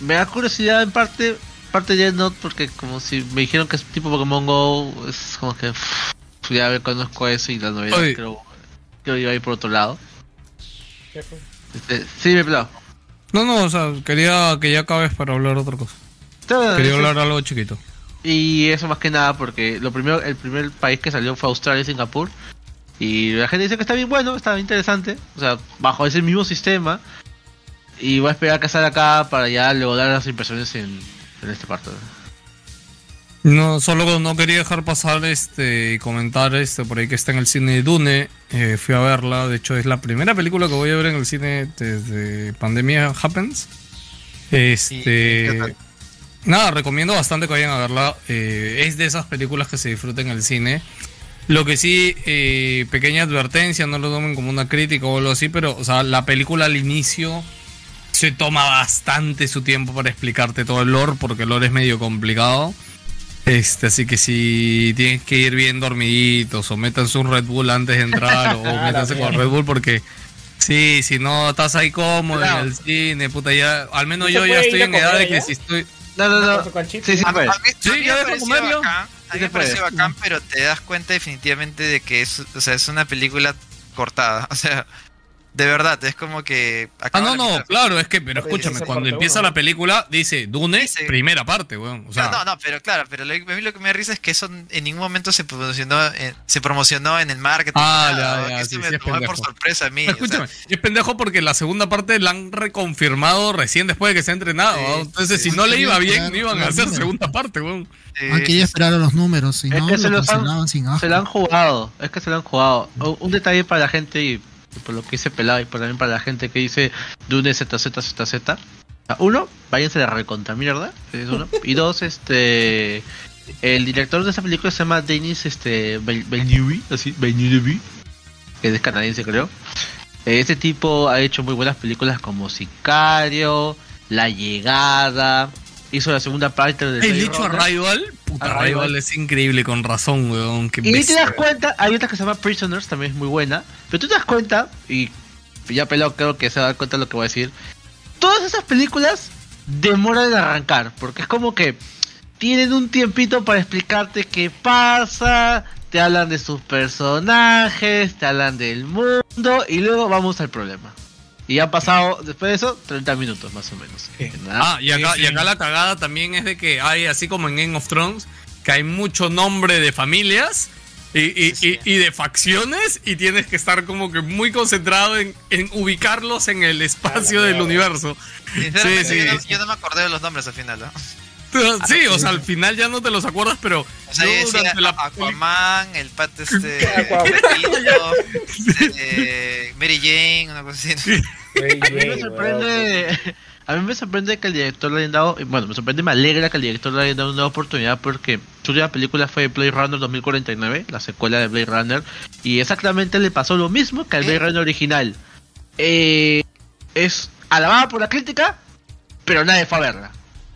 Me da curiosidad en parte, parte de Not, porque como si me dijeron que es tipo Pokémon Go, es como que pff, ya ver conozco eso y la novedad Oye. creo, creo iba a ir por otro lado. Este, sí, me plao. No, no, o sea, quería que ya acabes para hablar otra cosa. Todo Quería eso- hablar algo chiquito. Y eso más que nada porque lo primero, el primer país que salió fue Australia y Singapur. Y la gente dice que está bien bueno, está interesante. O sea, bajo ese mismo sistema. Y voy a esperar que salga acá para ya luego dar las impresiones en, en este parte. No, solo no quería dejar pasar este y comentar este por ahí que está en el cine Dune. Eh, fui a verla, de hecho es la primera película que voy a ver en el cine desde Pandemia Happens. Este, nada, recomiendo bastante que vayan a verla. Eh, es de esas películas que se disfrutan en el cine. Lo que sí, eh, pequeña advertencia, no lo tomen como una crítica o algo así, pero, o sea, la película al inicio se toma bastante su tiempo para explicarte todo el lore, porque el lore es medio complicado. Este, así que si tienes que ir bien dormiditos o métanse un Red Bull antes de entrar o Ah, métanse con. Red Bull porque sí, si no estás ahí cómodo en el cine, puta ya, al menos ¿No yo ya estoy en edad de que si estoy No, no, no. Sí, sí, A- pues. a mí- Sí, a ya dejo bacán, a mí me pareció puede. bacán, pero te das cuenta definitivamente de que es, o sea, es una película cortada. O sea, de verdad, es como que... Ah, no, no, mitad. claro, es que, pero escúchame, es cuando empieza uno. la película dice Dune, primera parte, weón. O sea, no, no, no, pero claro, pero lo, a mí lo que me da risa es que eso en ningún momento se promocionó en, se promocionó en el marketing. Ah, nada, ya, ya, que sí, sí, me es tomó por pendejo. sorpresa a mí. o sea, Escúchame, es pendejo porque la segunda parte la han reconfirmado recién después de que se ha entrenado. ¿no? Entonces, si no le iba bien, no iban a hacer segunda parte, weón. Ah, quería esperar a los números, si Es no, que se lo los han- sin Se lo han jugado, es que se lo han jugado. Un detalle para la gente y por lo que dice Pelado y por también para la gente que dice Dune ZZZZ. Uno, váyanse de recontra mierda. Y dos, este. El director de esa película se llama Denis este, así, Villeneuve, que es canadiense creo. Este tipo ha hecho muy buenas películas como Sicario, La Llegada, hizo la segunda parte de El dicho. Arrival, puta, Arrival. Arrival es increíble, con razón, weón. Qué Y te bestia. das cuenta, hay otra que se llama Prisoners, también es muy buena. Pero tú te das cuenta, y ya pelado creo que se da cuenta de lo que voy a decir. Todas esas películas demoran en arrancar, porque es como que tienen un tiempito para explicarte qué pasa, te hablan de sus personajes, te hablan del mundo, y luego vamos al problema. Y han pasado, después de eso, 30 minutos más o menos. Ah, y acá, y acá la cagada también es de que hay, así como en Game of Thrones, que hay mucho nombre de familias y, y- y- y de facciones y tienes que estar como que muy concentrado en, en ubicarlos en el espacio del universo. Sinceramente, Sí, sí. Yo, no, yo no me acordé de los nombres al final. ¿no? Sí, o sea, al final ya no te los acuerdas, pero O sea, yo yo decía durante la Aquaman, el pat este. Aquaman. Pepito, este, Mary Jane, una cosa así. A mí me sorprende. A mí me sorprende que el director le hayan dado. Bueno, me sorprende, me alegra que el director le haya dado una oportunidad porque su última película fue Blade Runner 2049, la secuela de Blade Runner. Y exactamente le pasó lo mismo que al Blade Runner original. Eh, es alabada por la crítica, pero nadie fue a verla.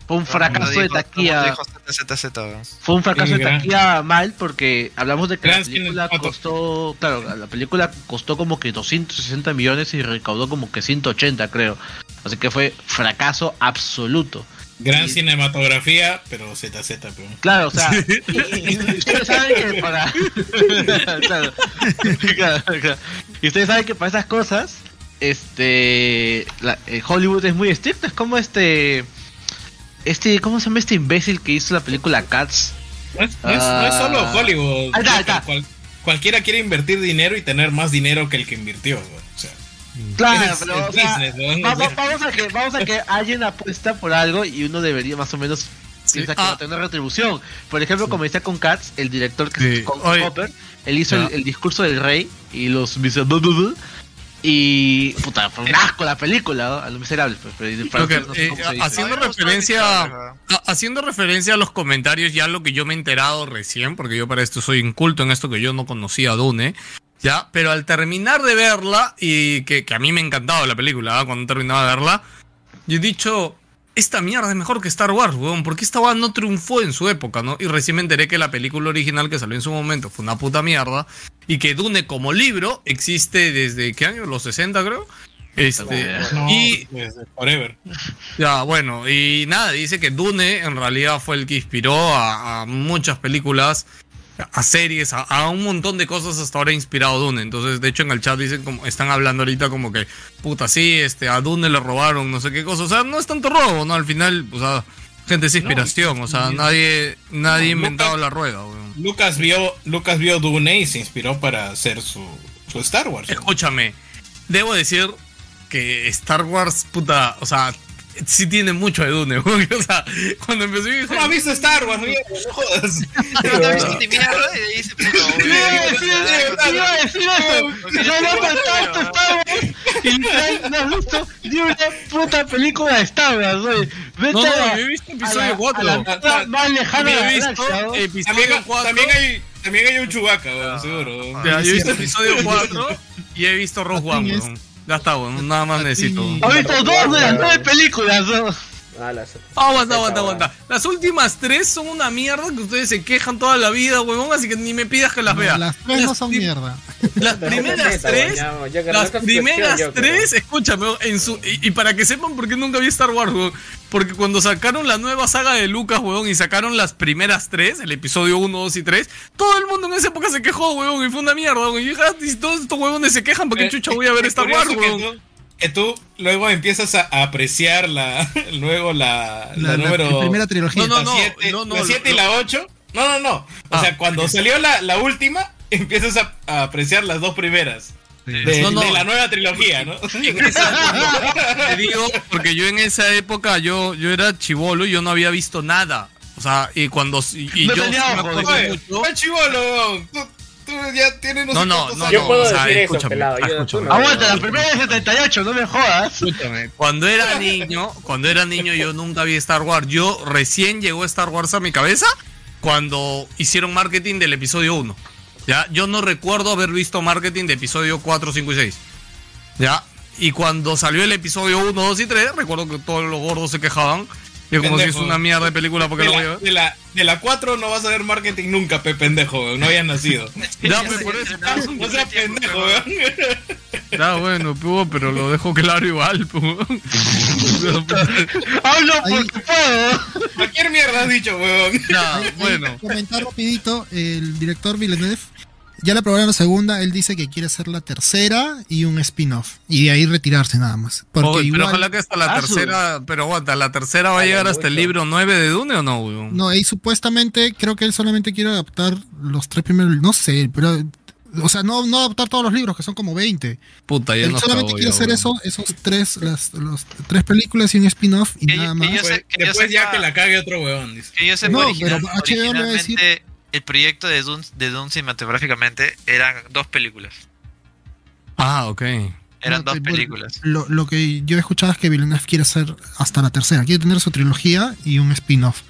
Fue un fracaso de taquilla. ZZZ. Fue un fracaso Sí, de taquilla mal porque hablamos de que la película costó, claro, la película costó como que 260 millones y recaudó como que 180 creo. Así que fue fracaso absoluto. Gran cinematografía, pero ZZ, pero. Claro, o sea, y, y- y ustedes saben que para claro, claro, claro. Y ustedes saben que para esas cosas este la- eh, Hollywood es muy estricto, es como este este ¿cómo se llama este imbécil que hizo la película Cats? No es, no es- no es solo Ah. Hollywood. Ahí está, ahí está. Cual- cualquiera quiere invertir dinero y tener más dinero que el que invirtió. güey. O sea, Claro, es- pero es o sea, business, ¿no? va- va- vamos a que vamos a que alguien apuesta por algo y uno debería más o menos piensa que va a tener retribución. Por ejemplo, como decía con Cats, el director que Sí. es con. Hopper, él hizo el, el discurso del rey y los dice y puta, fue un asco la película, ¿no? a los miserables, pues, pero no sé eh, haciendo referencia a- haciendo referencia a los comentarios ya lo que yo me he enterado recién porque yo para esto soy inculto en esto que yo no conocía a Dune ya pero al terminar de verla y que, que a mí me ha encantado la película cuando terminaba de verla yo he dicho esta mierda es mejor que Star Wars weón porque esta weá no triunfó en su época no y recién me enteré que la película original que salió en su momento fue una puta mierda y que Dune como libro existe desde qué año los 60 creo. Este, no, y desde Forever. ya, bueno, y nada, dice que Dune en realidad fue el que inspiró a, a muchas películas, a series, a, a un montón de cosas hasta ahora inspirado Dune. Entonces, de hecho, en el chat dicen como, están hablando ahorita como que, puta, sí, este, a Dune le robaron no sé qué cosa. O sea, no es tanto robo, ¿no? Al final, o sea, gente es inspiración, o sea, nadie, nadie ha No, inventado Lucas- la rueda, weón. Lucas vio, Lucas vio Dune y se inspiró para hacer su, su Star Wars. Escúchame, debo decir que Star Wars, puta, o sea, sí tiene mucho de Dune. O sea, cuando empezó y dije, ¿Cómo has visto Star Wars? mierda? No jodas. Pero no viste ni mierda y dice puto. Iba a decir eso, que ya no tanto Star Wars y no has visto ni una puta película de Star Wars. Vete No, no, yo he visto episodio la- 4. a la puta más de la visto ¿no? episodio También, 4. también hay, también hay un Chewbacca, seguro. Yo he visto episodio 4 y he visto Rogue One. Ya está, weón, nada más necesito. Has visto dos de las nueve películas, ¿no? Ah, las- Aguanta, aguanta, aguanta. Las últimas tres son una mierda que ustedes se quejan toda la vida, weón, así que ni me pidas que las No, vea. las tres no son mierda. Las primeras Neta, tres, las primeras yo, tres, escúchame, en su, y, y para que sepan por qué nunca vi Star Wars, weón, porque cuando sacaron la nueva saga de Lucas, weón, y sacaron las primeras tres, el episodio 1, 2 y 3, todo el mundo en esa época se quejó, weón, y fue una mierda, weón, y ah, si todos estos weones se quejan, ¿por qué Eh, chucha voy a ver Star Wars, curioso que tú- luego empiezas a apreciar la luego la, la, La, la número primera trilogía. No, no, la no, 7 no, no, la siete y lo- la 8. No, no, no. O Ah, sea, cuando salió la, la última, empiezas a, a apreciar las dos primeras. De, No, no. de la nueva trilogía, ¿no? En esa- te digo, porque yo en esa época yo, yo era chivolo y yo no había visto nada. O sea, y cuando y, y No yo tenía sí me ojos, acuerdo Oye, mucho. fue chivolo. Tú, ya tienes no, No, no, no. Yo no, puedo o sea, decir eso, escúchame, pelado. Yo, escúchame. no. Aguanta, la primera de 78, no me jodas. Escúchame, cuando era niño, cuando era niño yo nunca vi Star Wars. Yo recién llegó Star Wars a mi cabeza cuando hicieron marketing del episodio 1. Ya, yo no recuerdo haber visto marketing de episodio 4, 5 y 6. Ya, y cuando salió el episodio 1, 2 y 3, recuerdo que todos los gordos se quejaban. Y como si es una mierda de película porque De lo voy a la, ver. de, la, de la 4 no vas a ver marketing nunca, pe pendejo, weón. No habías nacido. Ya, pues, por eso. No seas pendejo, weón. Ya, bueno, pues, pero lo dejo claro igual. pues. Hablo Ahí- porque puedo. Cualquier mierda has dicho, weón. Ya, bueno. Comentar rapidito, el director Villeneuve Ya le aprobaron la segunda, él dice que quiere hacer la tercera y un spin-off. Y de ahí retirarse nada más. Porque Oye, pero ojalá que hasta la Ah, tercera, pero aguanta, ¿la tercera va a llegar hasta el libro 9 de Dune o no, weón? No, y supuestamente creo que él solamente quiere adaptar los tres primeros, no sé, pero o sea, no, no adaptar todos los libros, que son como 20. Puta, ya él solamente quiere ya, hacer eso, esos tres, las los, tres películas y un spin-off y nada más. Después, Después ya que la cague otro weón. dice. Que yo sepa, No, original- pero HBO le va a decir- el proyecto de Dune, de Dune cinematográficamente eran dos películas. Ah, ok. Eran No, dos películas. Lo, lo que yo he escuchado es que Villeneuve quiere hacer hasta la tercera, quiere tener su trilogía y un spin-off.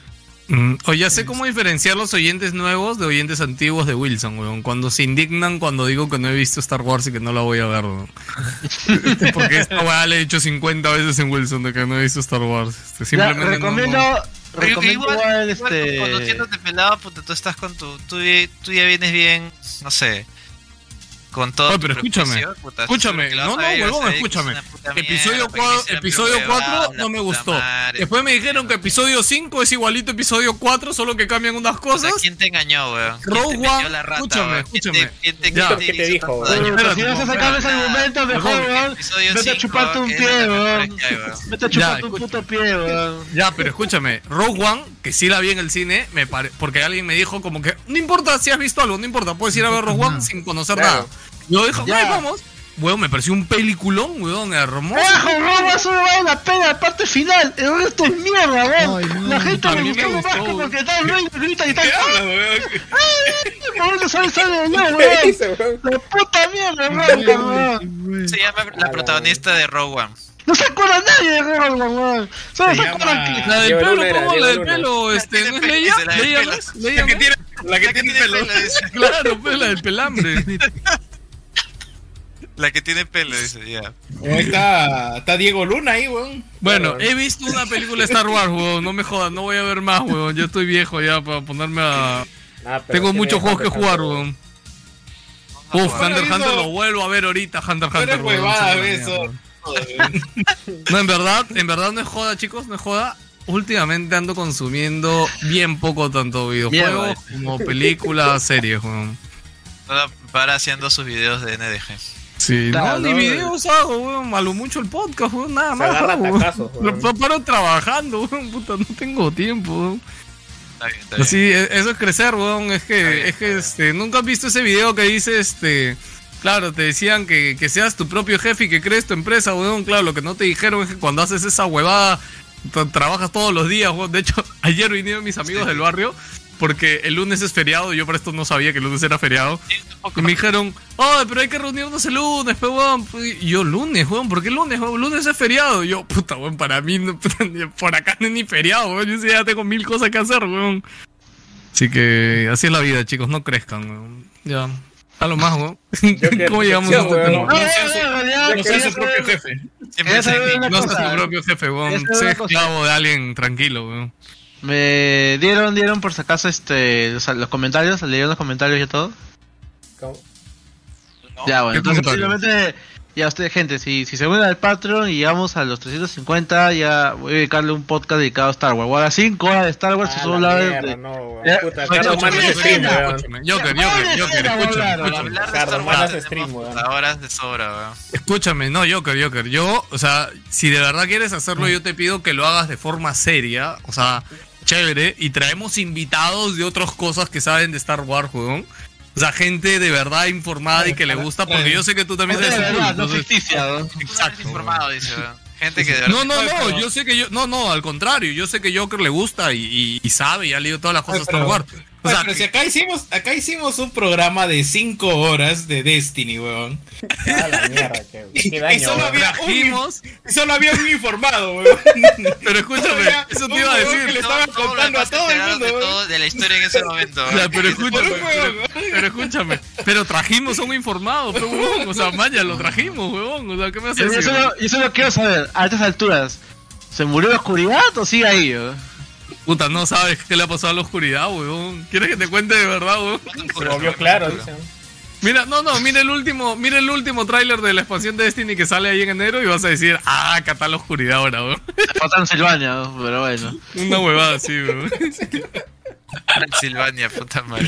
Mm, o ya sé cómo diferenciar los oyentes nuevos de oyentes antiguos de Wilson, weón. Cuando se indignan cuando digo que no he visto Star Wars y que no la voy a ver, weón. Porque esta weá le he dicho 50 veces en Wilson de que no he visto Star Wars. Este, Ya, simplemente recomiendo, no- igual, igual, igual este... Conociéndote pelado, puta, tú estás con tu. Tú, tú ya vienes bien, no sé. Con todo. Oye, pero escúchame, puta, escúchame, no, no, huevón, escúchame. Episodio mierda, que 4, hicieron episodio pura 4 huevada, no me gustó. madre. Después me dijeron que episodio 5 es igualito a episodio 4, solo que cambian unas cosas. ¿Quién te engañó, weón? ¿Quién Rogue One, escúchame, weón? ¿Quién te- escúchame. quién te- ¿Qué te dijo? Espérate, si vas a sacar ese argumento, mejor, Mejor, weón. Vete a chuparte un pie, weón. Vete a Ya, chuparte un puto pie, weón. Ya, pero escúchame, Rogue One, que sí la vi en el cine, me pare... porque alguien me dijo como que, no importa si has visto algo, no importa, puedes ir a ver Rogue One sin conocer Claro. nada. Yo Ya. ok, vamos. Weón, me pareció un peliculón, weón, hermoso. ¡Carajo, no! Eso no vale la pena, la parte final. El resto es mierda, weón. La gente me gustó más weón. que tal rey grita y tal. ¿Qué hablas, weón? ¡Ay! ¿Cómo no sale sale de nuevo, ¿Qué weón? dice, weón? La puta mierda, weón, weón. Se llama la protagonista de Rogue One. No se acuerda nadie de Rogue One, weón. Solo se, Se acuerdan que. La del pelo, ¿cómo? La del pelo, este, ¿no es Leia? Leia. Leia, La ¿no que tiene, pelo. Claro, pues la del pelambre. La que tiene pelo, dice, ya. Ahí está, está Diego Luna ahí, weón. Bueno, he visto una película de Star Wars, weón, no me jodas, no voy a ver más, weón. Yo estoy viejo ya para ponerme a... Ah, pero Tengo muchos juegos que jugar, weón. Uf, Bueno, Hunter eso- Hunter lo vuelvo a ver ahorita, Hunter x Pero Hunter. es weón, huevada, eso. No, en verdad, en verdad no es joda, chicos, no es joda. Últimamente ando consumiendo bien poco tanto videojuegos como películas, series, weón. Para haciendo sus videos de NDG. Sí, Claro, no, ni no, videos hago, weón. A lo mucho el podcast, weón, nada Se más. hago, weón. Lo paro trabajando, weón, puta, no tengo tiempo, weón. Está bien, está bien. Así, e- eso es crecer, weón. Es que, bien, es que, este, nunca has visto ese video que dice, este, claro, te decían que, que seas tu propio jefe y que crees tu empresa, weón. Claro, lo que no te dijeron es que cuando haces esa huevada, tra- trabajas todos los días, weón. De hecho, ayer vinieron mis amigos del barrio. Porque el lunes es feriado, yo por esto no sabía que el lunes era feriado. Y me dijeron, oh, pero hay que reunirnos el lunes, weón. Y yo, lunes, weón, ¿por qué lunes, weón? Lunes es feriado. Y yo, puta, weón, para mí, no- por acá no es ni feriado, weón. Yo sí ya tengo mil cosas que hacer, weón. Así que así es la vida, chicos, no crezcan, weón. Ya. A lo más, weón. ¿Cómo llegamos a este tema? No, no, en realidad, No sea quería su propio jefe. No seas tu propio jefe, weón. Sé esclavo de alguien tranquilo, weón. Me dieron, dieron por si acaso este, los, los comentarios, leyeron los comentarios y todo. ¿Cómo? Ya, bueno, ¿Qué entonces comentarios? Ya ustedes, gente, si, si se unen al Patreon y llegamos a los 350, ya voy a dedicarle un podcast dedicado a Star Wars. Ahora 5 horas de Star Wars Ah, solo la hablar de... no, Puta, Carlos Manos stream, weón. Joker, Joker, Joker, escúchame, stream, weón. horas de sobra, weón. Escúchame, no, Joker, Joker. Yo, o sea, si de verdad quieres hacerlo, yo te pido que lo hagas de forma seria, o sea, chévere, y traemos invitados de otras cosas que saben de Star Wars, weón. O sea, gente de verdad informada y que le gusta, porque yo sé que tú también de sabes. verdad, no ficticia, ¿no? Exacto. Informado, dice. Gente que de verdad. No, no, no, yo sé que yo, no, no, al contrario, yo sé que Joker le gusta y, y- y sabe y ha leído todas las cosas de Star Wars. O sea, pero si acá hicimos, acá hicimos un programa de 5 horas de Destiny, weón. Ah, la mierda, qué, Y, solo, weón. había un, y solo había un informado, weón. pero escúchame, eso te iba a decir. que le estaban todo contando a todo el mundo, de, weón. todo- de la historia en ese momento. Ya, weón. pero escúchame, pero, pero escúchame, pero trajimos a un informado, pero huevón, o sea, Maya, lo trajimos, huevón, o sea, ¿qué me haces Yo yo solo quiero saber, a estas alturas, ¿se murió la oscuridad o sigue ahí? weón? Puta, no sabes qué le ha pasado a la oscuridad, huevón. ¿Quieres que te cuente de verdad, huevón? Se volvió claro, dicen. Mira, no, no, mira el último, mira el último tráiler de la expansión de Destiny que sale ahí en enero y vas a decir, ah, acá está la oscuridad ahora, huevón. Se fue a Transilvania, ¿no? pero bueno. Una huevada así, huevón. Silvania, puta madre.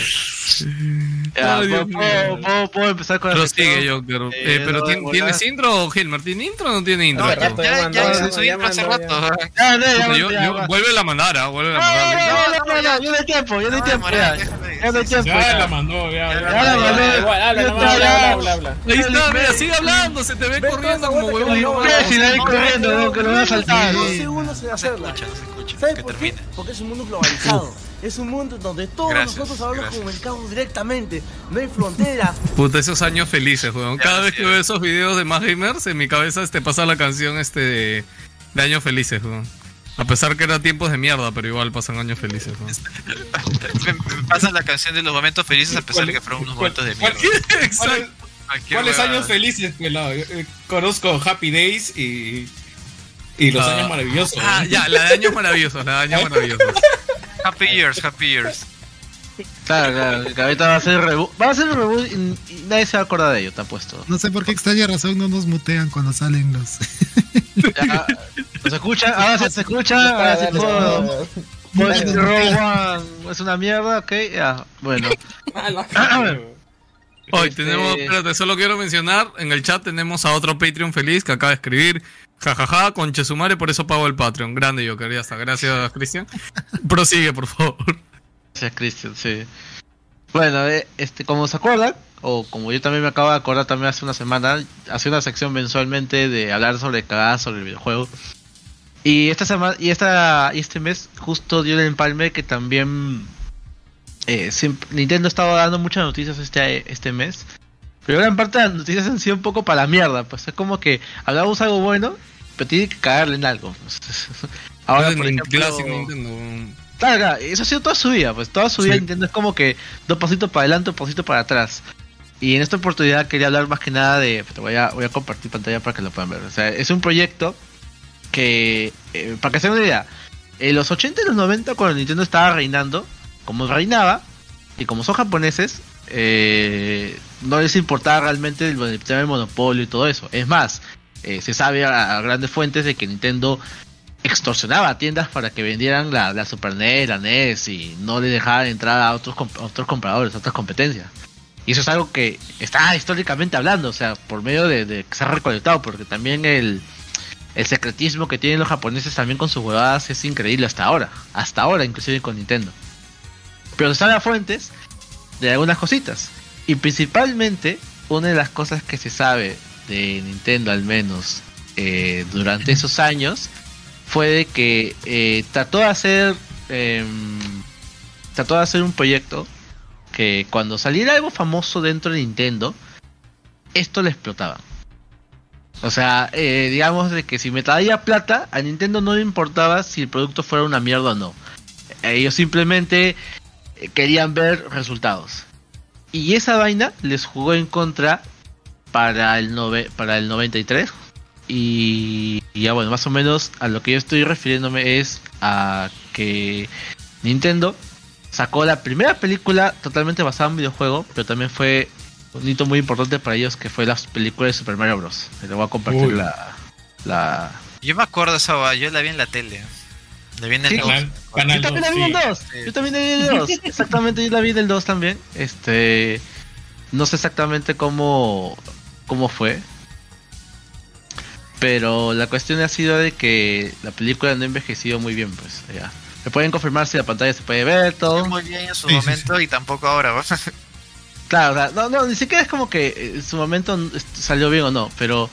Ya, Ay, Dios ¿puedo, puedo- mío. puedo- puedo empezar con la Prosigue? Joker. Eh, Eh, pero ¿tien- ¿tienes intro, Gilmar? ¿Tiene intro o no tiene intro? No, ya, rato, ya, ya hizo intro hace rato. Ya, ya, yo, ya, yo- ya. vuelve a mandar, ah, vuelve a No, mandar. no, no, no, no hay tiempo, ya no hay tiempo, ya. Hay tiempo. Ya ya. la mandó, ya. Ya la mandó. Igual, habla, habla, ya. habla. Ahí está, mira, sigue hablando, se te ve Ven, corriendo como huevón. si la vi corriendo, no, que lo van a saltar. Dos segundos Se hacerla. escucha, se escucha. ¿Sabes Que termine. Porque es un mundo globalizado. Es un mundo donde todos Gracias, nosotros hablamos gracias. comunicados directamente. No hay fronteras. Puta, esos años felices, weón. Cada vez que veo esos videos de más gamers, en mi cabeza este pasa la canción este de, de años felices, weón. A pesar que eran tiempos de mierda, pero igual pasan años felices, weón. Me, me pasa la canción de los momentos felices a pesar de que fueron unos momentos de mierda. ¿Cuáles años felices, pelado? Eh, Conozco Happy Days y. Y los Ah. años maravillosos. Ah, ¿no? ya, la de años maravillosos, la de años maravillosos. Happy Years, Happy Years. Claro, claro, que ahorita va a ser reboot. Va a ser reboot y, y nadie se va a acordar de ello, te apuesto. No sé por qué extraña razón no nos mutean cuando salen los. Ya, ¿Nos escuchan? Ahora sí se escucha. Ahora Dale, puedo. puedo decir Rogue One es una mierda, ok, ya, bueno. Hoy Este- tenemos, espérate, solo quiero mencionar, en el chat tenemos a otro Patreon feliz que acaba de escribir, jajaja, con Chesumare, por eso pago el Patreon. Grande yo quería hasta. Gracias, Cristian. Prosigue, por favor. Gracias, Christian, sí. Bueno, eh, este, como se acuerdan, o como yo también me acabo de acordar también hace una semana, hace una sección mensualmente de hablar sobre cagadas sobre el videojuego. Y esta semana, y esta, y este mes justo dio el empalme que también eh, siempre- Nintendo estaba dando muchas noticias este, este mes. Pero gran parte de las noticias han sido un poco para la mierda, pues es como que hablamos algo bueno, pero tiene que cagarle en algo. pues. Ahora, por ejemplo, Classic Nintendo. Claro, claro, eso ha sido toda su vida, pues toda su vida Sí. Nintendo es como que dos pasitos para adelante, un pasito para atrás. Y en esta oportunidad quería hablar más que nada de... Te voy a, voy a compartir pantalla para que lo puedan ver. O sea, es un proyecto que, eh, para que se den una idea, en los 80 y los 90 cuando Nintendo estaba reinando, como reinaba, y como son japoneses, eh, no les importaba realmente el, tema del monopolio y todo eso. Es más, eh, se sabe a, grandes fuentes de que Nintendo extorsionaba a tiendas para que vendieran la, Super NES, la NES y no le dejaban entrar a otros, a otros compradores, a otras competencias. Y eso es algo que está históricamente hablando, o sea, por medio de, de que se ha recolectado, porque también el, el secretismo que tienen los japoneses también con sus huevadas es increíble hasta ahora, hasta ahora inclusive con Nintendo. Pero están las fuentes de algunas cositas. Y principalmente, una de las cosas que se sabe de Nintendo al menos eh, durante esos años fue de que eh, trató de hacer em, trató de hacer un proyecto que cuando saliera algo famoso dentro de Nintendo esto le explotaba o sea eh, digamos de que si me traía plata a Nintendo no le importaba si el producto fuera una mierda o no ellos simplemente querían ver resultados y esa vaina les jugó en contra para el nove- para el 93 y, y ya bueno, más o menos a lo que yo estoy refiriéndome es a que Nintendo sacó la primera película totalmente basada en videojuego, pero también fue un hito muy importante para ellos que fue la película de Super Mario Bros. Le voy a compartir la, la... Yo me acuerdo de esa yo la vi en la tele. La vi en el Sí, dos. Canal, canal Yo también la vi dos, en el sí. 2. Yo también la vi en el 2. Exactamente, yo la vi en el 2 también. Este. No sé exactamente cómo. cómo fue. Pero la cuestión ha sido de que la película no ha envejecido muy bien, pues. Ya. Me pueden confirmar si la pantalla se puede ver, todo. Muy bien en su Sí, sí, momento y tampoco ahora. ¿va? Claro, o sea, no, no, ni siquiera es como que en su momento salió bien o no, pero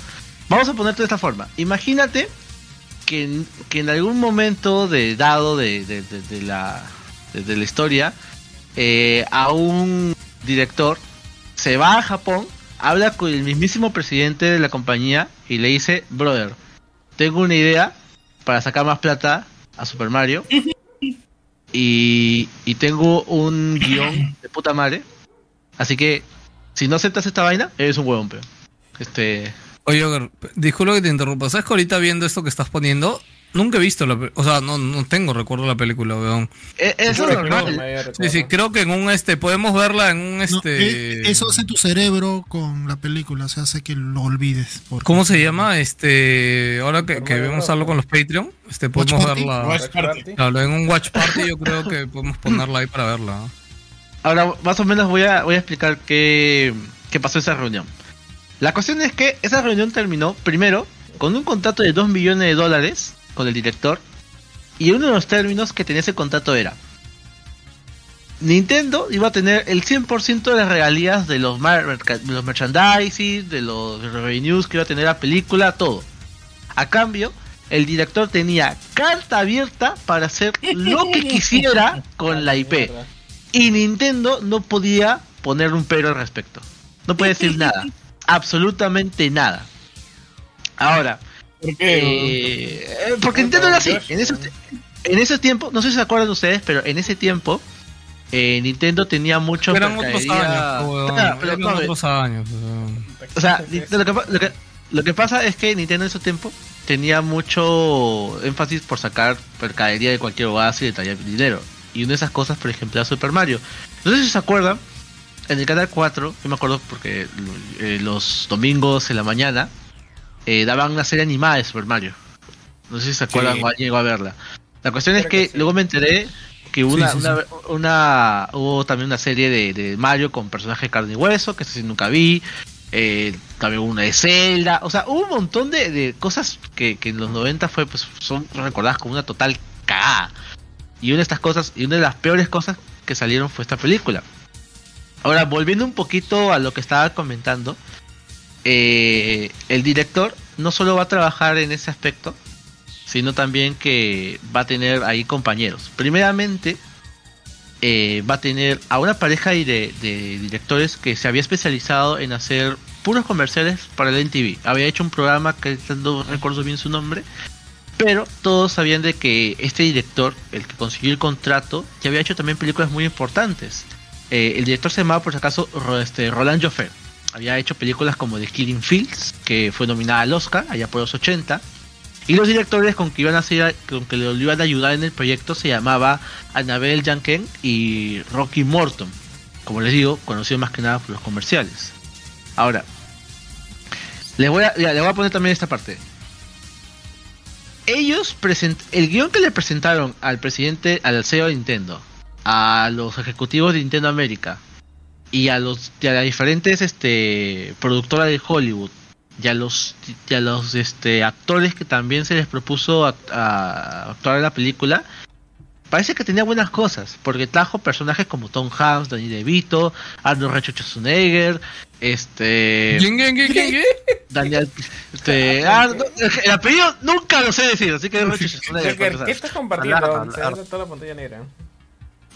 vamos a ponerte de esta forma. Imagínate que en, que en algún momento de dado de, de- de- de la, de, de la historia, eh, a un director se va a Japón, habla con el mismísimo presidente de la compañía y le dice, brother, tengo una idea para sacar más plata a Super Mario y, y tengo un guion de puta madre. Así que, si no aceptas esta vaina, eres un huevón, pero. Este. Oye, Joker, disculpa que te interrumpa. ¿Sabes que ahorita viendo esto que estás poniendo, Nunca he visto la O sea, no, no tengo recuerdo de la película, weón. Eh, eso es normal. no. Sí, sí, creo que en un este. Podemos verla en un No, este. eh, eso hace tu cerebro con la película, o sea, hace que lo olvides. porque- ¿Cómo se llama? Este. Ahora que, que vemos algo con los Patreon, este Watch podemos Party. verla. Watch Party. Claro, en un Watch Party yo creo que podemos ponerla ahí para verla. Ahora, más o menos voy a, voy a explicar qué, qué pasó en esa reunión. La cuestión es que esa reunión terminó, primero, con un contrato de 2 millones de dólares con el director. Y uno de los términos que tenía ese contrato era... Nintendo iba a tener el 100% de las regalías de los, de los merchandising, de los revenues que iba a tener la película, todo. A cambio, el director tenía carta abierta para hacer lo que quisiera con la IP. Y Nintendo no podía poner un pero al respecto. No puede decir nada. Absolutamente nada. Ahora. eh, eh, porque Nintendo era así. En ese, en ese tiempo, no sé si se acuerdan ustedes, pero en ese tiempo eh, Nintendo tenía mucho Eran otros mercadería- años, weón. Claro, pero Eran no, otros años. weón. o sea, lo que, lo, que, lo que pasa es que Nintendo en ese tiempo tenía mucho énfasis por sacar mercadería de cualquier base y de traer dinero. Y una de esas cosas, por ejemplo, era Super Mario. No sé si se acuerdan, en el canal 4, yo me acuerdo porque eh, los domingos en la mañana eh, daban una serie animada de Super Mario. No sé si se acuerdan Sí. o llegó a verla. La cuestión es que, que sí. luego me enteré que hubo una, Sí, una, una- hubo también una serie de, de Mario con personajes de carne y hueso, que sí nunca vi. Eh, también hubo una de Zelda. O sea, hubo un montón de, de cosas que, que en los 90 fue, pues, son recordadas como una total cagada. Y una de estas cosas, y una de las peores cosas que salieron fue esta película. Ahora, volviendo un poquito a lo que estaba comentando, eh, el director no solo va a trabajar en ese aspecto, sino también que va a tener ahí compañeros. Primeramente, eh, va a tener a una pareja de, de directores que se había especializado en hacer puros comerciales para el NTV. Había hecho un programa que no recuerdo bien su nombre, pero todos sabían de que este director, el que consiguió el contrato, ya había hecho también películas muy importantes. Eh, el director se llamaba por si acaso este, Roland Joffé. Había hecho películas como The Killing Fields, que fue nominada al Oscar allá por los 80. Y los directores con que iban a hacer, con iban a ayudar en el proyecto se llamaba Annabelle Janken y Rocky Morton. Como les digo, conocido más que nada por los comerciales. Ahora, les voy a, les voy a poner también esta parte. Ellos present el guion que le presentaron al presidente, al CEO de Nintendo, a los ejecutivos de Nintendo América y a los y a las diferentes este productoras de Hollywood y a los y a los este actores que también se les propuso a, actuar en la película parece que tenía buenas cosas porque trajo personajes como Tom Hanks, Danny DeVito, Arnold Schwarzenegger, este ¿Quién, quién, quién, quién, quién? Daniel este Arnold- el apellido nunca lo sé decir así que Schwarzenegger, ¿qué empezar. estás compartiendo? Toda la pantalla negra.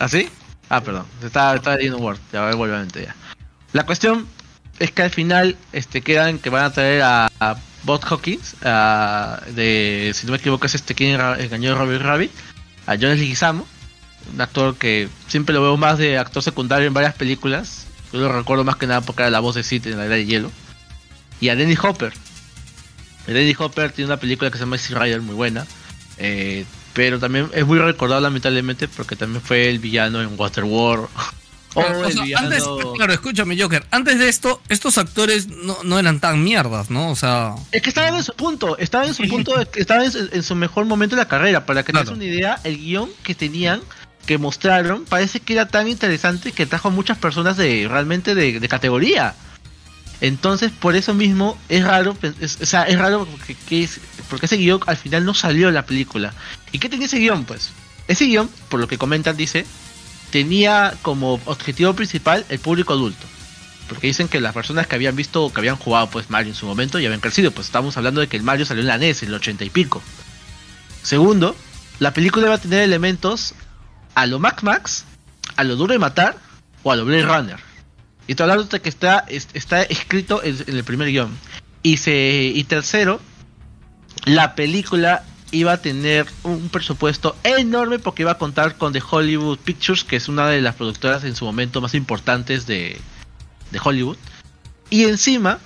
¿Ah, sí? Ah, perdón. Estaba, estaba leyendo Word. Ya voy vuelvamente ya. La cuestión es que al final este, quedan que van a traer a, a Bob Hawkins, a- de, si no me equivoco es este quien engañó a Robert Rabbit, a Jonas Leguizamo, un actor que siempre lo veo más de actor secundario en varias películas. Yo lo recuerdo más que nada porque era la voz de Sid en la era de hielo. Y a Denny Hopper. Denny Hopper tiene una película que se llama Easy Rider muy buena. eh, pero también es muy recordado lamentablemente porque también fue el villano en Waterworld. o Claro, o el sea, villano... antes, claro, escúchame, Joker. Antes de esto, estos actores no, no eran tan mierdas, ¿no? O sea. Es que estaban en su punto, estaban en su punto, estaban en, su- en su mejor momento de la carrera. Para que Claro. tengas una idea, el guion que tenían, que mostraron, parece que era tan interesante que trajo a muchas personas de realmente de, de categoría. Entonces, por eso mismo es raro, pen- es- o sea, es raro porque, porque ese guion al final no salió la película. ¿Y qué tenía ese guion? Pues ese guion, por lo que comentan, dice, tenía como objetivo principal el público adulto. Porque dicen que las personas que habían visto, que habían jugado pues Mario en su momento y habían crecido, pues estamos hablando de que el Mario salió en la NES en el 80 y pico. Segundo, la película va a tener elementos a lo Max Max, a lo Duro de Matar o a lo Blade Runner. Y estoy hablando de que está, es- está escrito en, el primer guion. Y, se, y tercero, la película iba a tener un presupuesto enorme porque iba a contar con The Hollywood Pictures, que es una de las productoras en su momento más importantes de, de Hollywood. Y encima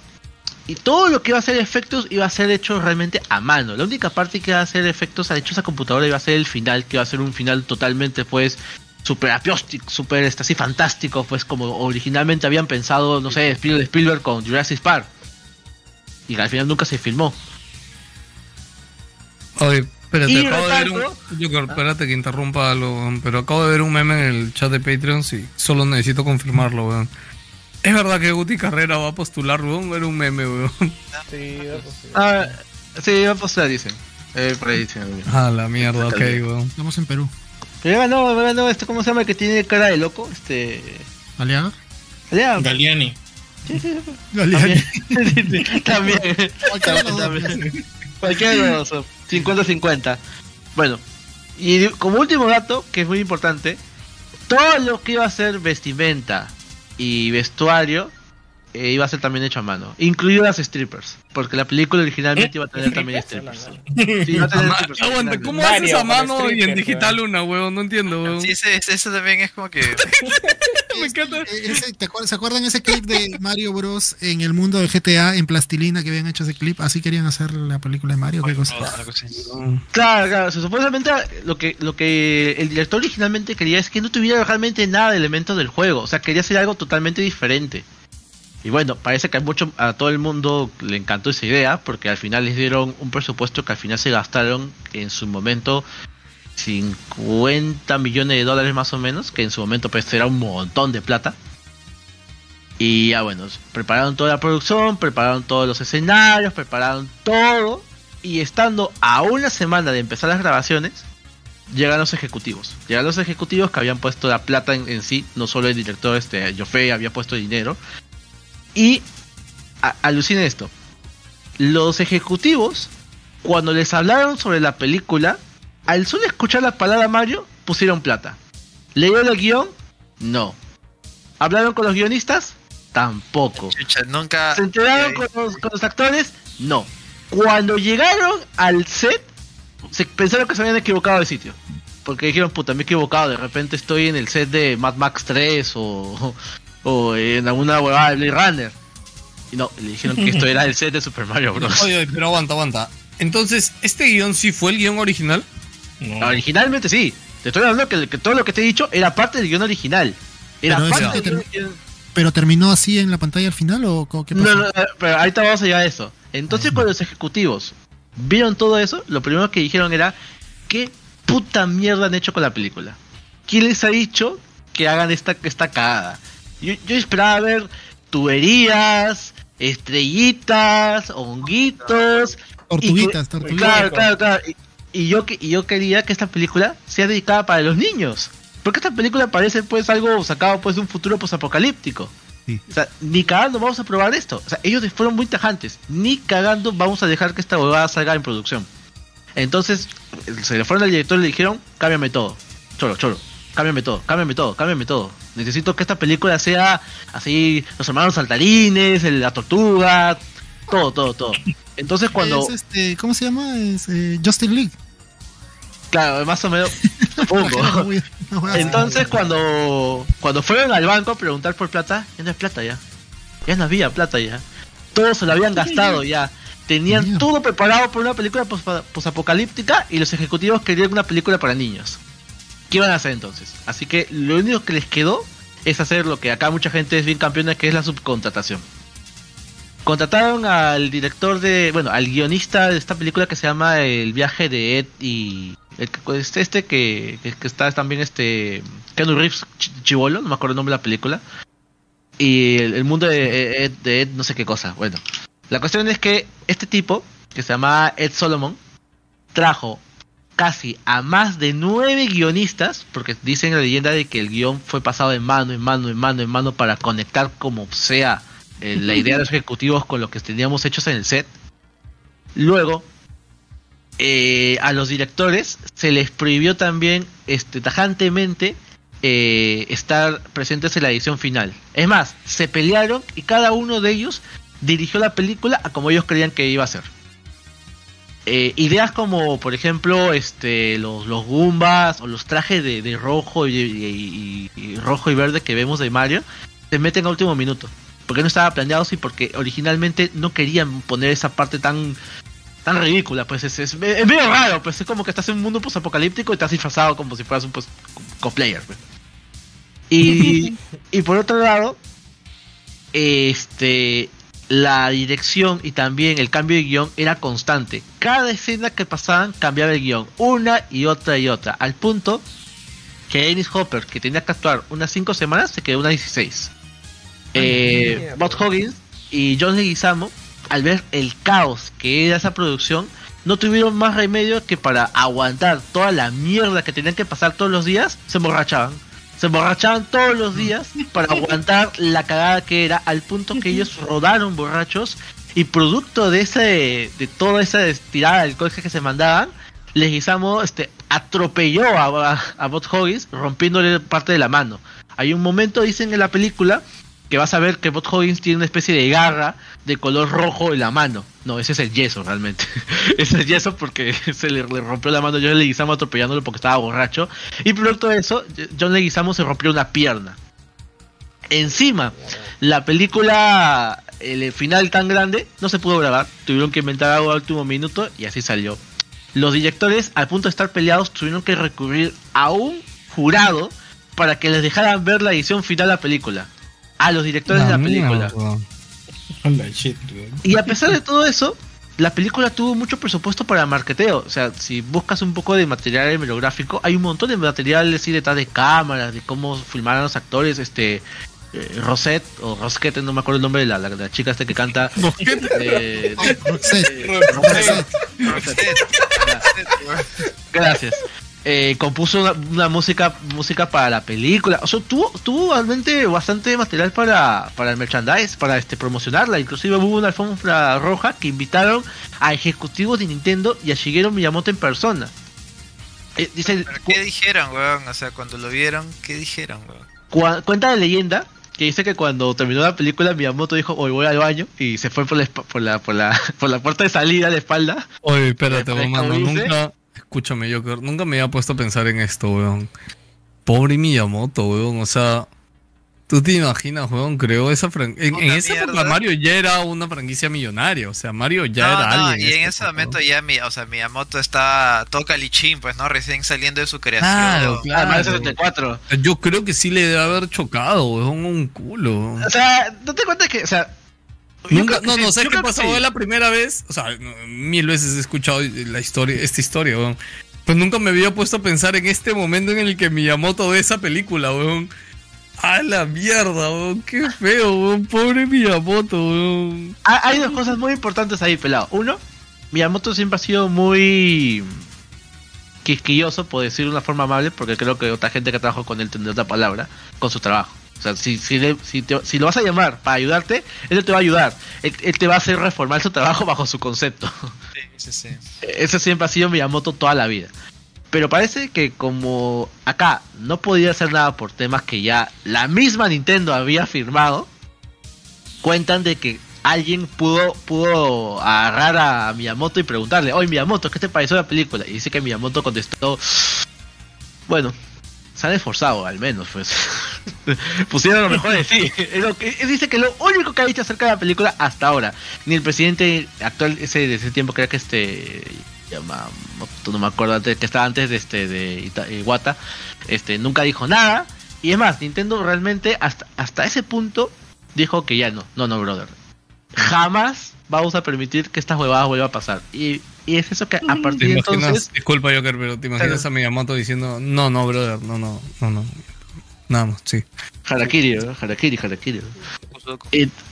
Y todo lo que iba a ser efectos iba a ser hecho realmente a mano. La única parte que iba a hacer efectos a hecho esa computadora iba a ser el final, que iba a ser un final totalmente pues super apióstico, super este, así fantástico, pues como originalmente habían pensado, no sé, Spiel- Spielberg con Jurassic Park. Y al final nunca se filmó. Oye, espérate, acabo de ver un. Yo espérate que interrumpa algo, pero acabo de ver un meme en el chat de Patreon y solo necesito confirmarlo, weón. Es verdad que Guti Carrera va a postular, weón. Era un meme, weón. Sí, Ah, sí, pues la dicen. Eh, por ahí dicen. Ah, la mierda, ok, weón. Estamos en Perú. Pero ya ganó, ya ganó este, ¿cómo se llama? El que tiene cara de loco, este... ¿Aliaga? Aliaga. Galiani. Galiani. También. Dos, También. Cualquiera de los dos. 50-50. Bueno, y como último dato, que es muy importante, todo lo que iba a ser vestimenta y vestuario eh, iba a ser también hecho a mano, incluido las strippers, porque la película originalmente iba a tener también strippers. Sí, iba a tener Ama- strippers Aguanta, originalmente. ¿cómo haces a mano y en digital una, weón? No entiendo, weón. Sí, ese, también es como que. Me encanta. Eh, ese- ¿te acuer- ¿Se acuerdan ese clip de Mario Bros. en el mundo de GTA en plastilina que habían hecho ese clip? Así querían hacer la película de Mario. ¿Qué cosa? Claro, claro, supuestamente lo que lo que el director originalmente quería es que no tuviera realmente nada de elementos del juego, o sea, quería hacer algo totalmente diferente. Y bueno, parece que a todo el mundo le encantó esa idea porque al final les dieron un presupuesto que al final se gastaron en su momento 50 millones de dólares más o menos, que en su momento pues era un montón de plata. Y ya bueno, prepararon toda la producción, prepararon todos los escenarios, prepararon todo. Y estando a una semana de empezar las grabaciones, llegan los ejecutivos. Llegan los ejecutivos que habían puesto la plata en, en sí, no solo el director este Joffrey había puesto dinero. Y a- alucinen esto. Los ejecutivos, cuando les hablaron sobre la película, al solo escuchar la palabra Mario, pusieron plata. ¿Leyeron el guion? No. ¿Hablaron con los guionistas? Tampoco. nunca. ¿Se enteraron con los, con los actores? No. Cuando llegaron al set, se pensaron que se habían equivocado de sitio. Porque dijeron, puta, me he equivocado. De repente estoy en el set de Mad Max 3 o, o en alguna huevada de Blade Runner. Y no, le dijeron que esto era el set de Super Mario Bros. Oye, oye, pero aguanta, aguanta. Entonces, ¿este guion sí fue el guion original? Originalmente sí. Te estoy hablando que, que todo lo que te he dicho era parte del guion original. Era Pero, parte del guión- ¿Pero terminó así en la pantalla al final o qué pasó? No, no, no, pero ahorita vamos a llegar a eso. Entonces, cuando los ejecutivos vieron todo eso, lo primero que dijeron era: ¿Qué puta mierda han hecho con la película? ¿Quién les ha dicho que hagan esta, esta cagada? Yo, yo esperaba ver tuberías, estrellitas, honguitos. Tortuguitas, y tortuguitas. Claro, claro, claro. Y, y yo, y yo quería que esta película sea dedicada para los niños. Porque esta película parece pues algo sacado pues de un futuro posapocalíptico. O sea, ni cagando vamos a probar esto. O sea, ellos fueron muy tajantes. Ni cagando vamos a dejar que esta huevada salga en producción. Entonces, se le fueron al director y le dijeron, cámbiame todo. Choro, choro. Cámbiame todo, cámbiame todo, cámbiame todo. Necesito que esta película sea así, los hermanos saltarines, el- la tortuga, todo, todo, todo. Entonces cuando... Es este, ¿Cómo se llama? Es, eh, Justin League. Claro, más o menos. Supongo. Entonces cuando cuando fueron al banco a preguntar por plata, ya no hay plata ya. Ya no había plata ya. Todos se lo habían gastado ya. Tenían todo preparado por una película pos- posapocalíptica y los ejecutivos querían una película para niños. ¿Qué iban a hacer entonces? Así que lo único que les quedó es hacer lo que acá mucha gente es bien campeona, que es la subcontratación. Contrataron al director de, bueno, al guionista de esta película que se llama El viaje de Ed y que- este, que, está también este Keanu Reeves Ch- Chivolo, no me acuerdo el nombre de la película. Y el, el mundo de Ed, de Ed, no sé qué cosa. Bueno, la cuestión es que este tipo, que se llama Ed Solomon, trajo casi a más de nueve guionistas, porque dicen la leyenda de que el guion fue pasado de mano en mano, en mano, en mano para conectar como sea eh, la idea de los ejecutivos con lo que teníamos hechos en el set. Luego, eh, a los directores se les prohibió también este, tajantemente eh, estar presentes en la edición final. Es más, se pelearon y cada uno de ellos dirigió la película a como ellos creían que iba a ser. Eh, ideas como, por ejemplo, este, los, los Goombas o los trajes de, de rojo y, y- y- y rojo y verde que vemos de Mario se meten a último minuto. por qué no estaba planeado y porque originalmente no querían poner esa parte tan tan ridícula, pues es, es, es medio raro, pues es como que estás en un mundo apocalíptico y estás disfrazado como si fueras un pues, cosplayer. Pues. Y, y por otro lado, este la dirección y también el cambio de guion era constante. Cada escena que pasaban cambiaba el guion, una y otra y otra, al punto que Ennis Hopper, que tenía que actuar unas 5 semanas, se quedó unas 16. Eh, Bob Hoggins y John Leguizamo, al ver el caos que era esa producción, no tuvieron más remedio que para aguantar toda la mierda que tenían que pasar todos los días, se emborrachaban. Se emborrachaban todos los días para aguantar la cagada que era, al punto que ellos rodaron borrachos y producto de ese de toda esa estirada del alcohol que se mandaban, Leguizamo este, atropelló a, a, Bot Hoggins rompiéndole parte de la mano. Hay un momento, dicen en la película, que vas a ver que Bot Hoggins tiene una especie de garra de color rojo en la mano. No, ese es el yeso realmente. ese es yeso porque se le, rompió la mano John Leguizamo atropellándolo porque estaba borracho. Y producto de eso, John Leguizamo se rompió una pierna. Encima, la película, el final tan grande, no se pudo grabar. Tuvieron que inventar algo al último minuto y así salió. Los directores, al punto de estar peleados, tuvieron que recurrir a un jurado para que les dejaran ver la edición final de la película. A los directores de la película. y a pesar de todo eso, la película tuvo mucho presupuesto para marketeo. O sea, si buscas un poco de material hemerográfico, hay un montón de material así detrás de cámaras, de cómo filmaron los actores, este eh, Rosette o Rosquete, no me acuerdo el nombre de la, la, la chica esta que canta. Eh, Rosette. Rosette. Gracias. Eh, compuso una, una, música música para la película. O sea, tuvo, tuvo realmente bastante material para, para el merchandise, para este promocionarla. Inclusive hubo una alfombra roja que invitaron a ejecutivos de Nintendo y a Shigeru Miyamoto en persona. Eh, dice, ¿Qué dijeron, weón? O sea, cuando lo vieron, ¿qué dijeron, weón? Cuenta la leyenda que dice que cuando terminó la película Miyamoto dijo hoy voy al baño y se fue por la por la por la, por la puerta de salida la espalda. Oye, espérate, mamá, nunca escúchame, yo nunca me había puesto a pensar en esto, weón. Pobre Miyamoto, weón, o sea, Tú te imaginas, weón, creó esa franquicia. En, en esa época Mario ya era una franquicia millonaria, o sea, Mario ya no, era no, alguien. Y en ese momento ya, mi, o sea, Miyamoto está toca lichín, pues, ¿no? Recién saliendo de su creación. Claro, claro. Mario 74. Yo creo que sí le debe haber chocado, weón, un culo. O sea, no te cuenta que, o sea. Nunca, no, no, ¿sabes qué pasó? sí. La primera vez, o sea, mil veces he escuchado la historia, esta historia, weón. Pues nunca me había puesto a pensar en este momento en el que Miyamoto ve esa película, weón. A la mierda, weón. Qué feo, weón. Pobre Miyamoto, weón. Hay dos cosas muy importantes ahí, pelado. Uno, Miyamoto siempre ha sido muy quisquilloso, por decir de una forma amable, porque creo que otra gente que trabajó con él tendrá otra palabra, con su trabajo. O sea, si, si, le, si, te, si, lo vas a llamar para ayudarte, él te va a ayudar. Él, él, te va a hacer reformar su trabajo bajo su concepto. Sí, sí, sí. Ese siempre ha sido Miyamoto toda la vida. Pero parece que como acá no podía hacer nada por temas que ya la misma Nintendo había firmado, cuentan de que alguien pudo, pudo agarrar a Miyamoto y preguntarle, oye Miyamoto, ¿qué te pareció la película? Y dice que Miyamoto contestó, bueno, se han esforzado al menos, pues. Pusieron lo mejor de sí. Él dice que lo único que ha dicho acerca de la película hasta ahora, ni el presidente actual ese de ese tiempo, creo que este llama, no me acuerdo antes, que estaba antes de este de Iwata, este nunca dijo nada. Y es más, Nintendo realmente hasta, hasta ese punto dijo que ya no, no, no, brother. Jamás vamos a permitir que esta huevada vuelva a pasar. Y, y es eso que a partir de entonces. Disculpa, Joker, pero te imaginas pero, a Miyamoto diciendo: No, no, brother, no, no, no, no. Nada más, sí. Harakiri, ¿no? Harakiri, Harakiri.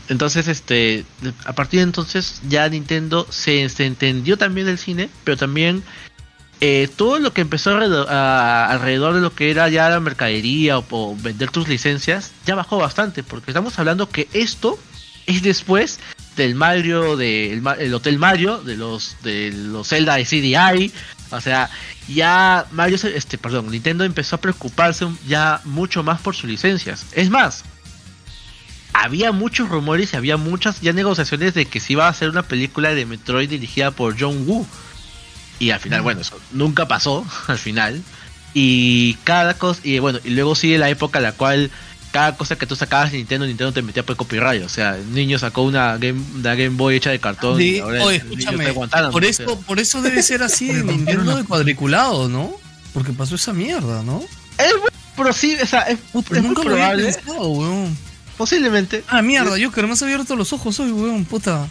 Entonces, este, a partir de entonces ya Nintendo se, se entendió también del cine, pero también eh, todo lo que empezó alrededor, a, alrededor, de lo que era ya la mercadería o, o, vender tus licencias ya bajó bastante, porque estamos hablando que esto es después del Mario, del el Hotel Mario, de los de los Zelda de CDI, o sea, ya Mario, este, perdón, Nintendo empezó a preocuparse ya mucho más por sus licencias. Es más, había muchos rumores y había muchas ya negociaciones de que se iba a hacer una película de Metroid dirigida por John Woo. Y al final, mm. bueno, eso nunca pasó, al final. Y cada cosa, y bueno, y luego sigue la época en la cual cada cosa que tú sacabas de Nintendo, Nintendo te metía por copyright. O sea, el niño sacó una Game, una Game Boy hecha de cartón. Sí, y ahora oye, escúchame, por o eso, sea. por eso debe ser así de Nintendo de cuadriculado, ¿no? Porque pasó esa mierda, ¿no? Es muy posible, o sea, es, es muy nunca lo había probable. pensado, weón. Posiblemente. Ah, mierda, yo que me has abierto los ojos hoy, weón, puta.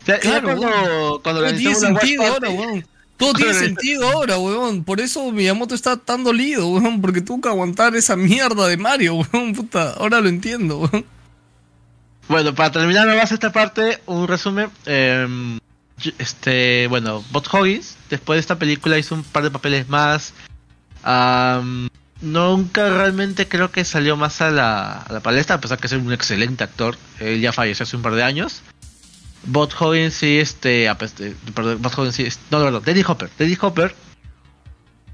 O sea, Claro, cuando, cuando Todo tiene sentido ahora, weón. Todo tiene sentido ahora, weón. Por eso Miyamoto está tan dolido, weón. Porque tuvo que aguantar esa mierda de Mario, weón. Puta, ahora lo entiendo, weón. Bueno, para terminar nomás esta parte, un resumen. eh, yo- este, bueno, Bot Hoggins, después de esta película hizo un par de papeles más. Nunca realmente creo que salió más a la, a la palestra, a pesar que es un excelente actor. Él ya falleció hace un par de años. Bot Hoggins sí, este, eh, perdón, Bot Hoggins sí, no, no, no, Dennis Hopper. Dennis Hopper,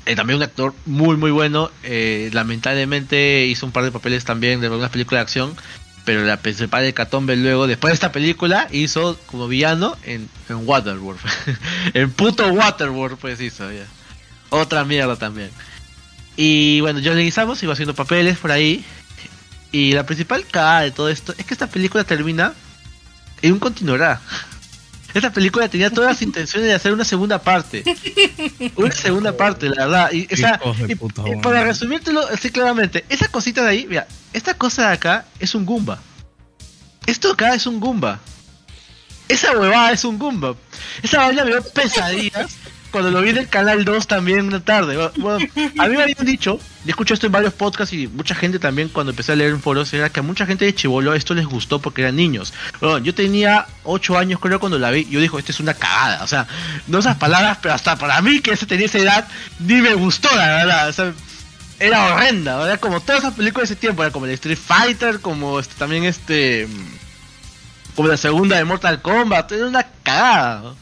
eh, también un actor muy, muy bueno. eh, lamentablemente hizo un par de papeles también de algunas películas de acción. Pero la principal de Catombe luego, después de esta película, hizo como villano en, en Waterworld. en puto Waterworld, pues hizo ya. Otra mierda también. Y bueno, John Leguizamo iba haciendo papeles por ahí. Y la principal cagada de todo esto es que esta película termina en un continuará. Esta película tenía todas las intenciones de hacer una segunda parte. Una segunda parte, la verdad. Y, de y- y para resumírtelo así claramente, esa cosita de ahí, mira, esta cosa de acá es un Goomba. Esto acá es un Goomba. Esa huevada es un Goomba. Esa vaina me dio pesadillas cuando lo vi en el canal 2 también una tarde. A mí me habían dicho, y escucho esto en varios podcasts y mucha gente también cuando empecé a leer en foros, era que a mucha gente de Chivolo esto les gustó porque eran niños. Yo tenía 8 años creo cuando la vi, yo digo, esto es una cagada. O sea, no esas palabras, pero hasta para mí que tenía esa edad, ni me gustó la verdad. O sea, era horrenda, ¿verdad? Como todas esas películas de ese tiempo, era como el Street Fighter, como este, también este... Como la segunda de Mortal Kombat, era una cagada.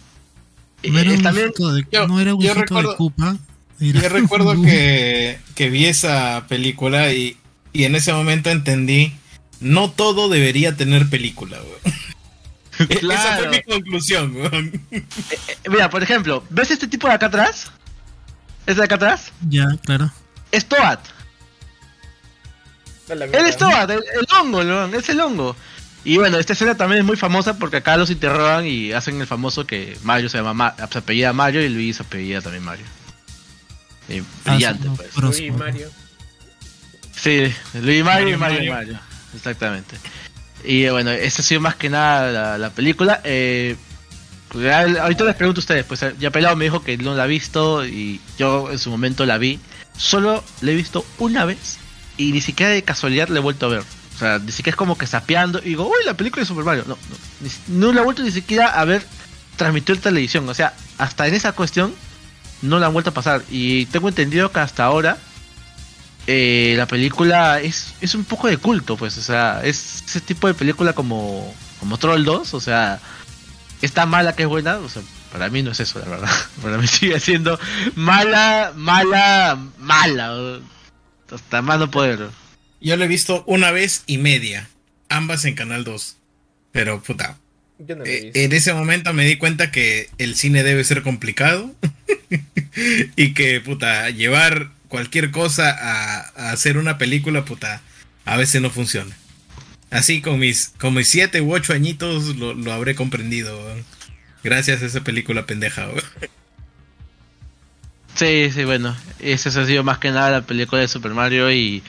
No era un también, de, yo- no era un yo hijito recuerdo- de Koopa. era Yo recuerdo que, que vi esa película y, y en ese momento entendí, no todo debería tener película, weón. Esa fue mi conclusión, weón. eh, mira, por ejemplo, ¿ves este tipo de acá atrás? ¿Este de acá atrás? Ya, claro. Es Toad. Él es Toad, el, el hongo, es el hongo. Y bueno, esta escena también es muy famosa porque acá los interrogan y hacen el famoso que Mario se llama Ma- se apellida Mario y Luis se apellida también Mario. Eh, brillante, Ah, sí, pues. Uy, ¿no? Mario. Sí, Luis Mario y Mario, Mario, Mario. Exactamente. Y eh, bueno, esa ha sido más que nada la, la película. Eh, ahorita les pregunto a ustedes, pues ya Pelado me dijo que no la ha visto y yo en su momento la vi. Solo la he visto una vez y ni siquiera de casualidad la he vuelto a ver. O sea, ni siquiera es como que sapeando y digo, uy, la película de Super Mario. No, no, no la he vuelto ni siquiera a ver transmitido en televisión. O sea, hasta en esa cuestión no la han vuelto a pasar. Y tengo entendido que hasta ahora eh, la película es, es un poco de culto, pues, o sea, es ese tipo de película como, como Troll 2, o sea, es tan mala que es buena, o sea, para mí no es eso, la verdad. Para mí sigue siendo mala, mala, mala, hasta más no poder. Yo lo he visto una vez y media, ambas en Canal 2. Pero puta, Yo no eh, visto. en ese momento me di cuenta que el cine debe ser complicado y que puta, llevar cualquier cosa a, a hacer una película, puta, a veces no funciona. Así con mis, con mis siete u ocho añitos lo, lo habré comprendido. Gracias a esa película pendeja. Sí, sí, bueno, esa ha sido más que nada la película de Super Mario y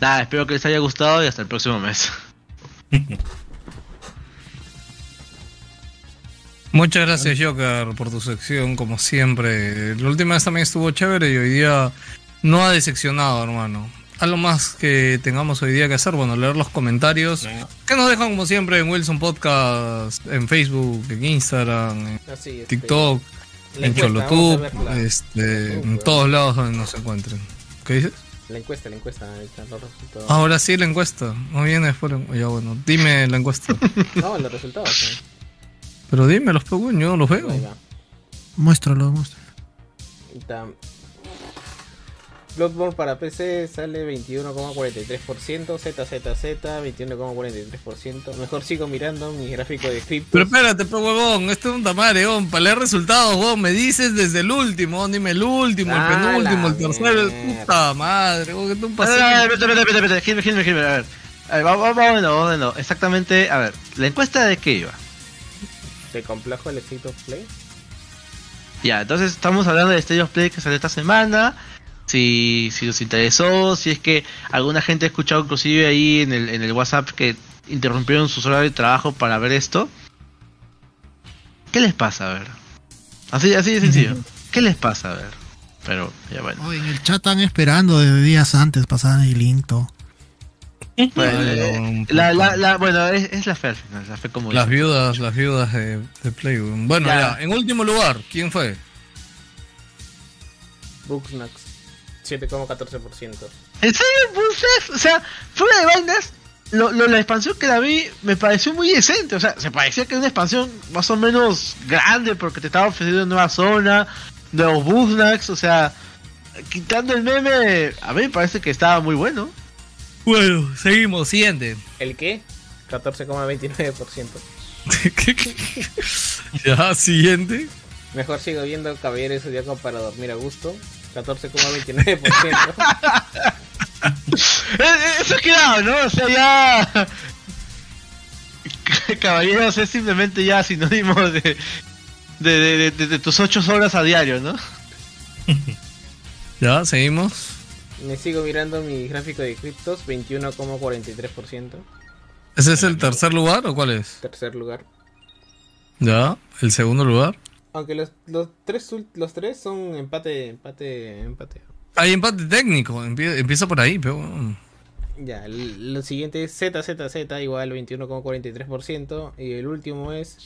nada, espero que les haya gustado y hasta el próximo mes. Muchas gracias, Joker, por tu sección, como siempre. La última vez también estuvo chévere y hoy día no ha decepcionado, hermano. Algo más que tengamos hoy día que hacer, bueno, leer los comentarios. Que nos dejan, como siempre, en Wilson Podcast, en Facebook, en Instagram, en Así, TikTok, en Cholotube, este, en todos lados donde nos encuentren. ¿Qué dices? La encuesta, la encuesta, ahí están los resultados. Ahora sí, la encuesta. No viene después. Ya, bueno, dime la encuesta. No, los resultados. ¿no? Pero dime los yo no los Ahí veo. Muéstralo, muéstralo. Bloodborne para PC sale 21,43%, ZZZ 21,43%. Mejor sigo mirando mi gráfico de script. Pero espérate, pe huevón, esto es un tamare, huevón. Para leer resultados, huevón, me dices desde el último, dime el último, el Ah, penúltimo, el tercero, el puta madre, huevón, que tú un A ver, a ver, paseo. Gilmer, Gilmer, a ver. A ver, vamos, vamos, vamos de de. Exactamente, a ver, ¿la encuesta de qué iba? ¿Te complejo el State of Play? Ya, entonces estamos hablando de State of Play que salió esta semana. Si, si os interesó, si es que alguna gente ha escuchado inclusive ahí en el, en el WhatsApp que interrumpieron sus horas de trabajo para ver esto. ¿Qué les pasa? A ver. Así, así de sencillo. ¿Qué les pasa? A ver. Pero, ya bueno. Oh, en el chat están esperando desde días antes, pasaban el linto. Bueno, eh, la, la, la- bueno es, es la fe al final, la fe como Las dicen. viudas, las viudas de, de Play, huevón. Bueno, Ya. ya. en último lugar, ¿quién fue? Bugsnax 7,14%. ¿En serio, Bugsnax? O sea, fuera de vainas, lo, lo- la expansión que la vi me pareció muy decente. O sea, se parecía que era una expansión más o menos grande porque te estaba ofreciendo una nueva zona, nuevos Bugsnax. O sea, quitando el meme, a mí me parece que estaba muy bueno. Bueno, seguimos, siguiente. ¿El qué? 14,29%. ya, siguiente. Mejor sigo viendo Caballero Zodíaco para dormir a gusto. 14,29%. Eh, eh, Eso ha quedado, ¿no? O sea, ya. Caballeros es simplemente ya sinónimo de, de, de, de- de- de tus 8 horas a diario, ¿no? Ya, seguimos. Me sigo mirando mi gráfico de criptos, 21,43%. ¿Ese es el tercer lugar o cuál es? Tercer lugar. Ya, el segundo lugar. Aunque los, los, tres, los tres son empate, empate, empate. Hay empate técnico, empie- empieza por ahí, pero... Ya, el- lo siguiente es ZZZ igual 21,43% y el último es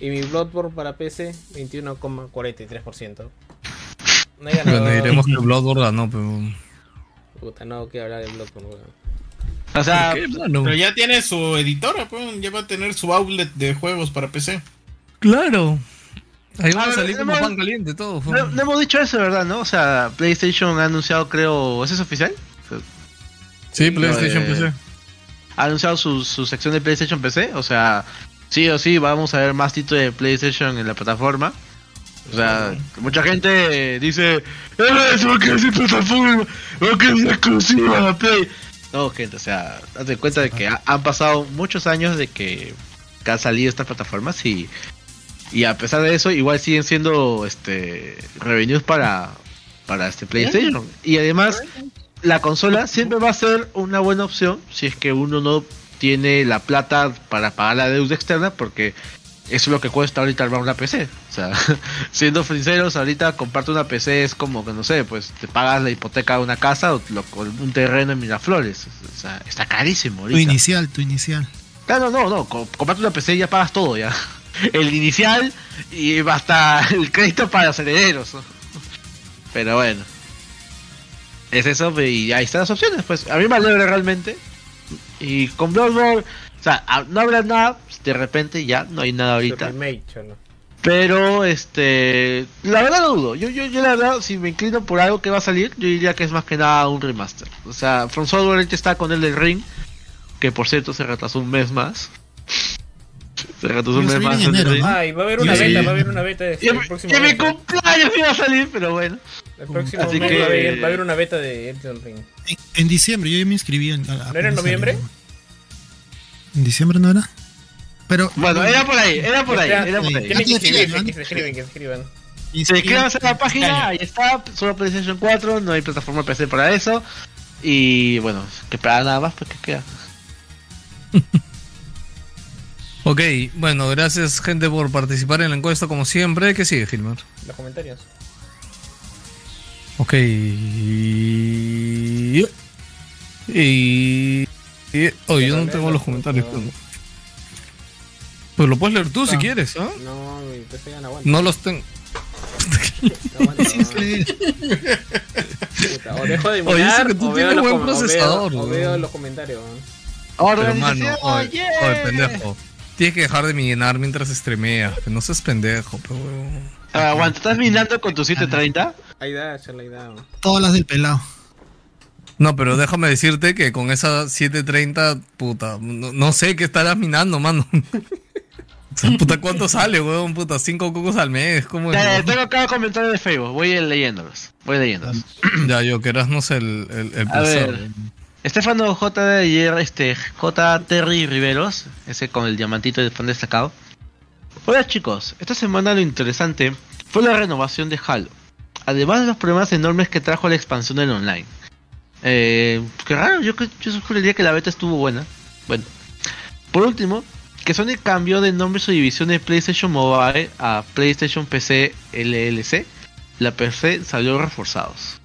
y mi Bloodborne para PC 21,43%. No hay ganador. Bueno, diremos que Bloodborne ganó, pero... Puta, no quiero hablar de Bloodborne, weón. O sea. Pero ya tiene su editora, pues, ya va a tener su outlet de juegos para PC. Claro. Ahí va A a salir como hemos- pan caliente todo. No, no hemos dicho eso, ¿verdad? ¿No? O sea, PlayStation ha anunciado, creo. ¿Eso es oficial? Sí, PlayStation Eh, PC. Ha anunciado su, su sección de PlayStation PC. O sea, sí o sí, vamos a ver más títulos de PlayStation en la plataforma. O sea, mucha gente dice: "Eh, ¿Por qué es plataforma? ¿Por qué es exclusiva la Play? No, gente, o sea, hazte cuenta de que ha- han pasado muchos años de que, que han salido estas plataformas y, y a pesar de eso, igual siguen siendo este revenues para, para este PlayStation. Y además, la consola siempre va a ser una buena opción si es que uno no tiene la plata para pagar la deuda externa, porque eso es lo que cuesta ahorita armar una PC. O sea, siendo sinceros, ahorita comprarte una PC es como que no sé, pues te pagas la hipoteca de una casa o lo- un terreno en Miraflores. O sea, está carísimo Tu inicial, tu inicial. Claro, no, no, co- comprarte una PC y ya pagas todo ya. El inicial y hasta el crédito para los herederos. ¿no? Pero bueno. Es eso y ahí están las opciones, pues. A mí me alegra realmente. Y con Bloodborne, o sea, no habrá nada, de repente ya, no hay nada ahorita. Pero, este, la verdad lo dudo. Yo, yo, yo la verdad, si me inclino por algo que va a salir, yo diría que es más que nada un remaster. O sea, From Software está con el del Ring, que por cierto se retrasó un mes más. A mes salir más. en el enero, Ring. ¿no? Ah, y va a haber una Sí. beta, va a haber una beta de el en- próximo en mi cumpleaños iba a salir, pero bueno. El próximo Así mes que- va, a haber, va a haber una beta de Elden Ring. En, en diciembre, yo ya me inscribí. En, a- ¿No era en noviembre? salió. ¿En diciembre no era? Pero. Bueno, era por ahí, era por ahí, Espera, era por ahí. Tienen que que se escriben, que se escriban. Y Se escriban en la página, ahí está, solo PlayStation 4, no hay plataforma PC para eso. Y bueno, que para nada más, pues que queda. Ok, bueno, gracias gente por participar en la encuesta como siempre. ¿Qué sigue, Gilmar? Los comentarios. Ok. Y... y... y- Oh, yo no tengo los comentarios. pero- Pues lo puedes leer tú si quieres, ¿ah? No, mi PC ya no aguanta. No los tengo. No aguanta, no. Puta, O dejo de Oye, mirar, eso que tú o tienes los buen com- o veo- procesador, O veo los comentarios. Pero mano, oye, yeah. oye, pendejo. Tienes que dejar de minar mientras streameas. Que no seas pendejo, pero. Ah, Aguanta, ¿estás minando con tu 730? Ahí da, ahí da. weón. Todas las del pelado. No, pero déjame decirte que con esa 730, puta, no, no sé qué estarás minando, mano. O sea, puta, ¿cuánto sale, weón? Puta, cinco cocos al mes, ¿cómo es? Ya, ya, tengo cada comentario de Facebook, voy leyéndolos. Voy leyéndolos. Ya, yo, que eras, no sé, el, el, el A ver. Estefano J. ayer, este, J. Terry Riveros, ese con el diamantito de fondo destacado. Hola chicos, esta semana lo interesante fue la renovación de Halo. Además de los problemas enormes que trajo la expansión del online. Eh, qué raro, yo, yo sugeriría que la beta estuvo buena. Bueno. Por último, que Sony cambió de nombre su división de PlayStation Mobile a PlayStation PC LLC. La PC salió reforzados.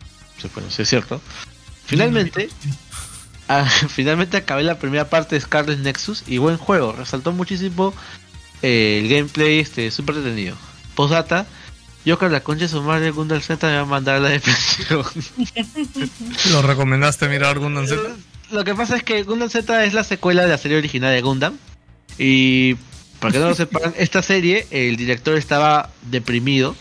Sí es cierto. Finalmente, ah, finalmente acabé la primera parte de Scarlet Nexus y buen juego. Resaltó muchísimo eh, el gameplay este súper entretenido. Postdata, yo con la concha de su madre Gundam Z me va a mandar a la depresión. ¿Lo recomendaste mirar Gundam Z? Lo que pasa es que Gundam Z es la secuela de la serie original de Gundam. Y para que no lo sepan, esta serie, el director estaba deprimido.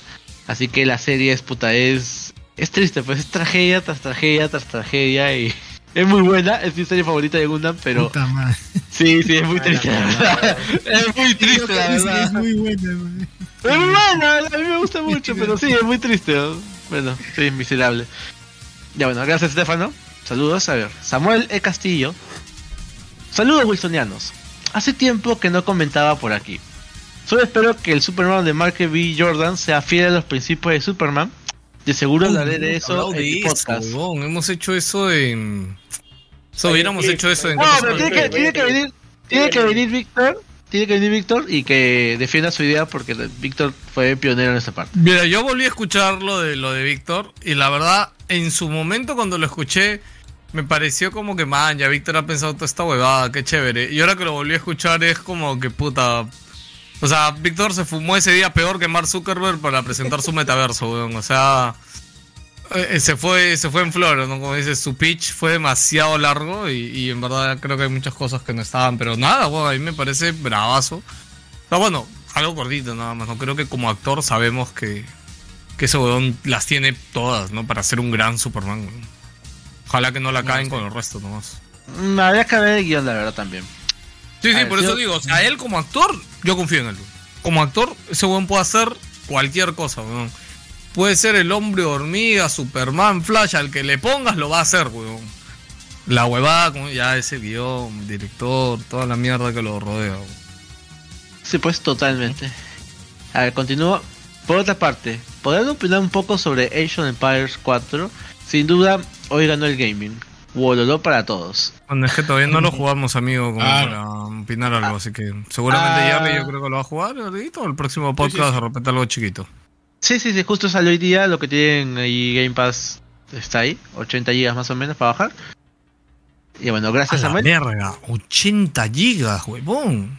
Así que la serie es puta, es. Es triste, pues es tragedia tras tragedia tras tragedia. Y es muy buena, es mi serie favorita de Gundam, pero. Puta madre. Sí, sí, es muy triste, la verdad. Es muy triste, la Es- verdad. Es muy buena, man. Es muy buena, a mí me gusta mucho, pero sí, es muy triste. ¿no? Bueno, sí, es miserable. Ya bueno, gracias Estefano. Saludos, a ver. Samuel E. Castillo. Saludos wilsonianos. Hace tiempo que no comentaba por aquí. Solo espero que el Superman de Mark B. Jordan sea fiel a los principios de Superman. De seguro hablaré de eso en de eso, podcast. Hemos hecho eso en. Eso, hubiéramos sí, hecho eso en. No, pero tiene que, tiene que venir, tiene que venir Víctor, tiene que venir Víctor y que defienda su idea porque Víctor fue pionero en esta parte. Mira, yo volví a escuchar lo de lo de Víctor y la verdad, en su momento cuando lo escuché, me pareció como que, man, ya Víctor ha pensado toda esta huevada, qué chévere. Y ahora que lo volví a escuchar es como que puta. O sea, Víctor se fumó ese día peor que Mark Zuckerberg para presentar su metaverso, weón. O sea, eh, se fue se fue en flor, ¿no? Como dices, su pitch fue demasiado largo y, y en verdad creo que hay muchas cosas que no estaban. Pero nada, weón, a mí me parece bravazo. Pero bueno, algo gordito nada más. No creo que como actor sabemos que, que ese weón las tiene todas, ¿no? Para ser un gran Superman. weón. Ojalá que no la caen con el resto nomás. Mm, Habría que ver el guion, la verdad, también. Sí, sí, por eso digo, o sea, él como actor, yo confío en él. Como actor, ese weón puede hacer cualquier cosa, weón. Puede ser el hombre hormiga, Superman, Flash, al que le pongas lo va a hacer, weón. La huevada, como ya ese guion, director, toda la mierda que lo rodea. weón. Sí, pues totalmente. A ver, continúo. Por otra parte, ¿podrían opinar un poco sobre of Empires 4? Sin duda, hoy ganó el gaming. Wololo para todos. Bueno, es que todavía no lo jugamos, amigo, como Ah. para opinar algo, así que seguramente Ah. Jerry yo creo que lo va a jugar ahorita o el próximo podcast de repente algo chiquito. Sí, sí, sí, justo salió hoy día lo que tienen ahí Game Pass está ahí, 80 gigas más o menos para bajar. Y bueno, gracias A la Samuel. verga, 80 gigas, huevón.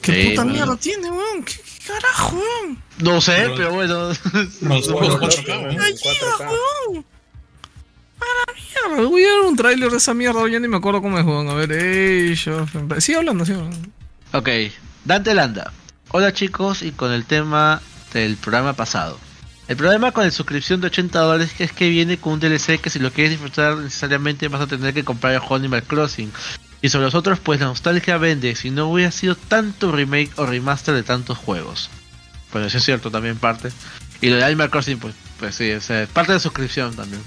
¿Qué Sí, puta bueno. mierda tiene, weón? ¿Qué, qué carajo, weón? No sé, pero bueno. Los juegos 4K, ¿no? 80 gigas, weón. A la mierda, voy a ver un tráiler de esa mierda, ya ni me acuerdo cómo es, weón. A ver, ey, yo... Sigue hablando, sigue hablando. Ok, Dante Landa. Hola chicos, y con el tema del programa pasado. El problema con la suscripción de 80 dólares es que viene con un DLC que si lo quieres disfrutar necesariamente vas a tener que comprar el Animal Crossing. Y sobre los otros, pues la nostalgia vende si no hubiera sido tanto remake o remaster de tantos juegos. Pues eso es cierto también parte. Y lo de Animal Crossing, pues, pues sí, es parte de la suscripción también.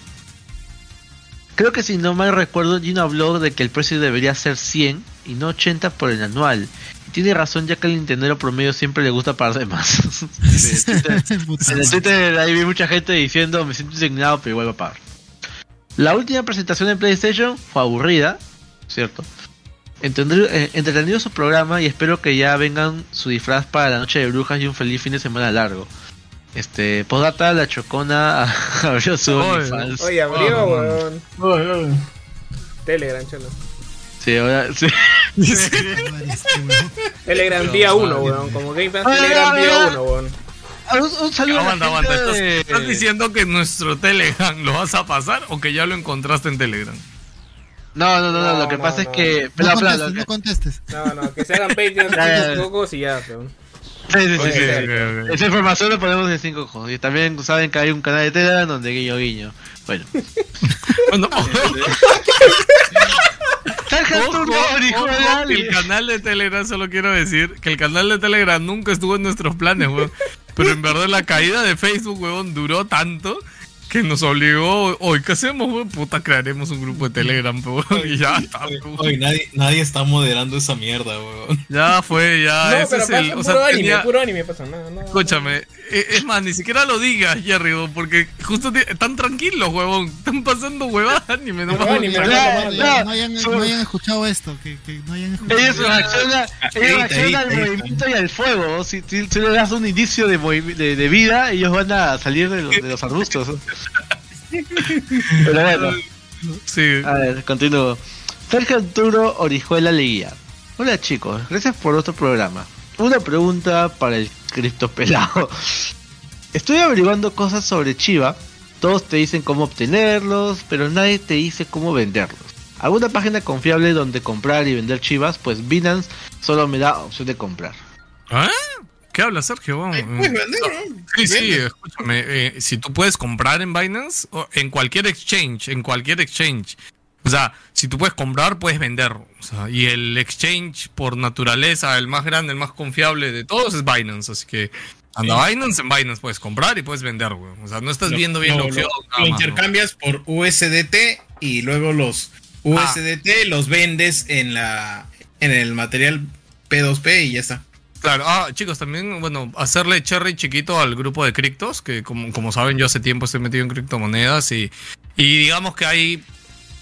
Creo que si no mal recuerdo, Gino habló de que el precio debería ser 100 y no 80 por el anual. Y tiene razón ya que al Nintendo promedio siempre le gusta pagar de más. en el Twitter, ahí vi mucha gente diciendo me siento indignado pero igual va a pagar. La última presentación de PlayStation fue aburrida, ¿cierto? Eh, entretenido su programa y espero que ya vengan su disfraz para la noche de brujas y un feliz fin de semana largo. Este, postdata, la chocona abrió su Oye. OnlyFans. Oye, abrió, Ah, weón. Telegram, cholo. Sí, ahora sí. Telegram día 1, weón. Como Game Pass, Telegram día ay. 1, weón. Un, un saludo a la Aguanta, aguanta. ¿Estás, de- estás diciendo que nuestro Telegram lo vas a pasar o que ya lo encontraste en Telegram? No, no, no, no, No, lo que no, pasa es no. que. No espera, contestes, lo que- no contestes. No, no, que se hagan Patreon, pocos y ya, weón. Sí, sí, sí. Esa información lo ponemos en 5 ojos. Y también saben que hay un canal de Telegram donde guiño guiño. Bueno. Bueno, Ojo, ojo, el canal de Telegram, solo quiero decir que el canal de Telegram nunca estuvo en nuestros planes, weón. Pero en verdad la caída de Facebook, weón, duró tanto que nos obligó. Hoy, ¿qué hacemos, weón? Puta, crearemos un grupo de Telegram, weón. Y ya está. Oye, nadie, nadie está moderando esa mierda, weón. Ya fue, ya. no, ese pero es pasa el. O puro sea, anime, tenía- puro anime pasa. No, no, Escúchame, e- es más, ni siquiera lo digas, Jerry, weón, porque justo están tranquilos, huevón. Están pasando huevadas anime, no anime, no, Ya, no, hayan, no hayan escuchado esto, que, que no hayan escuchado. Ellos reaccionan, al ahí movimiento y al fuego. Si, si, si le das un indicio de, de, de vida, ellos van a salir de los, de los arbustos. Pero bueno, Sí. a ver, continúo. Sergio Arturo Orijuela Leguía. Hola chicos, gracias por otro programa. Una pregunta para el cripto pelado. Estoy averiguando cosas sobre Chiva. Todos te dicen cómo obtenerlos, pero nadie te dice cómo venderlos. ¿Alguna página confiable donde comprar y vender chivas? Pues Binance solo me da opción de comprar. ¿Ah? ¿Qué habla Sergio? Vender, ¿no? Sí, sí, escúchame. eh, si tú puedes comprar en Binance, o en cualquier exchange, en cualquier exchange. O sea, si tú puedes comprar, puedes vender. O sea, y el exchange, por naturaleza, el más grande, el más confiable de todos es Binance. Así que anda Binance, en Binance puedes comprar y puedes vender, güey. O sea, no estás Lo- viendo bien lo- opción. lo- lo más, ¿no? intercambias por USDT y luego los USDT los vendes en la en el material P2P y ya está. Claro, ah, chicos, también, bueno, hacerle cherry chiquito al grupo de criptos, que como, como saben, yo hace tiempo estoy metido en criptomonedas y, y digamos que hay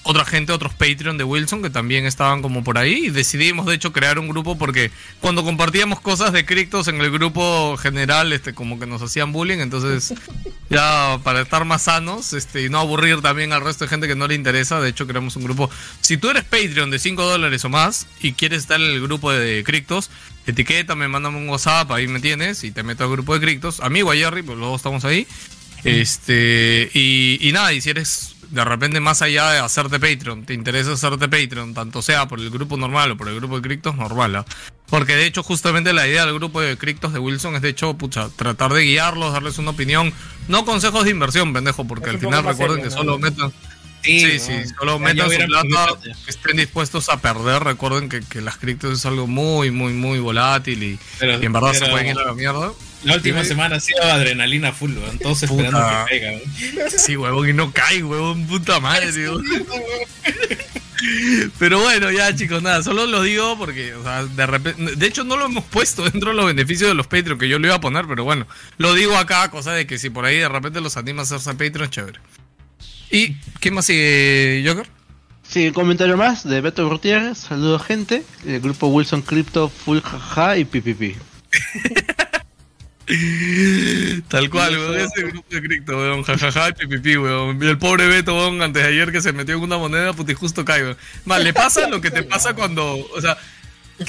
otra gente, otros Patreon de Wilson que también estaban como por ahí y decidimos de hecho crear un grupo porque cuando compartíamos cosas de criptos en el grupo general, este, como que nos hacían bullying, entonces ya para estar más sanos este, y no aburrir también al resto de gente que no le interesa, de hecho creamos un grupo. Si tú eres Patreon de 5 dólares o más y quieres estar en el grupo de criptos, etiquétame, mándame un WhatsApp, ahí me tienes y te meto al grupo de criptos. Amigo a Jerry, pues dos estamos ahí. Este, y, y nada, y si eres de repente más allá de hacerte Patreon, te interesa hacerte Patreon, tanto sea por el grupo normal o por el grupo de criptos, normal. ¿ah? Porque de hecho, justamente la idea del grupo de criptos de Wilson es de hecho, pucha, tratar de guiarlos, darles una opinión, no consejos de inversión, pendejo, porque Es al final recuerden serio, que ¿no? solo metan. Sí, sí, ¿no? solo metan su plata, que estén dispuestos a perder. Recuerden que, que las criptos es algo muy, muy, muy volátil y, Pero- y en verdad se pueden ir a la mierda. La última semana ha sido adrenalina full, weón. Todos esperando Puta. que caiga, weón. Sí, huevón, y no cae, huevón, puta madre, tío. Pero bueno, ya chicos, nada, solo lo digo porque, o sea, de repente, de hecho no lo hemos puesto dentro de los beneficios de los Patreon, que yo lo iba a poner, pero bueno, lo digo acá, cosa de que si por ahí de repente los anima a hacerse Patreon, chévere. ¿Y qué más sigue, Joker? Sí, un comentario más de Beto Gutiérrez. Saludos, gente. El grupo Wilson Crypto, Full Jaja y PPP. Tal cual, weón, ese grupo de cripto, weón, jajaja, y pipipi, weón. Y el pobre Beto, weón, antes de ayer que se metió en una moneda, puta, y justo cae, weón. Más, le pasa lo que te pasa cuando, o sea,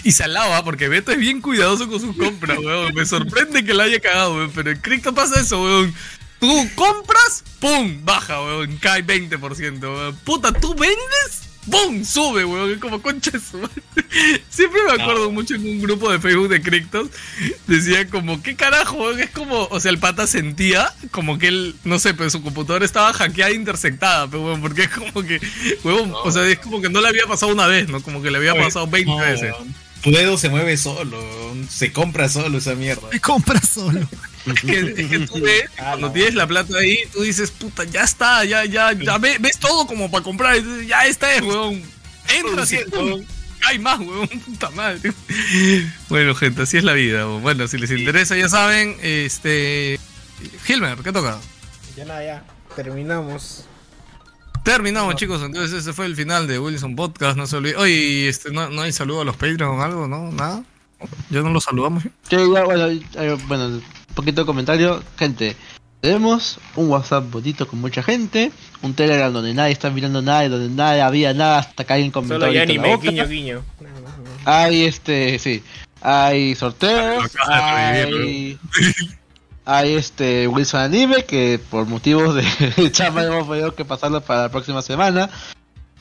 y se alaba, porque Beto es bien cuidadoso con sus compras, weón. Me sorprende que la haya cagado, weón, pero en cripto pasa eso, weón. Tú compras, pum, baja, weón, cae 20%, weón. Puta, tú vendes, pum, sube, weón. Es como concha de su madre. Siempre me acuerdo mucho en un grupo de Facebook de criptos. Decía como, ¿qué carajo? weón? Es como, o sea, el pata sentía como que él, no sé, pero su computadora estaba hackeada e intersectada, pero weón, porque es como que, weón, o sea, es como que no le había pasado una vez, ¿no? Como que le había Oye, pasado 20 no, veces. weón. Tu dedo se mueve solo, weón. se compra solo esa mierda. Me compra solo. Es que, que tú ves, cuando tienes la plata ahí, tú dices, puta, ya está, ya, ya, ya ve- ves todo como para comprar, y tú dices, ya esta es, weón. Entras y pum, hay más, weón, puta madre. Bueno, gente, así es la vida. weón. Bueno, si les interesa, ya saben, este. Hilmer, ¿qué toca? Ya nada, ya. Terminamos. Terminamos, chicos. Entonces, ese fue el final de Wilson Podcast. No se olviden. Oye, este, no, no hay saludo a los Patreon o algo, ¿no? Nada. Ya no los saludamos. ¿sí? Ya, bueno, poquito de comentario. Gente, tenemos un WhatsApp bonito con mucha gente, un Telegram donde nadie está mirando nada y donde nadie había nada hasta que alguien comentó Solo la anime, guiño. Hay este, sí, hay sorteos, hay, hay este Wilson Anime que por motivos de chamba hemos podido que pasarlo para la próxima semana.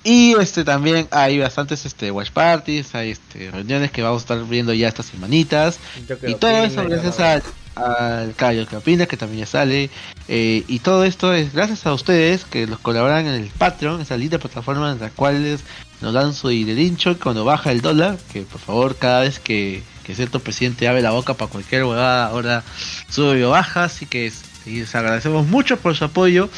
Y este también hay bastantes este watch parties, hay este reuniones que vamos a estar viendo ya estas semanitas. Y todo eso gracias va. Al, Cayo que opina, que también ya sale. eh, y todo esto es gracias a ustedes que los colaboran en el Patreon, esa linda plataforma en la cual nos dan su dinerincho cuando baja el dólar. Que por favor, cada vez que, que cierto presidente abre la boca para cualquier huevada, ahora sube o baja. Así que les agradecemos mucho por su apoyo.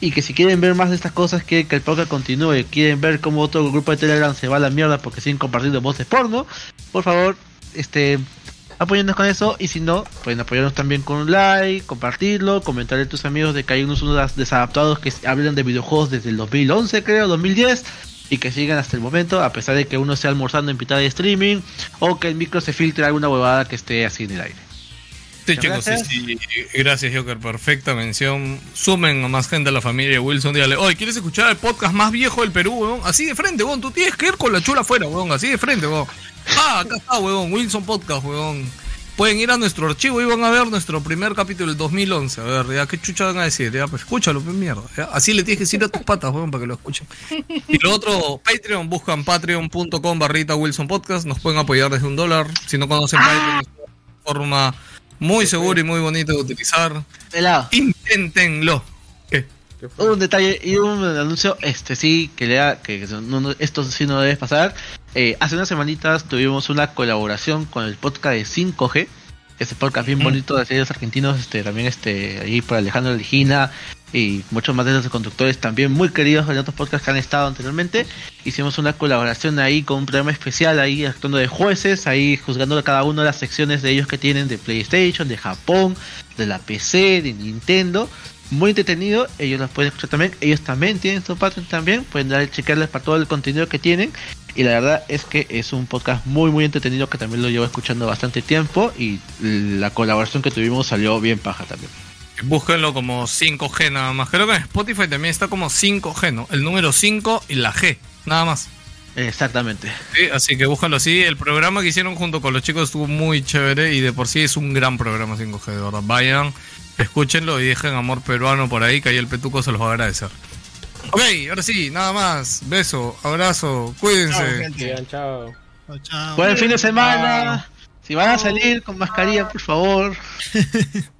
Y que si quieren ver más de estas cosas, quieren que el podcast continúe, quieren ver cómo otro grupo de Telegram se va a la mierda porque siguen compartiendo voces porno, por favor, este, apóyennos con eso. Y si no, pueden apoyarnos también con un like, compartirlo, comentarle a tus amigos de que hay unos, unos desadaptados que hablan de videojuegos desde el 2011, creo, 2010. Y que sigan hasta el momento, a pesar de que uno esté almorzando en mitad de streaming o que el micro se filtre alguna huevada que esté así en el aire. Sí, Muchas chicos, gracias. sí, sí. Gracias, Joker. Perfecta mención. Sumen a más gente a la familia Wilson. Dígale, oye, ¿quieres escuchar el podcast más viejo del Perú, weón? Así de frente, weón. Tú tienes que ir con la chula afuera, weón. Así de frente, weón. Ah, acá está, weón. Wilson Podcast, weón. Pueden ir a nuestro archivo y van a ver nuestro primer capítulo del 2011. A ver, ya, ¿qué chucha van a decir? Ya, pues escúchalo, pues mierda. ya. Así le tienes que decir a tus patas, weón, para que lo escuchen. Y lo otro, Patreon, buscan patreon.com barrita Wilson Podcast. Nos pueden apoyar desde un dólar. Si no conocen Patreon, es una forma muy segura y muy bonita de utilizar. Pelado. Inténtenlo. ¿Qué? Un detalle y un anuncio, este sí, que lea, que que no- no- esto sí no debe pasar. Eh, hace unas semanitas tuvimos una colaboración con el podcast de 5G, ese podcast bien bonito de series argentinos, este también este ahí por Alejandro Ligina y muchos más de los conductores también muy queridos en otros podcasts que han estado anteriormente. Hicimos una colaboración ahí con un programa especial ahí actuando de jueces, ahí juzgando cada una de las secciones de ellos que tienen de PlayStation, de Japón, de la PC, de Nintendo. Muy entretenido, ellos los pueden escuchar también, ellos también tienen su Patreon también, pueden dar chequearles para todo el contenido que tienen y la verdad es que es un podcast muy muy entretenido que también lo llevo escuchando bastante tiempo y la colaboración que tuvimos salió bien paja también. Búsquenlo como 5G nada más. Creo que en Spotify también está como 5G, ¿no? El número 5 y la G, nada más. Exactamente. Sí, así que búscalo así. El programa que hicieron junto con los chicos estuvo muy chévere y de por sí es un gran programa 5G, de verdad. Vayan, escúchenlo y dejen amor peruano por ahí, que ahí el petuco se los va a agradecer. Ok, ahora sí, nada más. Beso, abrazo, cuídense. Chao. Chao. Buen fin de semana. Si van a salir con mascarilla, por favor.